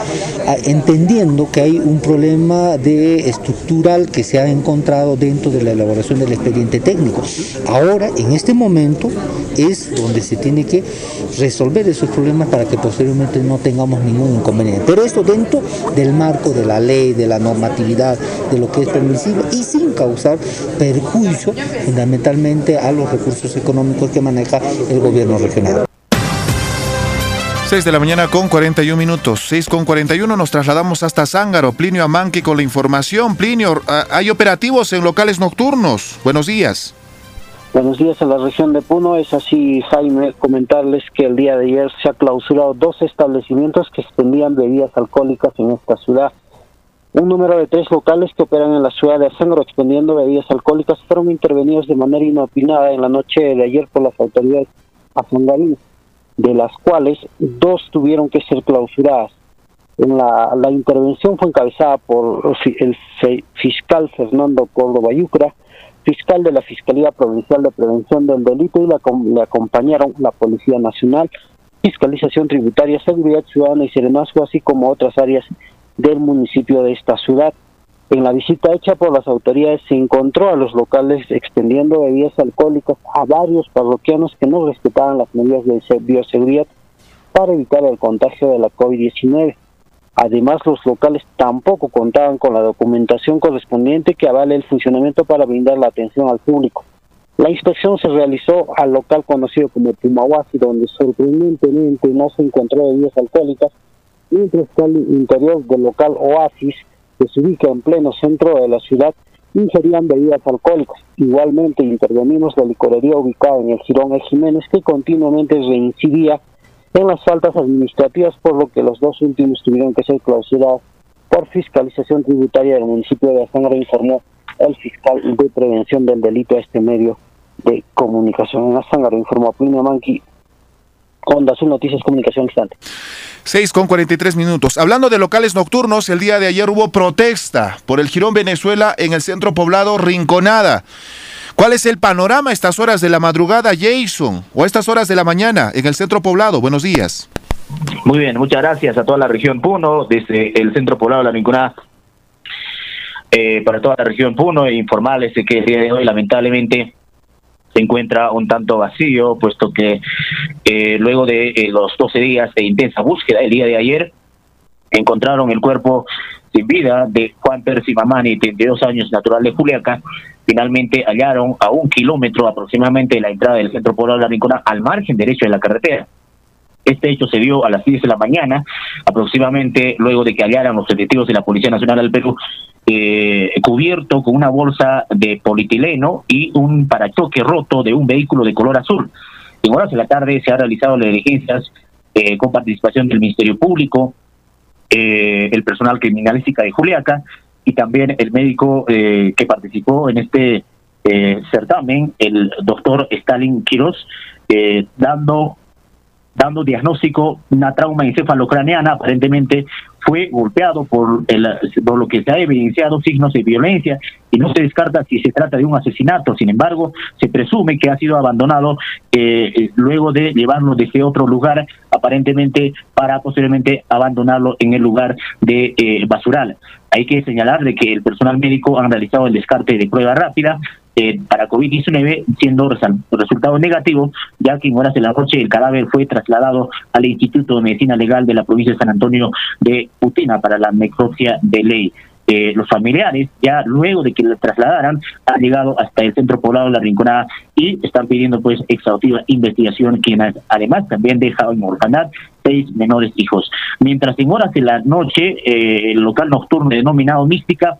entendiendo que hay un problema de estructural que se ha encontrado dentro de la elaboración del expediente técnico. Ahora, en este momento, es donde se tiene que resolver esos problemas para que posteriormente no tengamos ningún inconveniente. Pero esto dentro del marco de la ley, de la normatividad, de lo que es permisible y sin causar perjuicio fundamentalmente a los recursos económicos que maneja el gobierno regional. 6 de la mañana con 41 minutos. 6 con 41 nos trasladamos hasta Zángaro. Plinio Amanqui con la información. Plinio, ah, hay operativos en locales nocturnos. Buenos días. Buenos días a la región de Puno. Es así, Jaime, comentarles que el día de ayer se ha clausurado dos establecimientos que expendían bebidas alcohólicas en esta ciudad. Un número de tres locales que operan en la ciudad de Zángaro expendiendo bebidas alcohólicas fueron intervenidos de manera inopinada en la noche de ayer por las autoridades azangarinas de las cuales dos tuvieron que ser clausuradas. En la, la intervención fue encabezada por el fiscal Fernando Córdoba Yucra, fiscal de la Fiscalía Provincial de Prevención del Delito y la, le acompañaron la Policía Nacional, Fiscalización Tributaria, Seguridad Ciudadana y Serenazgo, así como otras áreas del municipio de esta ciudad. En la visita hecha por las autoridades se encontró a los locales extendiendo bebidas alcohólicas a varios parroquianos que no respetaban las medidas de bioseguridad para evitar el contagio de la COVID-19. Además, los locales tampoco contaban con la documentación correspondiente que avale el funcionamiento para brindar la atención al público. La inspección se realizó al local conocido como Pumahuasi, donde sorprendentemente no se encontró bebidas alcohólicas, mientras que al interior del local Oasis que se ubica en pleno centro de la ciudad, ingerían bebidas alcohólicas. Igualmente intervenimos la licorería ubicada en el Girón de Jiménez, que continuamente reincidía en las faltas administrativas, por lo que los dos últimos tuvieron que ser clausurados por fiscalización tributaria del municipio de Azangra, informó el fiscal de prevención del delito a este medio de comunicación. En Azangra informó Plinio Manqui, Onda sus Noticias Comunicación Instante. 6 con 43 minutos. Hablando de locales nocturnos, el día de ayer hubo protesta por el Girón Venezuela en el centro poblado Rinconada. ¿Cuál es el panorama a estas horas de la madrugada, Jason? O a estas horas de la mañana en el centro poblado. Buenos días. Muy bien, muchas gracias a toda la región Puno, desde el centro poblado de la Rinconada. Eh, para toda la región Puno e informarles que el día de hoy lamentablemente se encuentra un tanto vacío, puesto que eh, luego de eh, los 12 días de intensa búsqueda, el día de ayer, encontraron el cuerpo sin vida de Juan Percy Mamani, 32 años, natural de Juliaca, finalmente hallaron a un kilómetro aproximadamente de la entrada del centro poblado de la Rincona, al margen derecho de la carretera. Este hecho se dio a las 10 de la mañana, aproximadamente luego de que hallaran los detectives de la Policía Nacional del Perú eh, cubierto con una bolsa de polietileno y un parachoque roto de un vehículo de color azul. En horas de la tarde se han realizado las diligencias eh, con participación del Ministerio Público, eh, el personal criminalística de Juliaca y también el médico eh, que participó en este eh, certamen, el doctor Stalin Quiroz, eh, dando dando diagnóstico una trauma encefalocraneana, aparentemente fue golpeado por, el, por lo que se ha evidenciado signos de violencia y no se descarta si se trata de un asesinato. Sin embargo, se presume que ha sido abandonado eh, luego de llevarlo desde otro lugar, aparentemente para posiblemente abandonarlo en el lugar de eh, basural. Hay que señalar de que el personal médico ha realizado el descarte de prueba rápida, eh, para COVID-19, siendo resultado negativo, ya que en horas de la noche el cadáver fue trasladado al Instituto de Medicina Legal de la provincia de San Antonio de Putina para la necropsia de ley. Eh, los familiares, ya luego de que lo trasladaran, han llegado hasta el centro poblado de La Rinconada y están pidiendo pues exhaustiva investigación, quienes además también dejaron en orfandad seis menores hijos. Mientras en horas de la noche, eh, el local nocturno denominado Mística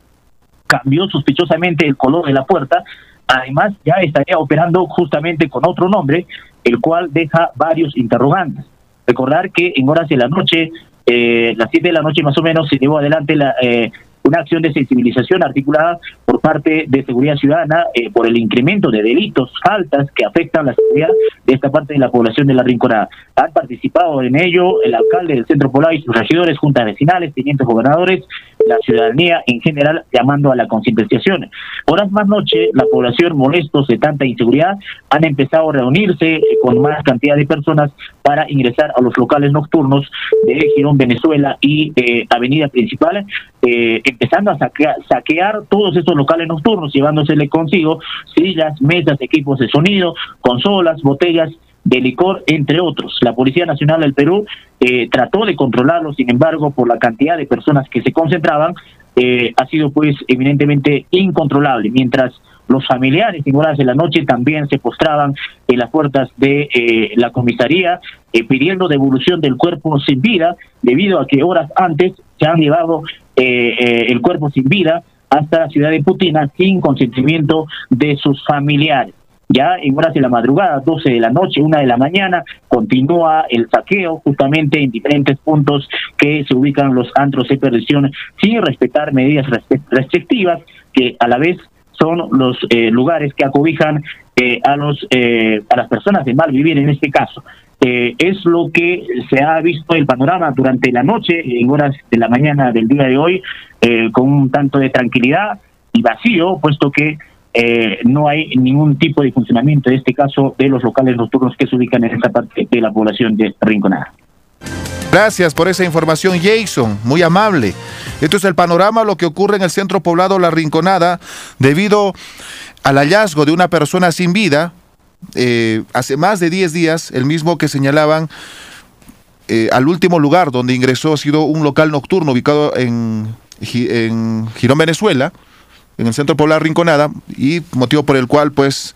cambió sospechosamente el color de la puerta. Además, ya estaría operando justamente con otro nombre, el cual deja varios interrogantes. Recordar que en horas de la noche, eh, las 7 de la noche más o menos, se llevó adelante la, eh, una acción de sensibilización articulada por parte de Seguridad Ciudadana eh, por el incremento de delitos, faltas que afectan la seguridad de esta parte de la población de la Rinconada. Han participado en ello el alcalde del Centro Polar y sus regidores, juntas vecinales, tenientes gobernadores, la ciudadanía en general llamando a la concientización. Horas más noche, la población molestos de tanta inseguridad han empezado a reunirse eh, con más cantidad de personas para ingresar a los locales nocturnos de Girón, Venezuela y eh, Avenida Principal, eh, empezando a saquear, saquear todos estos locales nocturnos, llevándosele consigo sillas, mesas, equipos de sonido, consolas, botellas de licor, entre otros. La Policía Nacional del Perú eh, trató de controlarlo, sin embargo, por la cantidad de personas que se concentraban, eh, ha sido pues evidentemente incontrolable, mientras los familiares en horas de la noche también se postraban en las puertas de eh, la comisaría eh, pidiendo devolución del cuerpo sin vida, debido a que horas antes se han llevado eh, eh, el cuerpo sin vida hasta la ciudad de Putina sin consentimiento de sus familiares. Ya en horas de la madrugada, 12 de la noche, 1 de la mañana, continúa el saqueo justamente en diferentes puntos que se ubican los antros de perdición sin respetar medidas restrictivas que a la vez son los eh, lugares que acobijan eh, a los eh, a las personas de mal vivir en este caso. Eh, es lo que se ha visto el panorama durante la noche, en horas de la mañana del día de hoy, eh, con un tanto de tranquilidad y vacío, puesto que eh, no hay ningún tipo de funcionamiento, en este caso, de los locales nocturnos que se ubican en esta parte de la población de Rinconada. Gracias por esa información, Jason. Muy amable. Esto es el panorama, lo que ocurre en el centro poblado La Rinconada, debido al hallazgo de una persona sin vida eh, hace más de 10 días, el mismo que señalaban eh, al último lugar donde ingresó ha sido un local nocturno ubicado en, en Girón, Venezuela, en el centro poblado Rinconada, y motivo por el cual pues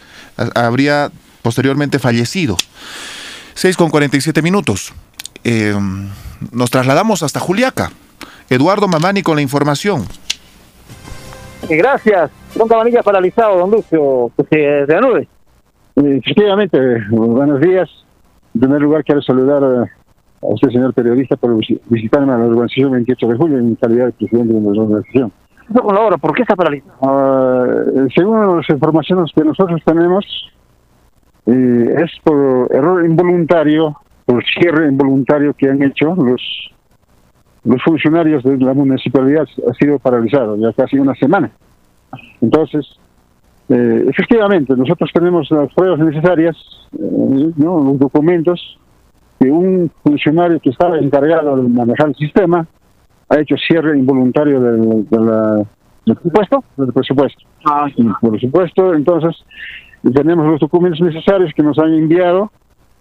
habría posteriormente fallecido. 6 con 47 minutos. Eh, nos trasladamos hasta Juliaca. Eduardo Mamani con la información. Eh, Gracias. Don Cabanilla paralizado, don Lucio, que se reanude. Efectivamente, buenos días. En primer lugar, quiero saludar a usted, señor periodista, por visi- visitarme a la organización 28 de julio en calidad de presidente de la organización. ¿Qué pasó con la obra? ¿Por qué está paralizado? Ah, según las informaciones que nosotros tenemos, eh, es por error involuntario, por cierre involuntario que han hecho los los funcionarios de la municipalidad ha sido paralizado ya casi una semana. Entonces, eh, efectivamente, nosotros tenemos las pruebas necesarias, eh, ¿no? los documentos, que un funcionario que estaba encargado de manejar el sistema ha hecho cierre involuntario del, de la- del presupuesto. Del presupuesto. Y por supuesto, entonces, tenemos los documentos necesarios que nos han enviado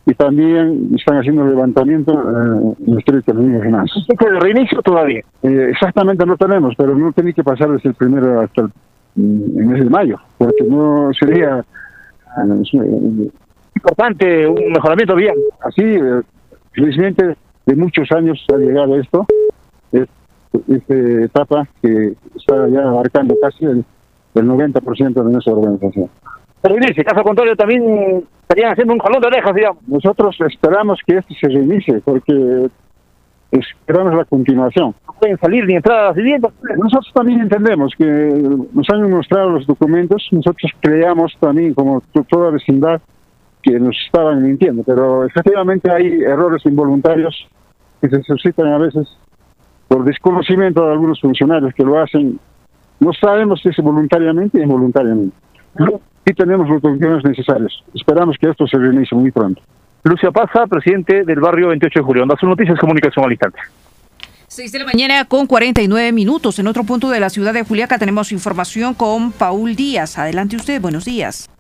y también están haciendo levantamiento eh, en el Estrecho de Regional. ¿De reinicio todavía? Eh, exactamente no tenemos, pero no tiene que pasar desde el primero hasta el, mm, mes de mayo, porque no sería eh, importante un mejoramiento bien. Así, eh, felizmente, de muchos años ha llegado esto, es- esta etapa que está ya abarcando casi el, el 90% de nuestra organización. Pero inicie, caso contrario también estarían haciendo un jalón de orejas, digamos. Nosotros esperamos que esto se reinicie porque esperamos la continuación. No pueden salir ni entrar a las viviendas. Nosotros también entendemos que nos han mostrado los documentos, nosotros creíamos también, como to- toda vecindad, que nos estaban mintiendo, pero efectivamente hay errores involuntarios que se suscitan a veces por desconocimiento de algunos funcionarios que lo hacen, no sabemos si es voluntariamente o involuntariamente. Sí tenemos los documentos necesarios. Esperamos que esto se reinicie muy pronto. Lucia Paza, presidente del barrio 28 de julio. Onda sus noticias, comunicación al instante. 6 de la mañana con 49 minutos. En otro punto de la ciudad de Juliaca tenemos información con Paul Díaz. Adelante usted, buenos días.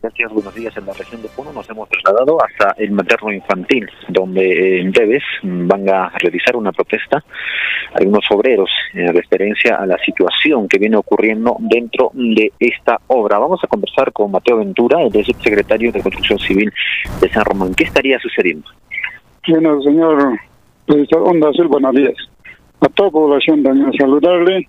Gracias, buenos días. En la región de Puno nos hemos trasladado hasta el materno infantil, donde eh, en breves mm, van a realizar una protesta algunos obreros en referencia a la situación que viene ocurriendo dentro de esta obra. Vamos a conversar con Mateo Ventura, el subsecretario de Construcción Civil de San Román. ¿Qué estaría sucediendo? Bueno, señor profesor Onda Azul, buenos días. A toda población también saludarle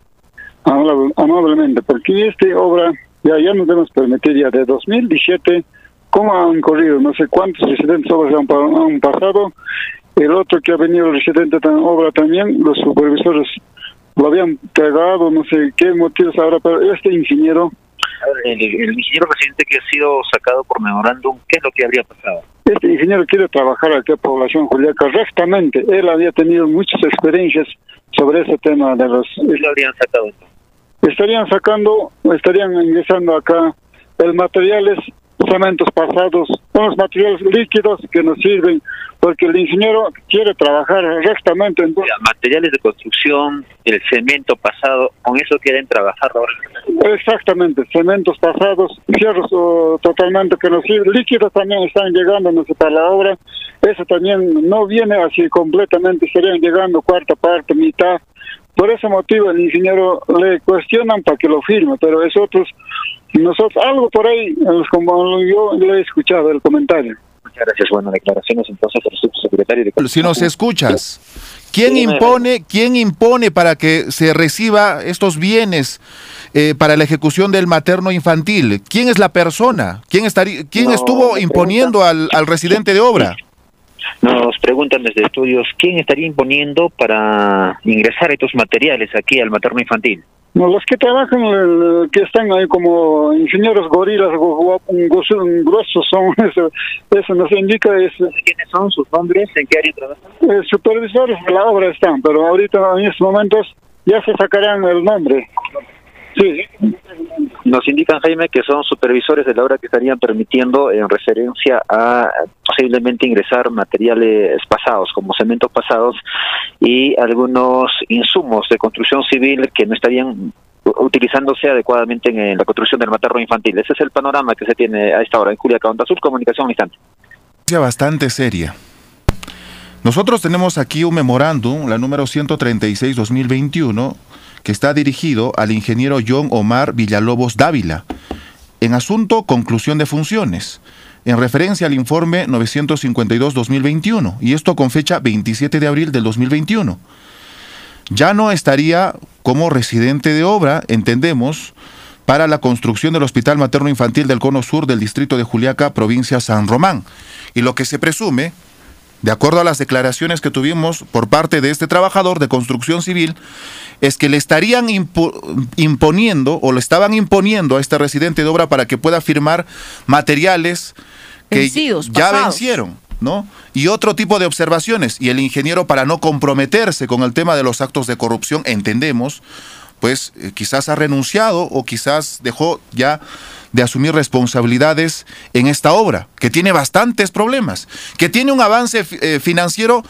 amable- amablemente, porque esta obra ya, ya nos debemos permitir ya de 2017, cómo han corrido, no sé cuántos residentes obras han, han pasado, el otro que ha venido el residente de obra también, los supervisores lo habían pegado, no sé qué motivos ahora, pero este ingeniero El, el ingeniero residente que ha sido sacado por memorándum, ¿qué es lo que habría pasado? Este ingeniero quiere trabajar aquí en población juliaca rectamente. Él había tenido muchas experiencias sobre ese tema de los... ¿Qué lo habrían sacado entonces? Estarían sacando, estarían ingresando acá el materiales, cementos pasados, unos materiales líquidos que nos sirven, porque el ingeniero quiere trabajar rectamente. Materiales de construcción, el cemento pasado, con eso quieren trabajar ahora. Exactamente, cementos pasados, fierros oh, totalmente que nos sirven, líquidos también están llegando para la obra, eso también no viene así completamente, estarían llegando cuarta parte, mitad. Por ese motivo el ingeniero le cuestionan para que lo firme, pero nosotros, nosotros algo por ahí, como yo le he escuchado el comentario. Muchas gracias. Bueno, declaraciones entonces del subsecretario de Si nos escuchas, ¿quién impone, quién impone para que se reciba estos bienes eh, para la ejecución del materno infantil? ¿Quién es la persona? ¿Quién, estaría, quién No, estuvo imponiendo al, al residente de obra? Nos preguntan desde estudios, ¿quién estaría imponiendo para ingresar estos materiales aquí al materno infantil? No, los que trabajan, que están ahí como ingenieros gorilas, gruesos son, eso, eso nos indica, es, ¿Quiénes son sus nombres? ¿En qué área trabajan? eh, supervisores de la obra están, pero ahorita en estos momentos ya se sacarán el nombre. Sí, Nos indican, Jaime, que son supervisores de la obra que estarían permitiendo en referencia a posiblemente ingresar materiales pasados, como cementos pasados y algunos insumos de construcción civil que no estarían utilizándose adecuadamente en, la construcción del materno infantil. Ese es el panorama que se tiene a esta hora en Culiacán. Sur, comunicación al instante. bastante seria. Nosotros tenemos aquí un memorándum, la número 136-2021, que está dirigido al ingeniero John Omar Villalobos Dávila, en asunto conclusión de funciones, en referencia al informe 952-2021, y esto con fecha 27 de abril del 2021. Ya no estaría como residente de obra, entendemos, para la construcción del Hospital Materno Infantil del Cono Sur del distrito de Juliaca, provincia San Román. Y lo que se presume, de acuerdo a las declaraciones que tuvimos por parte de este trabajador de construcción civil, es que le estarían impo- imponiendo o le estaban imponiendo a este residente de obra para que pueda firmar materiales que Vencidos, ya pasados. vencieron, ¿no? Y otro tipo de observaciones. Y el ingeniero, para no comprometerse con el tema de los actos de corrupción, entendemos, pues eh, quizás ha renunciado o quizás dejó ya de asumir responsabilidades en esta obra, que tiene bastantes problemas, que tiene un avance eh, financiero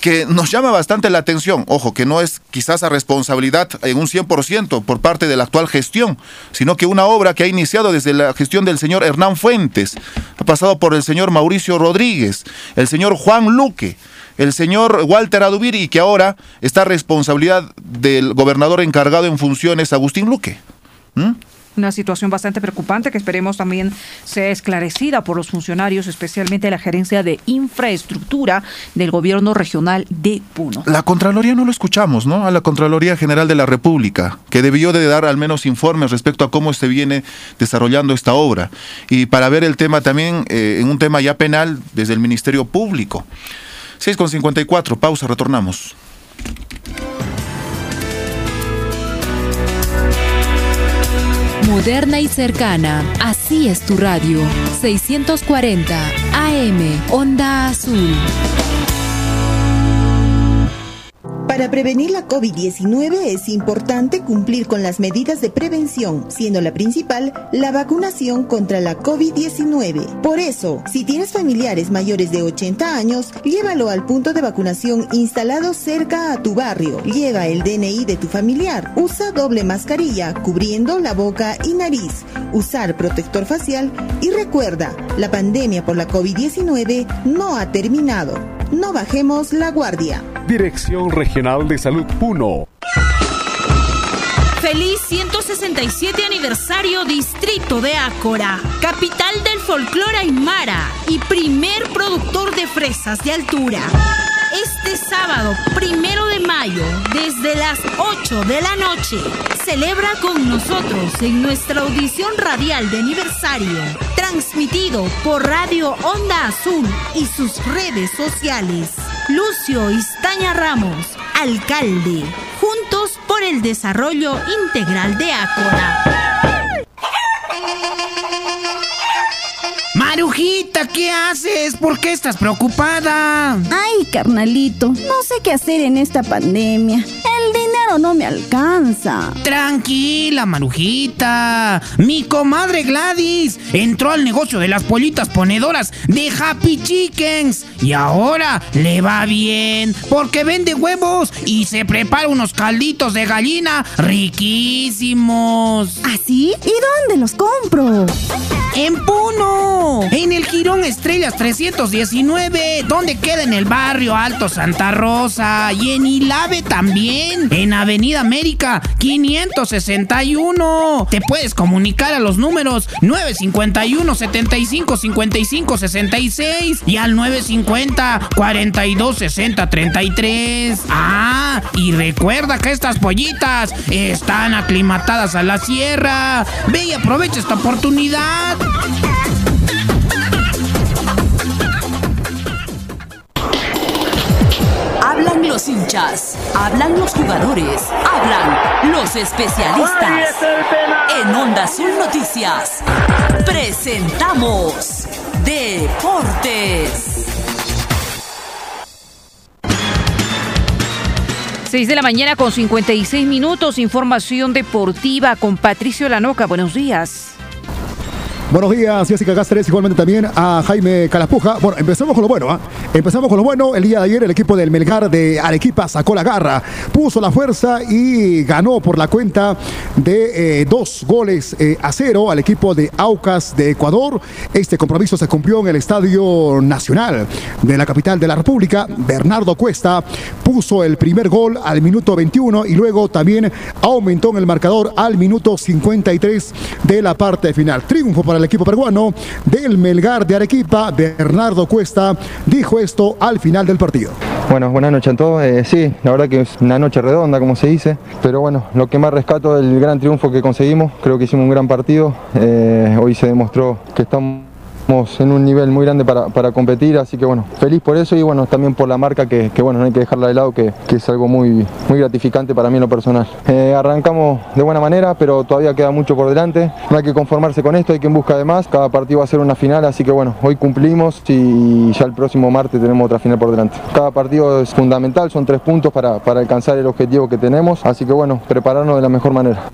que nos llama bastante la atención. Ojo, que no es quizás a responsabilidad en un 100% por parte de la actual gestión, sino que una obra que ha iniciado desde la gestión del señor Hernán Fuentes, ha pasado por el señor Mauricio Rodríguez, el señor Juan Luque, el señor Walter Adubir y que ahora está responsabilidad del gobernador encargado en funciones, Agustín Luque. ¿Mm? Una situación bastante preocupante que esperemos también sea esclarecida por los funcionarios, especialmente la gerencia de infraestructura del gobierno regional de Puno. La Contraloría no lo escuchamos, ¿no? A la Contraloría General de la República, que debió de dar al menos informes respecto a cómo se viene desarrollando esta obra. Y para ver el tema también, eh, en un tema ya penal, desde el Ministerio Público. 6,54, pausa, retornamos. Moderna y cercana, así es tu radio. 640 AM, Onda Azul. Para prevenir la COVID-19 es importante cumplir con las medidas de prevención, siendo la principal la vacunación contra la COVID-19. Por eso, si tienes familiares mayores de 80 años, llévalo al punto de vacunación instalado cerca a tu barrio. Lleva el DNI de tu familiar. Usa doble mascarilla cubriendo la boca y nariz. Usar protector facial y recuerda, la pandemia por la COVID-19 no ha terminado. No bajemos la guardia. Dirección Regional de Salud Puno. Feliz 167 aniversario Distrito de Ácora, capital del folclore aymara y primer productor de fresas de altura. Este sábado, primero de mayo, desde las 8 de la noche, celebra con nosotros en nuestra audición radial de aniversario, transmitido por Radio Onda Azul y sus redes sociales. Lucio Istaña Ramos, alcalde, juntos por el desarrollo integral de Ácora. Marujita, ¿qué haces? ¿Por qué estás preocupada? Ay, carnalito, no sé qué hacer en esta pandemia. El dinero no me alcanza. Tranquila, Marujita. Mi comadre Gladys entró al negocio de las pollitas ponedoras de Happy Chickens y ahora le va bien porque vende huevos y se prepara unos calditos de gallina riquísimos. ¿Así? ¿Y dónde los compro? En Puno, en el Girón Estrellas 319, donde queda en el barrio Alto Santa Rosa y en Ilave también, en Avenida América 561. Te puedes comunicar a los números 951 75 55 66 y al 950 42 60 33. Ah, y recuerda que estas pollitas están aclimatadas a la sierra. Ve y aprovecha esta oportunidad. Los hinchas, hablan los jugadores, hablan los especialistas. En Onda Azul Noticias, presentamos Deportes. 6 de la mañana con 56 minutos, información deportiva con Patricio Lanoca. Buenos días. Buenos días, Jessica Cáceres, igualmente también a Jaime Calapuja. Bueno, empezamos con lo bueno, ¿ah? Empezamos con lo bueno. El día de ayer el equipo del Melgar de Arequipa sacó la garra, puso la fuerza y ganó por la cuenta de eh, dos goles eh, a cero al equipo de Aucas de Ecuador. Este compromiso se cumplió en el Estadio Nacional de la capital de la República. Bernardo Cuesta puso el primer gol al minuto 21 y luego también aumentó en el marcador al minuto 53 de la parte final. Triunfo para el equipo peruano del Melgar de Arequipa. Bernardo Cuesta dijo esto al final del partido. Bueno, buenas noches a todos. Eh, sí, la verdad que es una noche redonda, como se dice, pero bueno, lo que más rescato es el gran triunfo que conseguimos. Creo que hicimos un gran partido. Eh, hoy se demostró que estamos en un nivel muy grande para, para, competir, así que bueno, feliz por eso y bueno, también por la marca que, que bueno, no hay que dejarla de lado, que, que, es algo muy, muy gratificante para mí en lo personal. Eh, arrancamos de buena manera, pero todavía queda mucho por delante, no hay que conformarse con esto, hay que en busca de más, cada partido va a ser una final, así que bueno, hoy cumplimos y ya el próximo martes tenemos otra final por delante. Cada partido es fundamental, son tres puntos para, para alcanzar el objetivo que tenemos, así que bueno, prepararnos de la mejor manera.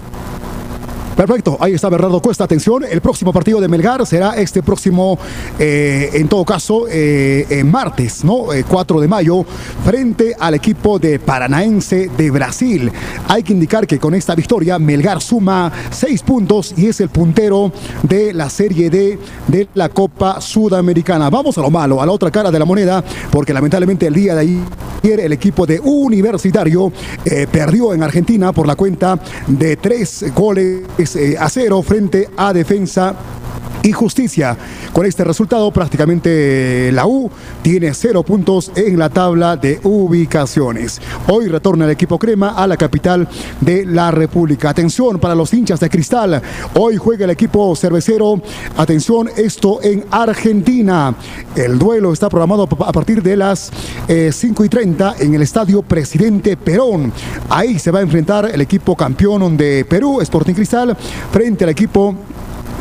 Perfecto, ahí está Bernardo Cuesta. Atención, el próximo partido de Melgar será este próximo, eh, en todo caso, eh, martes, ¿no? 4 de mayo, frente al equipo de Paranaense de Brasil. Hay que indicar que con esta victoria, Melgar suma 6 puntos y es el puntero de la Serie D de la Copa Sudamericana. Vamos a lo malo, a la otra cara de la moneda, porque lamentablemente el día de ayer el equipo de Universitario perdió en Argentina por la cuenta de tres goles eh, a cero frente a Defensa y Justicia. Con este resultado, prácticamente la U tiene cero puntos en la tabla de ubicaciones. Hoy retorna el equipo Crema a la capital de la República. Atención para los hinchas de cristal. Hoy juega el equipo cervecero. Atención, esto en Argentina. El duelo está programado a partir de las 5 eh, y 30 en el estadio Presidente Perón. Ahí se va a enfrentar el equipo campeón de Perú, Sporting Cristal, frente al equipo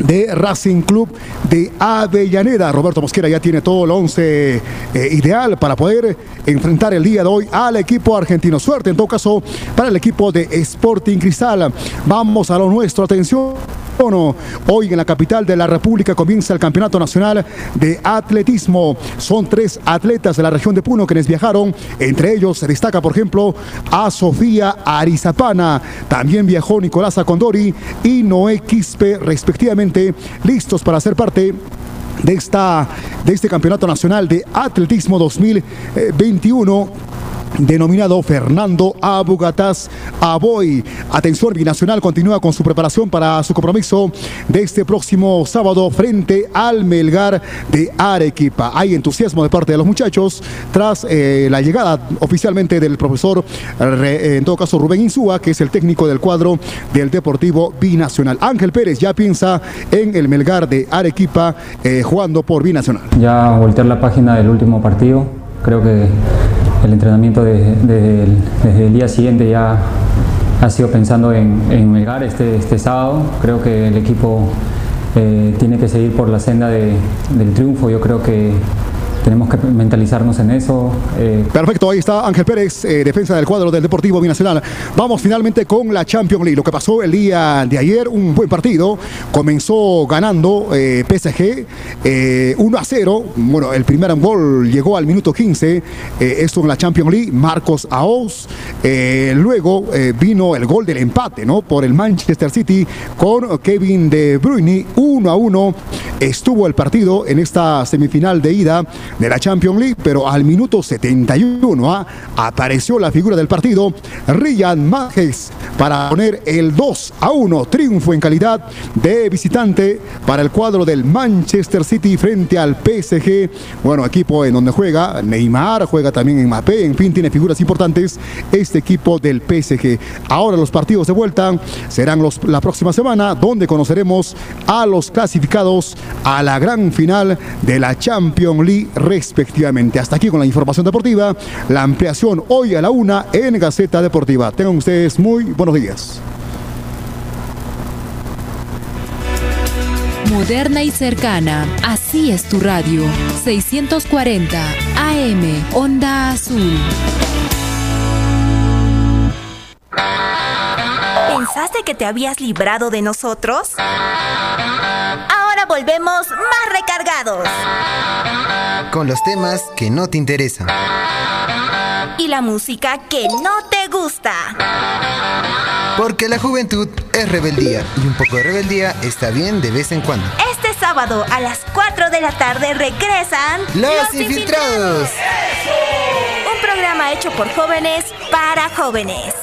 de Racing Club de Avellaneda. Roberto Mosquera ya tiene todo el once eh, ideal para poder enfrentar el día de hoy al equipo argentino. Suerte en todo caso para el equipo de Sporting Cristal. Vamos a lo nuestro. Atención. Hoy en la capital de la República comienza el Campeonato Nacional de Atletismo. Son tres atletas de la región de Puno quienes viajaron. Entre ellos se destaca, por ejemplo, a Sofía Arizapana. También viajó Nicolás Acondori y Noé Quispe, respectivamente, listos para ser parte de, esta, de este Campeonato Nacional de Atletismo 2021 denominado Fernando Abugataz Aboy. Atención, Binacional continúa con su preparación para su compromiso de este próximo sábado frente al Melgar de Arequipa. Hay entusiasmo de parte de los muchachos tras eh, la llegada oficialmente del profesor, en todo caso Rubén Insúa, que es el técnico del cuadro del Deportivo Binacional. Ángel Pérez ya piensa en el Melgar de Arequipa eh, jugando por Binacional. Ya voltear la página del último partido, creo que el entrenamiento desde el día siguiente ya ha sido pensando en, en Melgar este, este sábado. Creo que el equipo eh, tiene que seguir por la senda del triunfo. Yo creo que tenemos que mentalizarnos en eso. Eh. Perfecto, ahí está Ángel Pérez, eh, defensa del cuadro del Deportivo Binacional. Vamos finalmente con la Champions League. Lo que pasó el día de ayer, un buen partido. Comenzó ganando eh, PSG 1 a 0. Bueno, el primer gol llegó al minuto 15. esto en la Champions League. Marcos Aos. luego vino el gol del empate, ¿no? Por el Manchester City con Kevin De Bruyne. 1 a 1 estuvo el partido en esta semifinal de ida de la Champions League, pero al minuto 71 ¿ah? apareció la figura del partido, Ryan Majes, para poner el 2 a 1, triunfo en calidad de visitante para el cuadro del Manchester City frente al PSG, bueno, equipo en donde juega Neymar, juega también en Mbappé, en fin, tiene figuras importantes este equipo del PSG. Ahora los partidos de vuelta serán los, la próxima semana, donde conoceremos a los clasificados a la gran final de la Champions League respectivamente. Hasta aquí con la información deportiva. La ampliación hoy a la una en Gaceta Deportiva. Tengan ustedes muy buenos días. Moderna y cercana. Así es tu radio. 640 AM. Onda Azul. ¿Pensaste que te habías librado de nosotros? Ahora volvemos más recargados con los temas que no te interesan. Y la música que no te gusta. Porque la juventud es rebeldía y un poco de rebeldía está bien de vez en cuando. Este sábado a las 4 de la tarde regresan Los, infiltrados. Un programa hecho por jóvenes para jóvenes.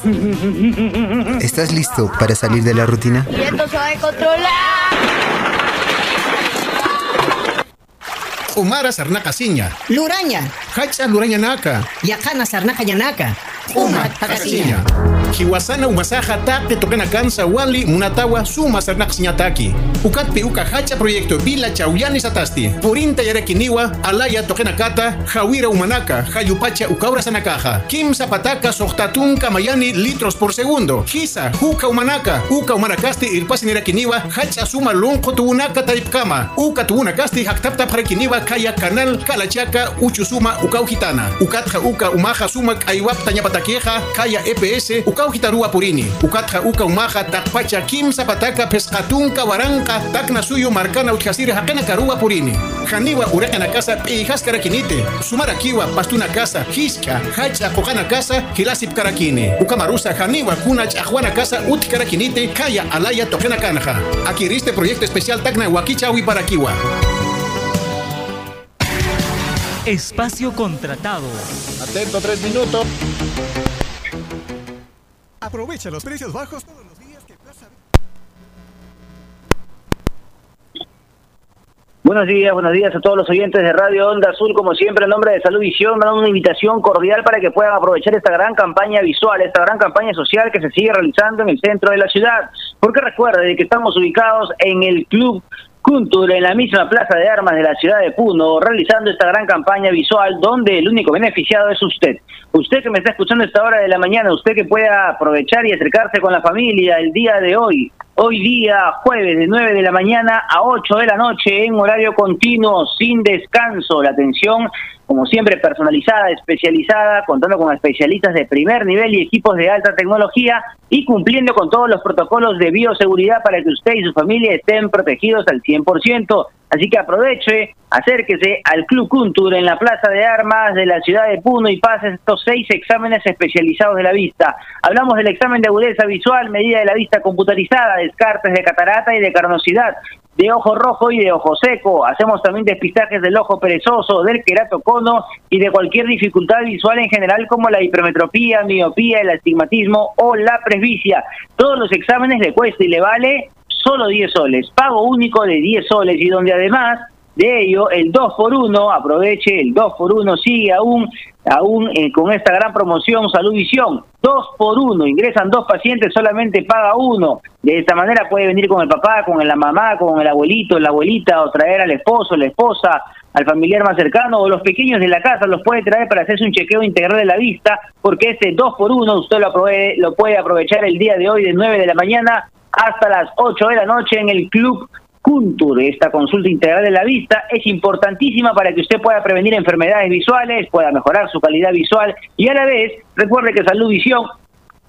¿Estás listo para salir de la rutina? Y esto se va a controlar. Umara sarnaka sinya. Luraña. Hacha luraña naka. Yakana sarnaka yanaka. Uma takasinya. Kiwasana umasaja tape tokena kansa wali munatawa suma sarnak sinyataki. Ukatpi uka hacha proyecto bila chauyani satasti. Purinta yarekiniwa alaya tokena kata hawira umanaka hayupacha ukaura sanakaja. Kim zapataka sohtatun kamayani litros por segundo. Hisa huka umanaka uka umanakasti irpasin yarekiniwa hacha suma lonko tuunaka taipkama. Uka tuunakasti haktapta parekiniwa kaya kanal kalachaka uchusuma ukau hitana. Ukatja uka umaja suma aiwap tanyapata taqueja kaya EPS ukaujitarua purini ukatja uka umaja takpacha kimsa pataka pescatunca waranca takna suyo marcana utjasiri hakana karua purini janiwa ureqena casa pijas karakinite sumara kiwa pastuna casa hiska hacha kokana casa hilasip karakini ukamarusa janiwa kuna chahwana casa ut karakinite kaya alaya tokena kanja adquiriste proyecto especial takna wakichawi para kiwa Espacio contratado. Atento, tres minutos. Aprovecha los precios bajos todos los días que Plaza Buenos días, buenos días a todos los oyentes de Radio Onda Azul. Como siempre, en nombre de Salud Visión, me dan una invitación cordial para que puedan aprovechar esta gran campaña visual, esta gran campaña social que se sigue realizando en el centro de la ciudad. Porque recuerden que estamos ubicados en el Club Kuntur, en la misma plaza de armas de la ciudad de Puno, realizando esta gran campaña visual donde el único beneficiado es usted. Usted que me está escuchando a esta hora de la mañana, usted que pueda aprovechar y acercarse con la familia el día de hoy. Hoy día, jueves, de 9 de la mañana a 8 de la noche, en horario continuo, sin descanso. La atención, como siempre, personalizada, especializada, contando con especialistas de primer nivel y equipos de alta tecnología y cumpliendo con todos los protocolos de bioseguridad para que usted y su familia estén protegidos al 100%. Así que aproveche, acérquese al Club Kuntur en la Plaza de Armas de la ciudad de Puno y pase estos seis exámenes especializados de la vista. Hablamos del examen de agudeza visual, medida de la vista computarizada, descartes de catarata y de carnosidad, de ojo rojo y de ojo seco. Hacemos también despistajes del ojo perezoso, del queratocono y de cualquier dificultad visual en general como la hipermetropía, miopía, el astigmatismo o la presbicia. Todos los exámenes le cuesta y le vale solo 10 soles, pago único de 10 soles y donde además de ello el 2 por 1 aproveche, el 2 por 1 sigue aún, aún eh, con esta gran promoción Salud Visión, 2 por 1, ingresan dos pacientes, solamente paga uno, de esta manera puede venir con el papá, con la mamá, con el abuelito, la abuelita o traer al esposo, la esposa, al familiar más cercano o los pequeños de la casa los puede traer para hacerse un chequeo integral de la vista, porque este 2 por 1 usted lo, lo puede aprovechar el día de hoy de 9 de la mañana hasta las 8 de la noche en el Club Kuntur. Esta consulta integral de la vista es importantísima para que usted pueda prevenir enfermedades visuales, pueda mejorar su calidad visual y a la vez recuerde que Salud Visión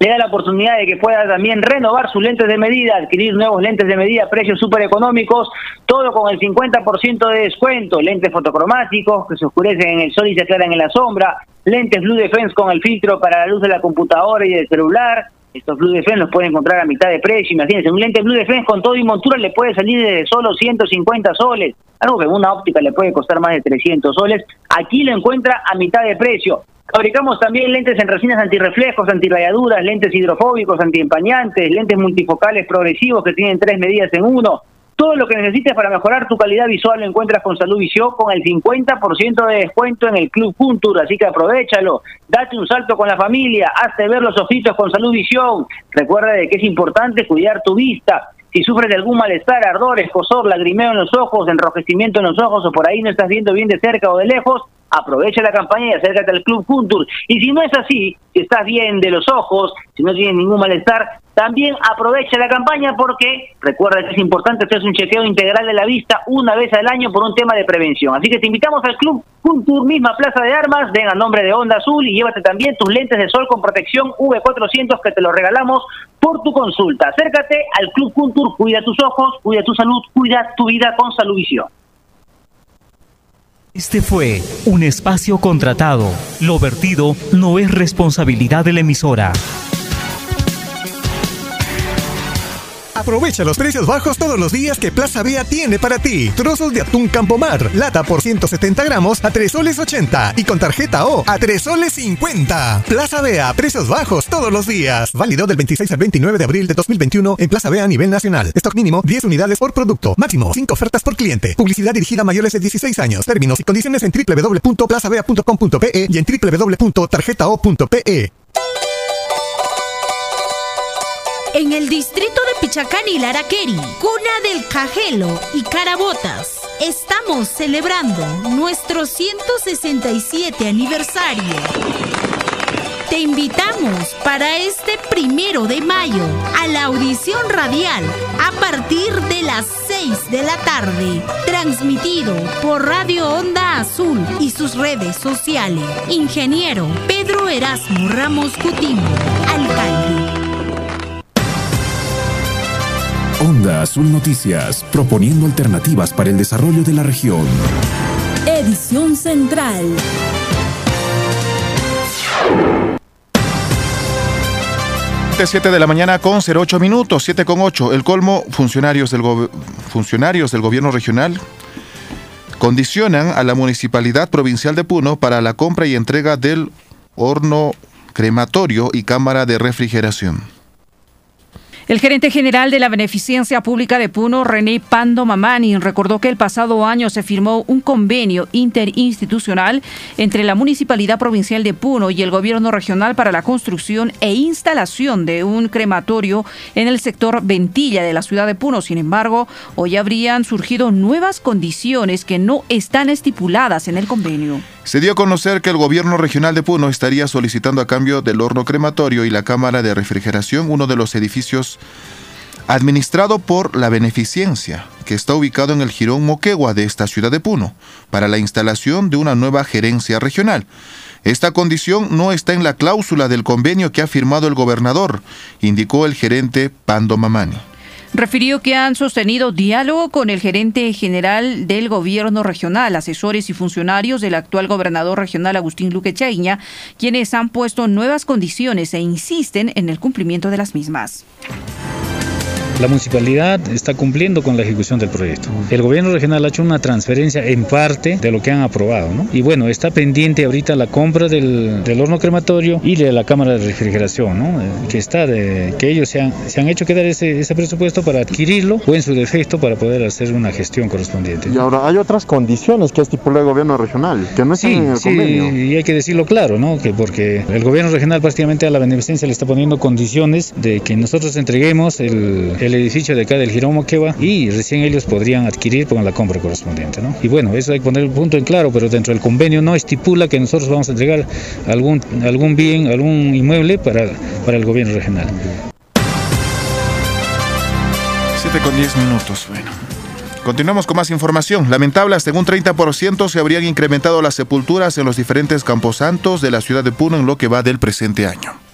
le da la oportunidad de que pueda también renovar sus lentes de medida, adquirir nuevos lentes de medida a precios súper económicos, todo con el 50% de descuento, lentes fotocromáticos que se oscurecen en el sol y se aclaran en la sombra, lentes Blue Defense con el filtro para la luz de la computadora y del celular, estos Blue Defense los puede encontrar a mitad de precio. Imagínense, un lente Blue Defense con todo y montura le puede salir de solo 150 soles. Algo que una óptica le puede costar más de 300 soles. Aquí lo encuentra a mitad de precio. Fabricamos también lentes en resinas antirreflejos, antirrayaduras, lentes hidrofóbicos, antiempañantes, lentes multifocales progresivos que tienen tres medidas en uno. Todo lo que necesites para mejorar tu calidad visual lo encuentras con Salud Visión con el 50% de descuento en el Club Puntur, así que aprovechalo, date un salto con la familia, hazte ver los ojitos con Salud Visión. Recuerda de que es importante cuidar tu vista. Si sufres de algún malestar, ardor, escosor, lagrimeo en los ojos, enrojecimiento en los ojos o por ahí no estás viendo bien de cerca o de lejos, aprovecha la campaña y acércate al Club Kuntur. Y si no es así, si estás bien de los ojos, si no tienes ningún malestar, también aprovecha la campaña porque recuerda que es importante hacerse un chequeo integral de la vista una vez al año por un tema de prevención. Así que te invitamos al Club Kuntur, misma Plaza de Armas, ven a nombre de Onda Azul y llévate también tus lentes de sol con protección V400 que te los regalamos por tu consulta. Acércate al Club Kuntur, cuida tus ojos, cuida tu salud, cuida tu vida con Saluvisión. Este fue un espacio contratado. Lo vertido no es responsabilidad de la emisora. Aprovecha los precios bajos todos los días que Plaza Vea tiene para ti. Trozos de atún Campomar, lata por 170 gramos a 3 soles 80 y con tarjeta O a 3 soles 50. Plaza Vea, precios bajos todos los días. Válido del 26 al 29 de abril de 2021 en Plaza Vea a nivel nacional. Stock mínimo 10 unidades por producto. Máximo 5 ofertas por cliente. Publicidad dirigida a mayores de 16 años. Términos y condiciones en www.plazavea.com.pe y en www.tarjetao.pe. En el distrito Pichacán y Laraqueri, cuna del Cajelo y Carabotas, estamos celebrando nuestro 167 aniversario. Te invitamos para este primero de mayo a la audición radial a partir de las 6 de la tarde, transmitido por Radio Onda Azul y sus redes sociales. Ingeniero Pedro Erasmo Ramos Coutinho, alcalde. Onda Azul Noticias, proponiendo alternativas para el desarrollo de la región. Edición Central. 7 de la mañana con 08 minutos, 7 con 8. El colmo, funcionarios del, funcionarios del gobierno regional condicionan a la Municipalidad Provincial de Puno para la compra y entrega del horno crematorio y cámara de refrigeración. El gerente general de la Beneficencia Pública de Puno, René Pando Mamani, recordó que el pasado año se firmó un convenio interinstitucional entre la Municipalidad Provincial de Puno y el Gobierno Regional para la construcción e instalación de un crematorio en el sector Ventilla de la ciudad de Puno. Sin embargo, hoy habrían surgido nuevas condiciones que no están estipuladas en el convenio. Se dio a conocer que el gobierno regional de Puno estaría solicitando a cambio del horno crematorio y la cámara de refrigeración uno de los edificios administrado por la Beneficencia, que está ubicado en el Girón Moquegua de esta ciudad de Puno, para la instalación de una nueva gerencia regional. Esta condición no está en la cláusula del convenio que ha firmado el gobernador, indicó el gerente Pando Mamani refirió que han sostenido diálogo con el gerente general del gobierno regional, asesores y funcionarios del actual gobernador regional Agustín Luque Chaiña, quienes han puesto nuevas condiciones e insisten en el cumplimiento de las mismas. La municipalidad está cumpliendo con la ejecución del proyecto. El gobierno regional ha hecho una transferencia en parte de lo que han aprobado, ¿no? Y bueno, está pendiente ahorita la compra del, horno crematorio y de la cámara de refrigeración, ¿no? Que está de, que ellos se han, se han hecho quedar ese, ese presupuesto para adquirirlo o en su defecto para poder hacer una gestión correspondiente. Y ahora hay otras condiciones que estipuló el gobierno regional, que no están en el sí, y hay que decirlo claro, ¿no? Que porque el gobierno regional prácticamente a la beneficencia le está poniendo condiciones de que nosotros entreguemos el el edificio de acá del Girón Moqueva y recién ellos podrían adquirir con la compra correspondiente. ¿no? Y bueno, eso hay que poner el punto en claro, pero dentro del convenio no estipula que nosotros vamos a entregar algún, algún bien, algún inmueble para, para el gobierno regional. 7 con 10 minutos, bueno. Continuamos con más información. Lamentable, hasta en un 30% se habrían incrementado las sepulturas en los diferentes camposantos de la ciudad de Puno en lo que va del presente año.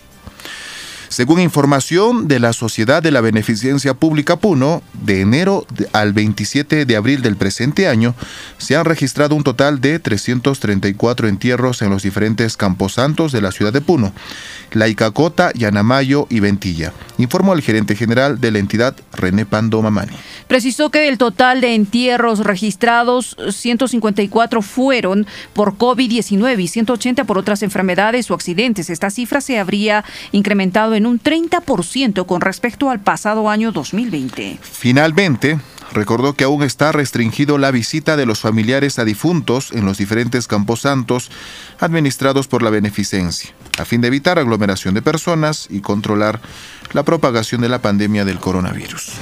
Según información de la Sociedad de la Beneficencia Pública Puno, de enero al 27 de abril del presente año, se han registrado un total de 334 entierros en los diferentes camposantos de la ciudad de Puno, Laicacota, Yanamayo y Ventilla, informó el gerente general de la entidad, René Pando Mamani. Precisó que del total de entierros registrados, 154 fueron por COVID-19 y 180 por otras enfermedades o accidentes. Esta cifra se habría incrementado en un 30% con respecto al pasado año 2020. Finalmente, recordó que aún está restringido la visita de los familiares a difuntos en los diferentes campos santos administrados por la beneficencia, a fin de evitar aglomeración de personas y controlar la propagación de la pandemia del coronavirus.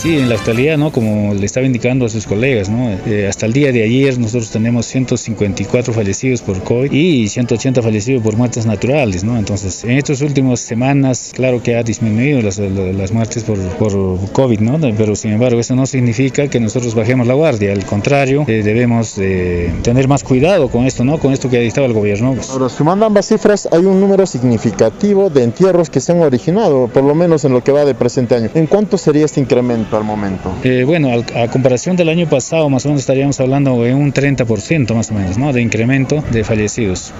Sí, en la actualidad, ¿no? Como le estaba indicando a sus colegas, ¿no? Eh, hasta el día de ayer nosotros tenemos 154 fallecidos por COVID y 180 fallecidos por muertes naturales, ¿no? Entonces, en estas últimas semanas, claro que ha disminuido las, muertes por, por, COVID, ¿no? Pero sin embargo, eso no significa que nosotros bajemos la guardia, al contrario, eh, debemos eh, tener más cuidado con esto, ¿no? Con esto que ha dictado el gobierno. Ahora, sumando ambas cifras, hay un número significativo de entierros que se han originado, por lo menos en lo que va de presente año. ¿En cuánto sería este incremento? Al momento? Eh, bueno, a, comparación del año pasado, más o menos estaríamos hablando de un 30% más o menos, ¿no? De incremento de fallecidos.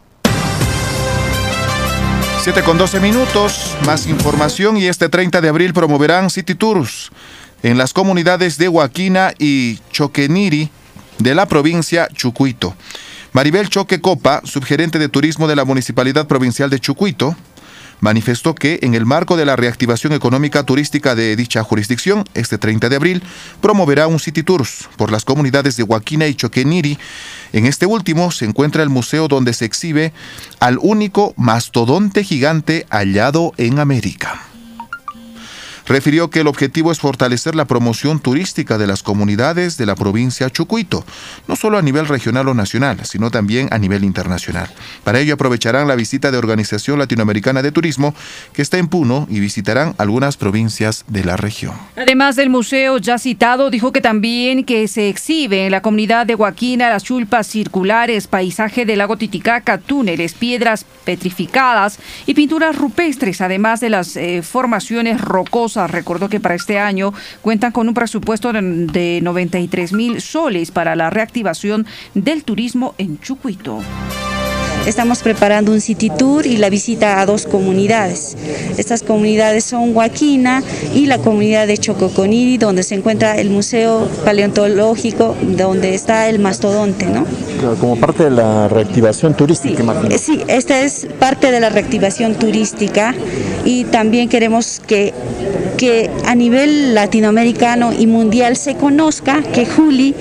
7 con 12 minutos, más información y este 30 de abril promoverán City Tours en las comunidades de Huaquina y Choqueniri de la provincia Chucuito. Maribel Choque Copa, subgerente de turismo de la Municipalidad Provincial de Chucuito, manifestó que en el marco de la reactivación económica turística de dicha jurisdicción, este 30 de abril, promoverá un City Tours por las comunidades de Huaquina y Choqueniri. En este último se encuentra el museo donde se exhibe al único mastodonte gigante hallado en América. Refirió que el objetivo es fortalecer la promoción turística de las comunidades de la provincia Chucuito, no solo a nivel regional o nacional, sino también a nivel internacional. Para ello aprovecharán la visita de Organización Latinoamericana de Turismo, que está en Puno, y visitarán algunas provincias de la región. Además del museo ya citado, dijo que también que se exhibe en la comunidad de Huaquina las chulpas circulares, paisaje del lago Titicaca, túneles, piedras petrificadas y pinturas rupestres, además de las eh, formaciones rocosas. Recordó que para este año cuentan con un presupuesto de 93 mil soles para la reactivación del turismo en Chucuito. Estamos preparando un city tour y la visita a dos comunidades. Estas comunidades son Huaquina y la comunidad de Chococoniri, donde se encuentra el Museo Paleontológico, donde está el mastodonte, ¿no? Como parte de la reactivación turística, sí, sí, esta es parte de la reactivación turística y también queremos que, que a nivel latinoamericano y mundial se conozca que Juli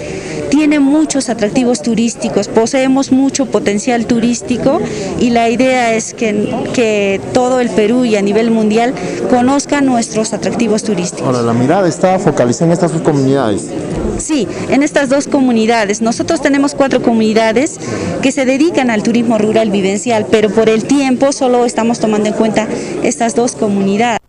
tiene muchos atractivos turísticos, poseemos mucho potencial turístico y la idea es que, que todo el Perú y a nivel mundial conozcan nuestros atractivos turísticos. Ahora, la mirada está focalizada en estas dos comunidades. Sí, en estas dos comunidades. Nosotros tenemos cuatro comunidades que se dedican al turismo rural vivencial, pero por el tiempo solo estamos tomando en cuenta estas dos comunidades.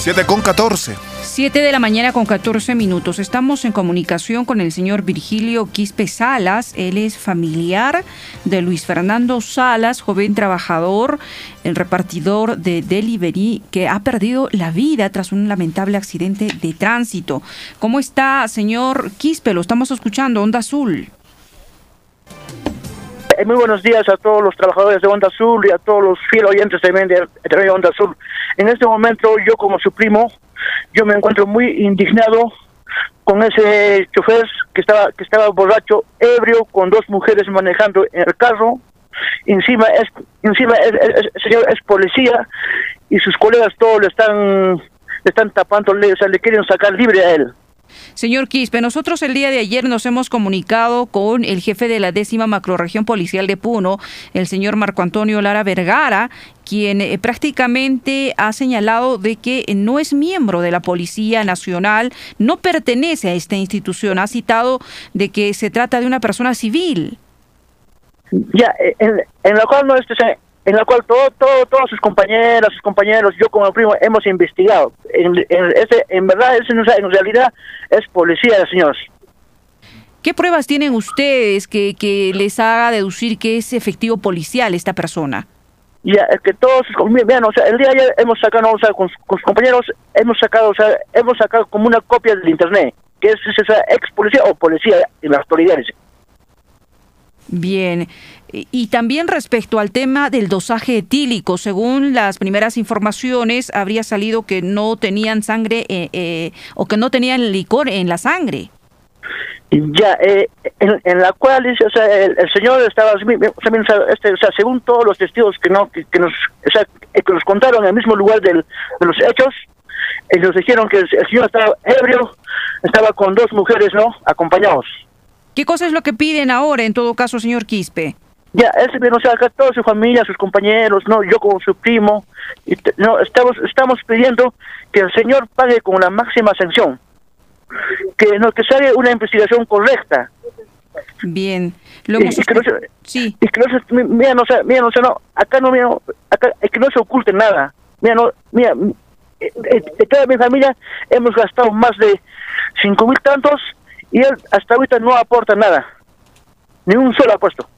7 con 14. 7 de la mañana con 14 minutos. Estamos en comunicación con el señor Virgilio Quispe Salas. Él es familiar de Luis Fernando Salas, joven trabajador, el repartidor de delivery que ha perdido la vida tras un lamentable accidente de tránsito. ¿Cómo está, señor Quispe? Lo estamos escuchando, Onda Azul. Eh, muy buenos días a todos los trabajadores de Onda Azul y a todos los fieles oyentes también de, de Onda Azul. En este momento, yo como su primo, yo me encuentro muy indignado con ese chofer que estaba que estaba borracho, ebrio, con dos mujeres manejando en el carro. Encima es encima es, señor es policía y sus colegas todos le están le están tapando, o sea, le quieren sacar libre a él. Señor Quispe, nosotros el día de ayer nos hemos comunicado con el jefe de la décima macroregión policial de Puno, el señor Marco Antonio Lara Vergara, quien eh, prácticamente ha señalado de que no es miembro de la Policía Nacional, no pertenece a esta institución, ha citado de que se trata de una persona civil. Ya, en, en la cual no es, en la cual todo, todo, todos sus compañeras, sus compañeros, yo como primo hemos investigado. En, ese, en verdad, ese, en realidad es policía, señores. ¿Qué pruebas tienen ustedes que, que les haga deducir que es efectivo policial esta persona? Ya, es que todos, vean, o sea, el día de ayer hemos sacado, o sea, con, sus compañeros, hemos sacado, o sea, hemos sacado como una copia del internet, que es esa ex policía o policía en las autoridades. Bien. Y también respecto al tema del dosaje etílico, según las primeras informaciones, habría salido que no tenían sangre eh, eh, o que no tenían licor en la sangre. Ya, eh, en, la cual o sea, el, señor estaba, este, o sea, según todos los testigos que no que, nos, o sea, que nos contaron en el mismo lugar del, de los hechos, ellos dijeron que el, el señor estaba ebrio, estaba con dos mujeres, ¿no? Acompañados. ¿Qué cosa es lo que piden ahora, en todo caso, señor Quispe? Ya, ese o sea, acá toda su familia, sus compañeros, no, yo como su primo, y no, estamos, estamos pidiendo que el señor pague con la máxima sanción, que no, que se haga una investigación correcta. Bien, lo hemos... y, que no se, sí. Y que no se, mira, no, mira, no, no, acá no, mira, acá, es que no se oculte nada. Mira, no, mira, eh, eh, de toda mi familia hemos gastado más de cinco mil tantos y él hasta ahorita no aporta nada, ni un solo apuesto.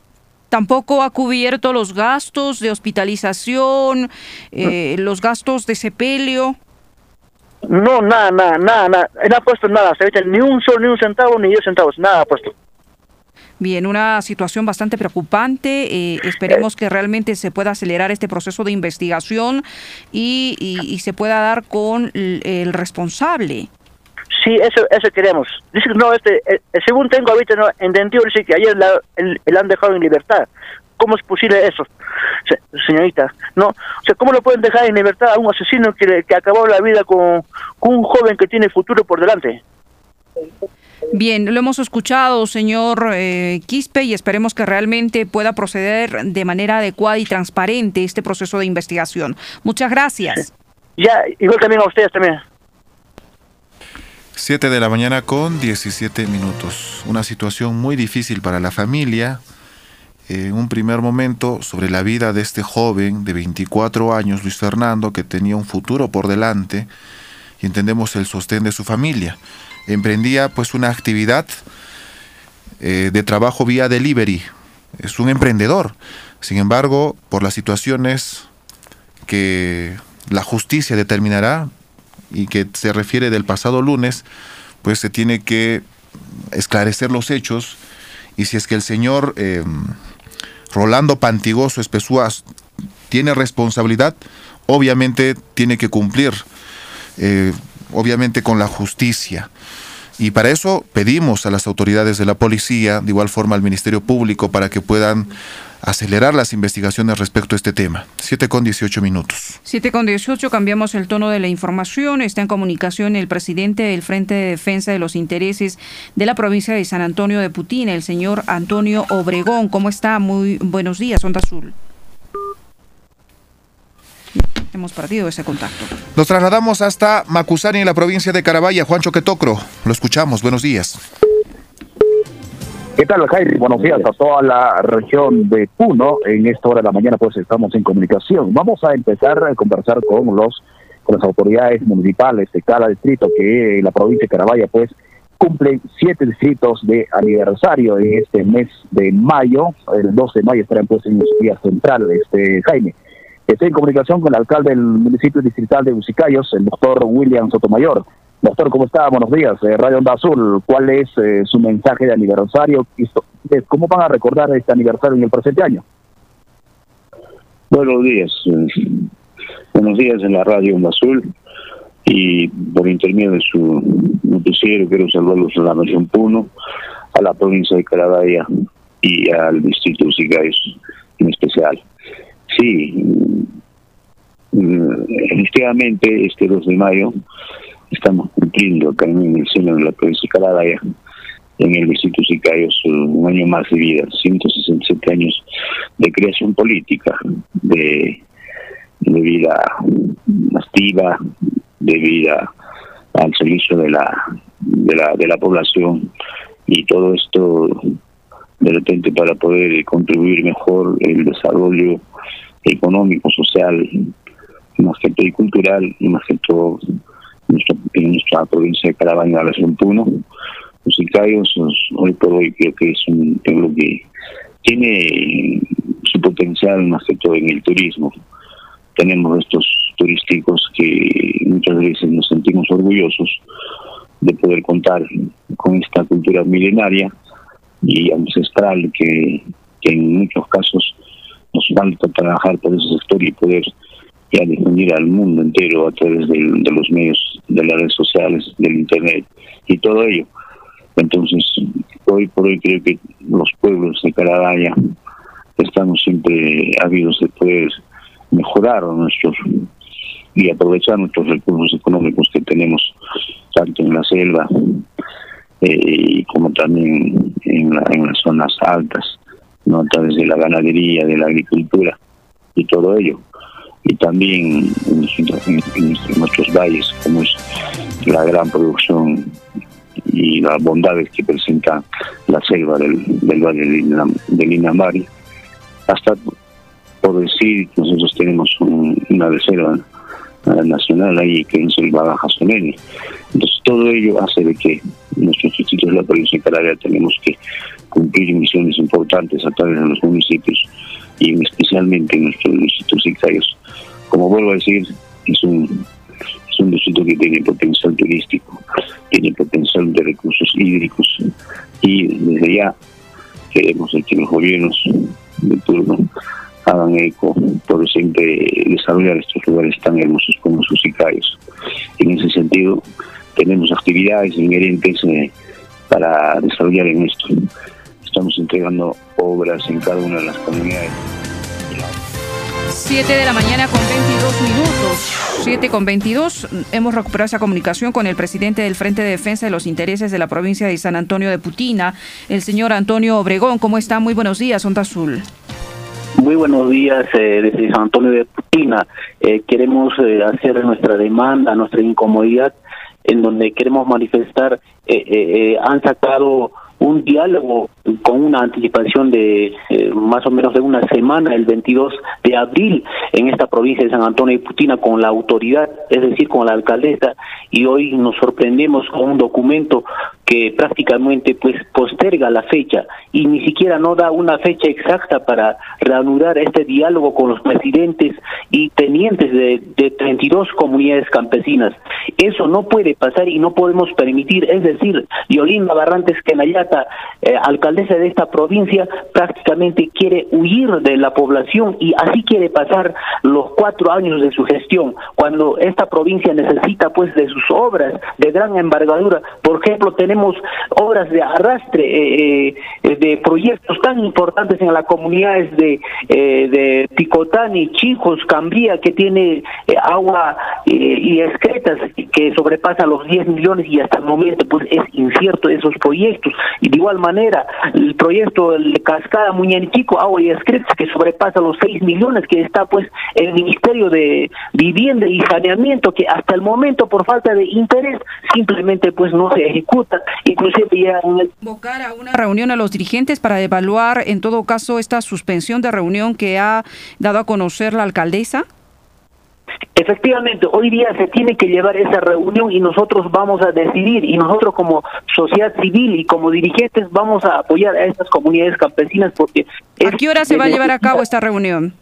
Tampoco ha cubierto los gastos de hospitalización, eh, los gastos de sepelio. No, nada, nada, nada, nada. no ha puesto nada, ni un solo, ni un centavo, ni diez centavos, nada ha puesto. Bien, una situación bastante preocupante. Eh, esperemos que realmente se pueda acelerar este proceso de investigación y, y se pueda dar con el responsable. Sí, eso, eso queremos. Dice no, este, eh, eh, según tengo ahorita no, entendido, dice que ayer la, el, han dejado en libertad. ¿Cómo es posible eso, señorita? ¿No? O sea, ¿cómo lo pueden dejar en libertad a un asesino que, que acabó la vida con, un joven que tiene futuro por delante? Bien, lo hemos escuchado, señor eh, Quispe, y esperemos que realmente pueda proceder de manera adecuada y transparente este proceso de investigación. Muchas gracias. Ya, igual también a ustedes también. 7 de la mañana con 17 minutos. Una situación muy difícil para la familia. En un primer momento, sobre la vida de este joven de 24 años, Luis Fernando, que tenía un futuro por delante, y entendemos el sostén de su familia. Emprendía pues una actividad eh, de trabajo vía delivery. Es un emprendedor. Sin embargo, por las situaciones que la justicia determinará y que se refiere del pasado lunes, pues se tiene que esclarecer los hechos y si es que el señor eh, Rolando Pantigoso Espesúas tiene responsabilidad, obviamente tiene que cumplir, eh, obviamente con la justicia. Y para eso pedimos a las autoridades de la policía, de igual forma al Ministerio Público, para que puedan acelerar las investigaciones respecto a este tema. 7 con 18 minutos. 7 con 18, cambiamos el tono de la información. Está en comunicación el presidente del Frente de Defensa de los Intereses de la provincia de San Antonio de Putina, el señor Antonio Obregón. ¿Cómo está? Muy buenos días, Onda Azul. Hemos perdido ese contacto. Nos trasladamos hasta Macusani, en la provincia de Carabaya. Juan Choquetocro, lo escuchamos. Buenos días. ¿Qué tal, Jaime? Buenos días a toda la región de Puno. En esta hora de la mañana, pues estamos en comunicación. Vamos a empezar a conversar con los con las autoridades municipales de cada distrito que la provincia de Carabaya, pues cumple siete distritos de aniversario en este mes de mayo. El 12 de mayo estarán pues en los días centrales, este, Jaime. Estoy en comunicación con el alcalde del municipio distrital de Usicayos, el doctor William Sotomayor. Doctor, ¿cómo está? Buenos días. Eh, Radio Onda Azul, ¿cuál es eh, su mensaje de aniversario? ¿Cómo van a recordar este aniversario en el presente año? Buenos días. Buenos días en la Radio Onda Azul y por intermedio de su noticiero quiero saludarlos a la Nación Puno, a la provincia de Carabaya y al distrito de Usicayos en especial. Sí, mm, efectivamente, este 2 de mayo estamos cumpliendo acá en el seno de la provincia de Carabaya, en el distrito Sicayos, un año más de vida, 167 años de creación política, de, de vida activa, de vida al servicio de la, de la, de la población y todo esto de repente para poder contribuir mejor el desarrollo económico, social, más que y cultural, y más en nuestra provincia de Carabaña, la región Puno. Los Icayos, hoy por hoy creo que es un pueblo que tiene su potencial más que todo en el turismo. Tenemos estos turísticos que muchas veces nos sentimos orgullosos de poder contar con esta cultura milenaria y ancestral que, que en muchos casos nos falta trabajar por ese sector y poder ya difundir al mundo entero a través de, los medios, de las redes sociales, del internet y todo ello. Entonces, hoy por hoy creo que los pueblos de Carabaya estamos siempre ávidos de poder mejorar nuestros y aprovechar nuestros recursos económicos que tenemos tanto en la selva eh, como también en, en las zonas altas ¿no? a través de la ganadería, de la agricultura y todo ello. Y también en, nuestros valles, como es la gran producción y las bondades que presenta la selva del, del valle de Linamari, hasta por decir que nosotros tenemos una reserva nacional ahí que es el Baja Entonces todo ello hace de que nuestros institutos de la provincia de Carabia tenemos que cumplir misiones importantes a través de los municipios y especialmente en nuestros distritos sectarios. Como vuelvo a decir, es un, es un distrito que tiene potencial turístico, tiene potencial de recursos hídricos y desde ya queremos que los gobiernos de turno hagan eco por siempre desarrollar estos lugares tan hermosos como sus sicarios. En ese sentido, tenemos actividades inherentes eh, para desarrollar en esto. Estamos entregando obras en cada una de las comunidades. 7 de la mañana con 22 minutos. 7 con 22. Hemos recuperado esa comunicación con el presidente del Frente de Defensa de los Intereses de la provincia de San Antonio de Putina, el señor Antonio Obregón. ¿Cómo está? Muy buenos días, Onda Azul. Muy buenos días eh, desde San Antonio de Putina. Eh, queremos eh, hacer nuestra demanda, nuestra incomodidad, en donde queremos manifestar, han sacado un diálogo con una anticipación de eh, más o menos de una semana, el 22 de abril, en esta provincia de San Antonio de Putina con la autoridad, es decir, con la alcaldesa, y hoy nos sorprendemos con un documento que prácticamente pues posterga la fecha y ni siquiera no da una fecha exacta para reanudar este diálogo con los presidentes y tenientes de, de 32 comunidades campesinas. Eso no puede pasar y no podemos permitir, es decir, Yolinda Barrantes Kenayata, eh, alcaldesa de esta provincia, prácticamente quiere huir de la población y así quiere pasar los cuatro años de su gestión, cuando esta provincia necesita pues de sus obras de gran envergadura. Por ejemplo, tenemos obras de arrastre eh, eh, de proyectos tan importantes en las comunidades de, eh, de Ticotani, Chicos, Cambría, que tiene agua y excretas que sobrepasan los 10 millones y hasta el momento pues es incierto esos proyectos. Y de igual manera, el proyecto de Cascada Muñaniquico, agua y excretas que sobrepasa los 6 millones que está pues el Ministerio de Vivienda y Saneamiento que hasta el momento por falta de interés simplemente pues no se ejecuta inclusive ya convocar a una reunión a los dirigentes para evaluar en todo caso esta suspensión de reunión que ha dado a conocer la alcaldesa. Efectivamente, hoy día se tiene que llevar esa reunión y nosotros vamos a decidir y nosotros como sociedad civil y como dirigentes vamos a apoyar a estas comunidades campesinas porque... ¿A qué hora se va a llevar a cabo esta reunión?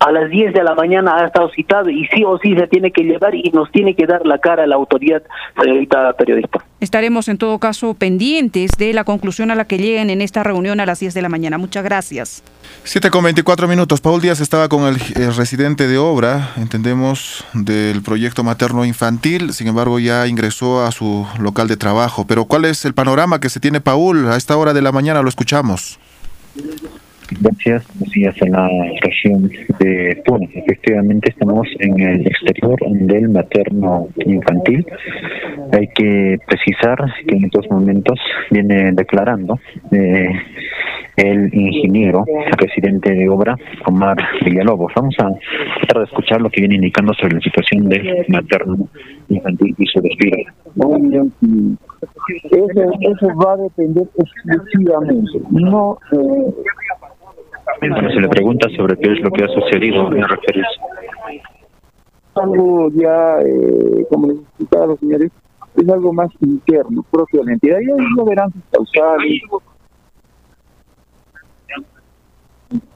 A las 10 de la mañana ha estado citado y sí o sí se tiene que llevar y nos tiene que dar la cara a la autoridad, señorita periodista. Estaremos en todo caso pendientes de la conclusión a la que lleguen en esta reunión a las 10 de la mañana. Muchas gracias. 7 con 24 minutos. Paul Díaz estaba con el, residente de obra, entendemos, del proyecto materno infantil, sin embargo ya ingresó a su local de trabajo. Pero ¿cuál es el panorama que se tiene Paul? A esta hora de la mañana lo escuchamos. Gracias, días en la región de Puno. Efectivamente estamos en el exterior del materno infantil. Hay que precisar que en estos momentos viene declarando eh, el ingeniero, presidente de obra, Omar Villalobos. Vamos a tratar escuchar lo que viene indicando sobre la situación del materno infantil y su despido. Eso, eso va a depender exclusivamente. No, eh, se le pregunta sobre qué es lo que ha sucedido en referencia. Algo ya, eh, como les explicaba los señores, es algo más interno, propio la. Y ahí no verán sus causales.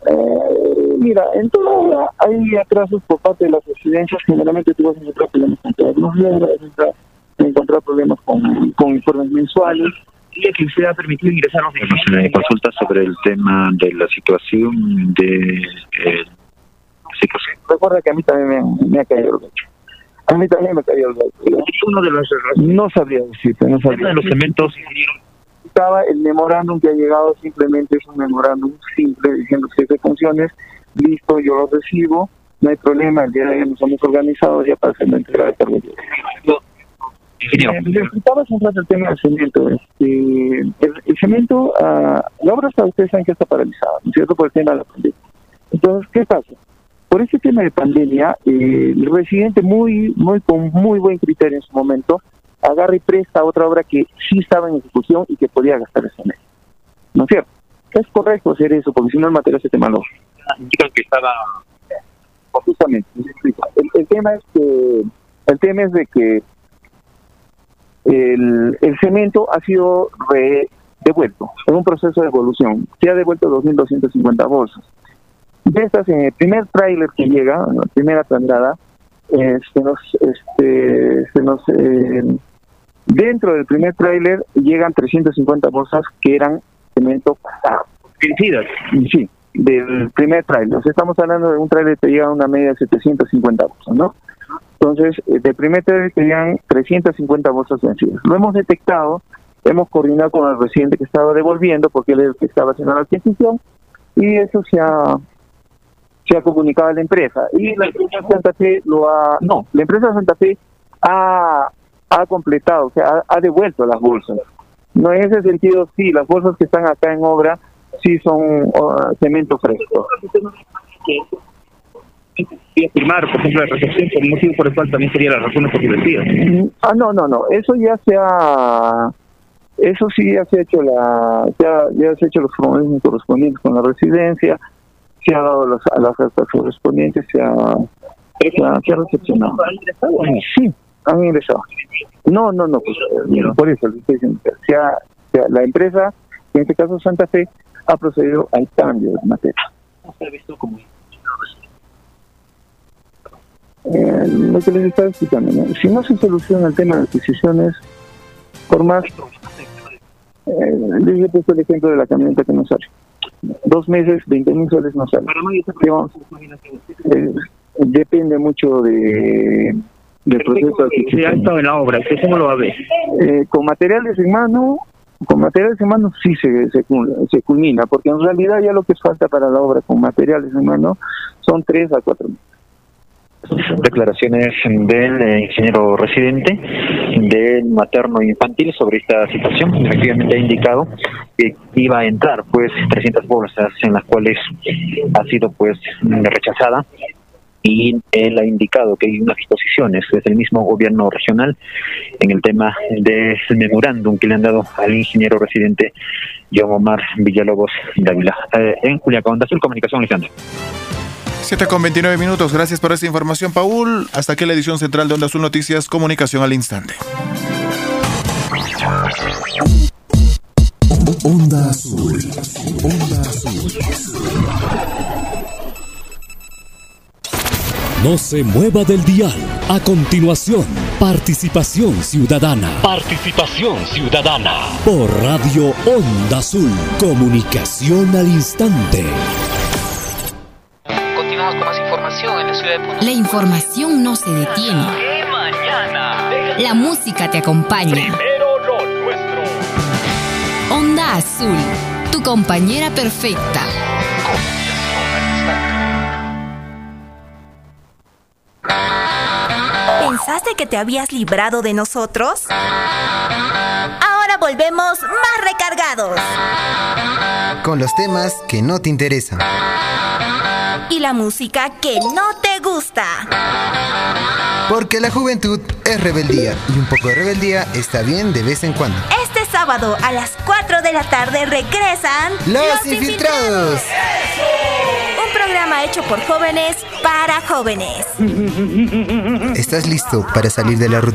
Eh, mira, en toda hay atrasos por parte de las residencias, generalmente tú vas a encontrar problemas con todos los vas a encontrar problemas con, con informes mensuales, que usted ha permitido ingresar a los consulta sobre el tema de la situación de eh, situación. Recuerda que a mí también me, ha caído el gacho. A mí también me ha caído el gacho. Uno de los no sabría decirte, no sabría. de los cementos estaba el memorándum que ha llegado simplemente es un memorándum simple diciendo que de funciones, listo, yo lo recibo, no hay problema, el día de hoy nos hemos organizado ya para hacer la entrega de cargo. Ingeniero. Eh, un rato el tema del cemento. Este, el, cemento, uh, la obra está, ustedes saben que está paralizada, ¿no es cierto?, por el tema de la pandemia. Entonces, ¿qué pasa? Por ese tema de pandemia, eh, el residente muy, muy, con muy buen criterio en su momento, agarra y presta otra obra que sí estaba en ejecución y que podía gastar ese mes. ¿No es cierto? Es correcto hacer eso, porque si no el material se te maló. Indican que estaba... Justamente, el, el tema es que el tema es de que el, el cemento ha sido devuelto en un proceso de evolución. Se ha devuelto 2.250 bolsas. De estas, en el primer tráiler que llega, en la primera entrada, eh, se nos, este, se nos eh, dentro del primer tráiler llegan 350 bolsas que eran cemento pasado. Sí, del primer tráiler. estamos hablando de un tráiler que llega a una media de 750 bolsas, ¿no? Entonces, eh, de primer tenían 350 bolsas vencidas. Lo hemos detectado, hemos coordinado con el residente que estaba devolviendo, porque él es el que estaba haciendo la adquisición, y eso se ha, se ha comunicado a la empresa. Y la empresa Santa Fe lo ha... No, la empresa Santa Fe ha, ha completado, o sea, ha, devuelto las bolsas. No en ese sentido, sí, las bolsas que están acá en obra sí son uh, cemento fresco. Y afirmar, por ejemplo, la recepción por un motivo por el cual también sería la razón Mm, Ah, no, no, no. Eso ya se ha. Eso sí ya se ha hecho la. Ya, ya se ha hecho los formalismos correspondientes con la residencia. Se ha dado las, a las actas correspondientes. Se ha, se ha, se ha recepcionado. Sí, han ingresado. No, no, no. Pues, eh, por eso le estoy diciendo. Se ha, se ha- la empresa, en este caso Santa Fe, ha procedido al cambio de materia. se ha visto como Eh, lo que les estaba explicando, ¿no? si no se soluciona el tema de adquisiciones, por más, eh, les he puesto el ejemplo de la camioneta que no sale. Dos meses, 20 mil soles no sale. Digamos, eh, depende mucho de del proceso de adquisición. Se ha estado en la obra, ¿usted cómo lo va a ver? Eh, con materiales en mano, con materiales en mano sí se, se, se culmina, porque en realidad ya lo que falta para la obra con materiales en mano son tres a cuatro meses. Declaraciones del eh, ingeniero residente del materno infantil sobre esta situación. Efectivamente ha indicado que iba a entrar pues 300 bolsas en las cuales ha sido pues rechazada y él ha indicado que hay unas disposiciones desde el mismo gobierno regional en el tema del memorándum que le han dado al ingeniero residente John Omar Villalobos Dávila. Eh, en Culiacán, Azul Comunicación, Alejandro. 7 con 29 minutos. Gracias por esta información, Paul. Hasta aquí la edición central de Onda Azul Noticias, comunicación al instante. Onda Azul. Onda Azul. No se mueva del dial. A continuación, participación ciudadana. Participación ciudadana. Por Radio Onda Azul. Comunicación al instante. Continuamos con más información en la ciudad de Puno. La información no se detiene. La música te acompaña. Onda Azul, tu compañera perfecta. ¿Pensaste que te habías librado de nosotros? Ahora volvemos más recargados. Con los temas que no te interesan. Y la música que no te gusta. Porque la juventud es rebeldía y un poco de rebeldía está bien de vez en cuando. Este sábado a las 4 de la tarde regresan Los Infiltrados. Un programa hecho por jóvenes para jóvenes. ¿Estás listo para salir de la rutina?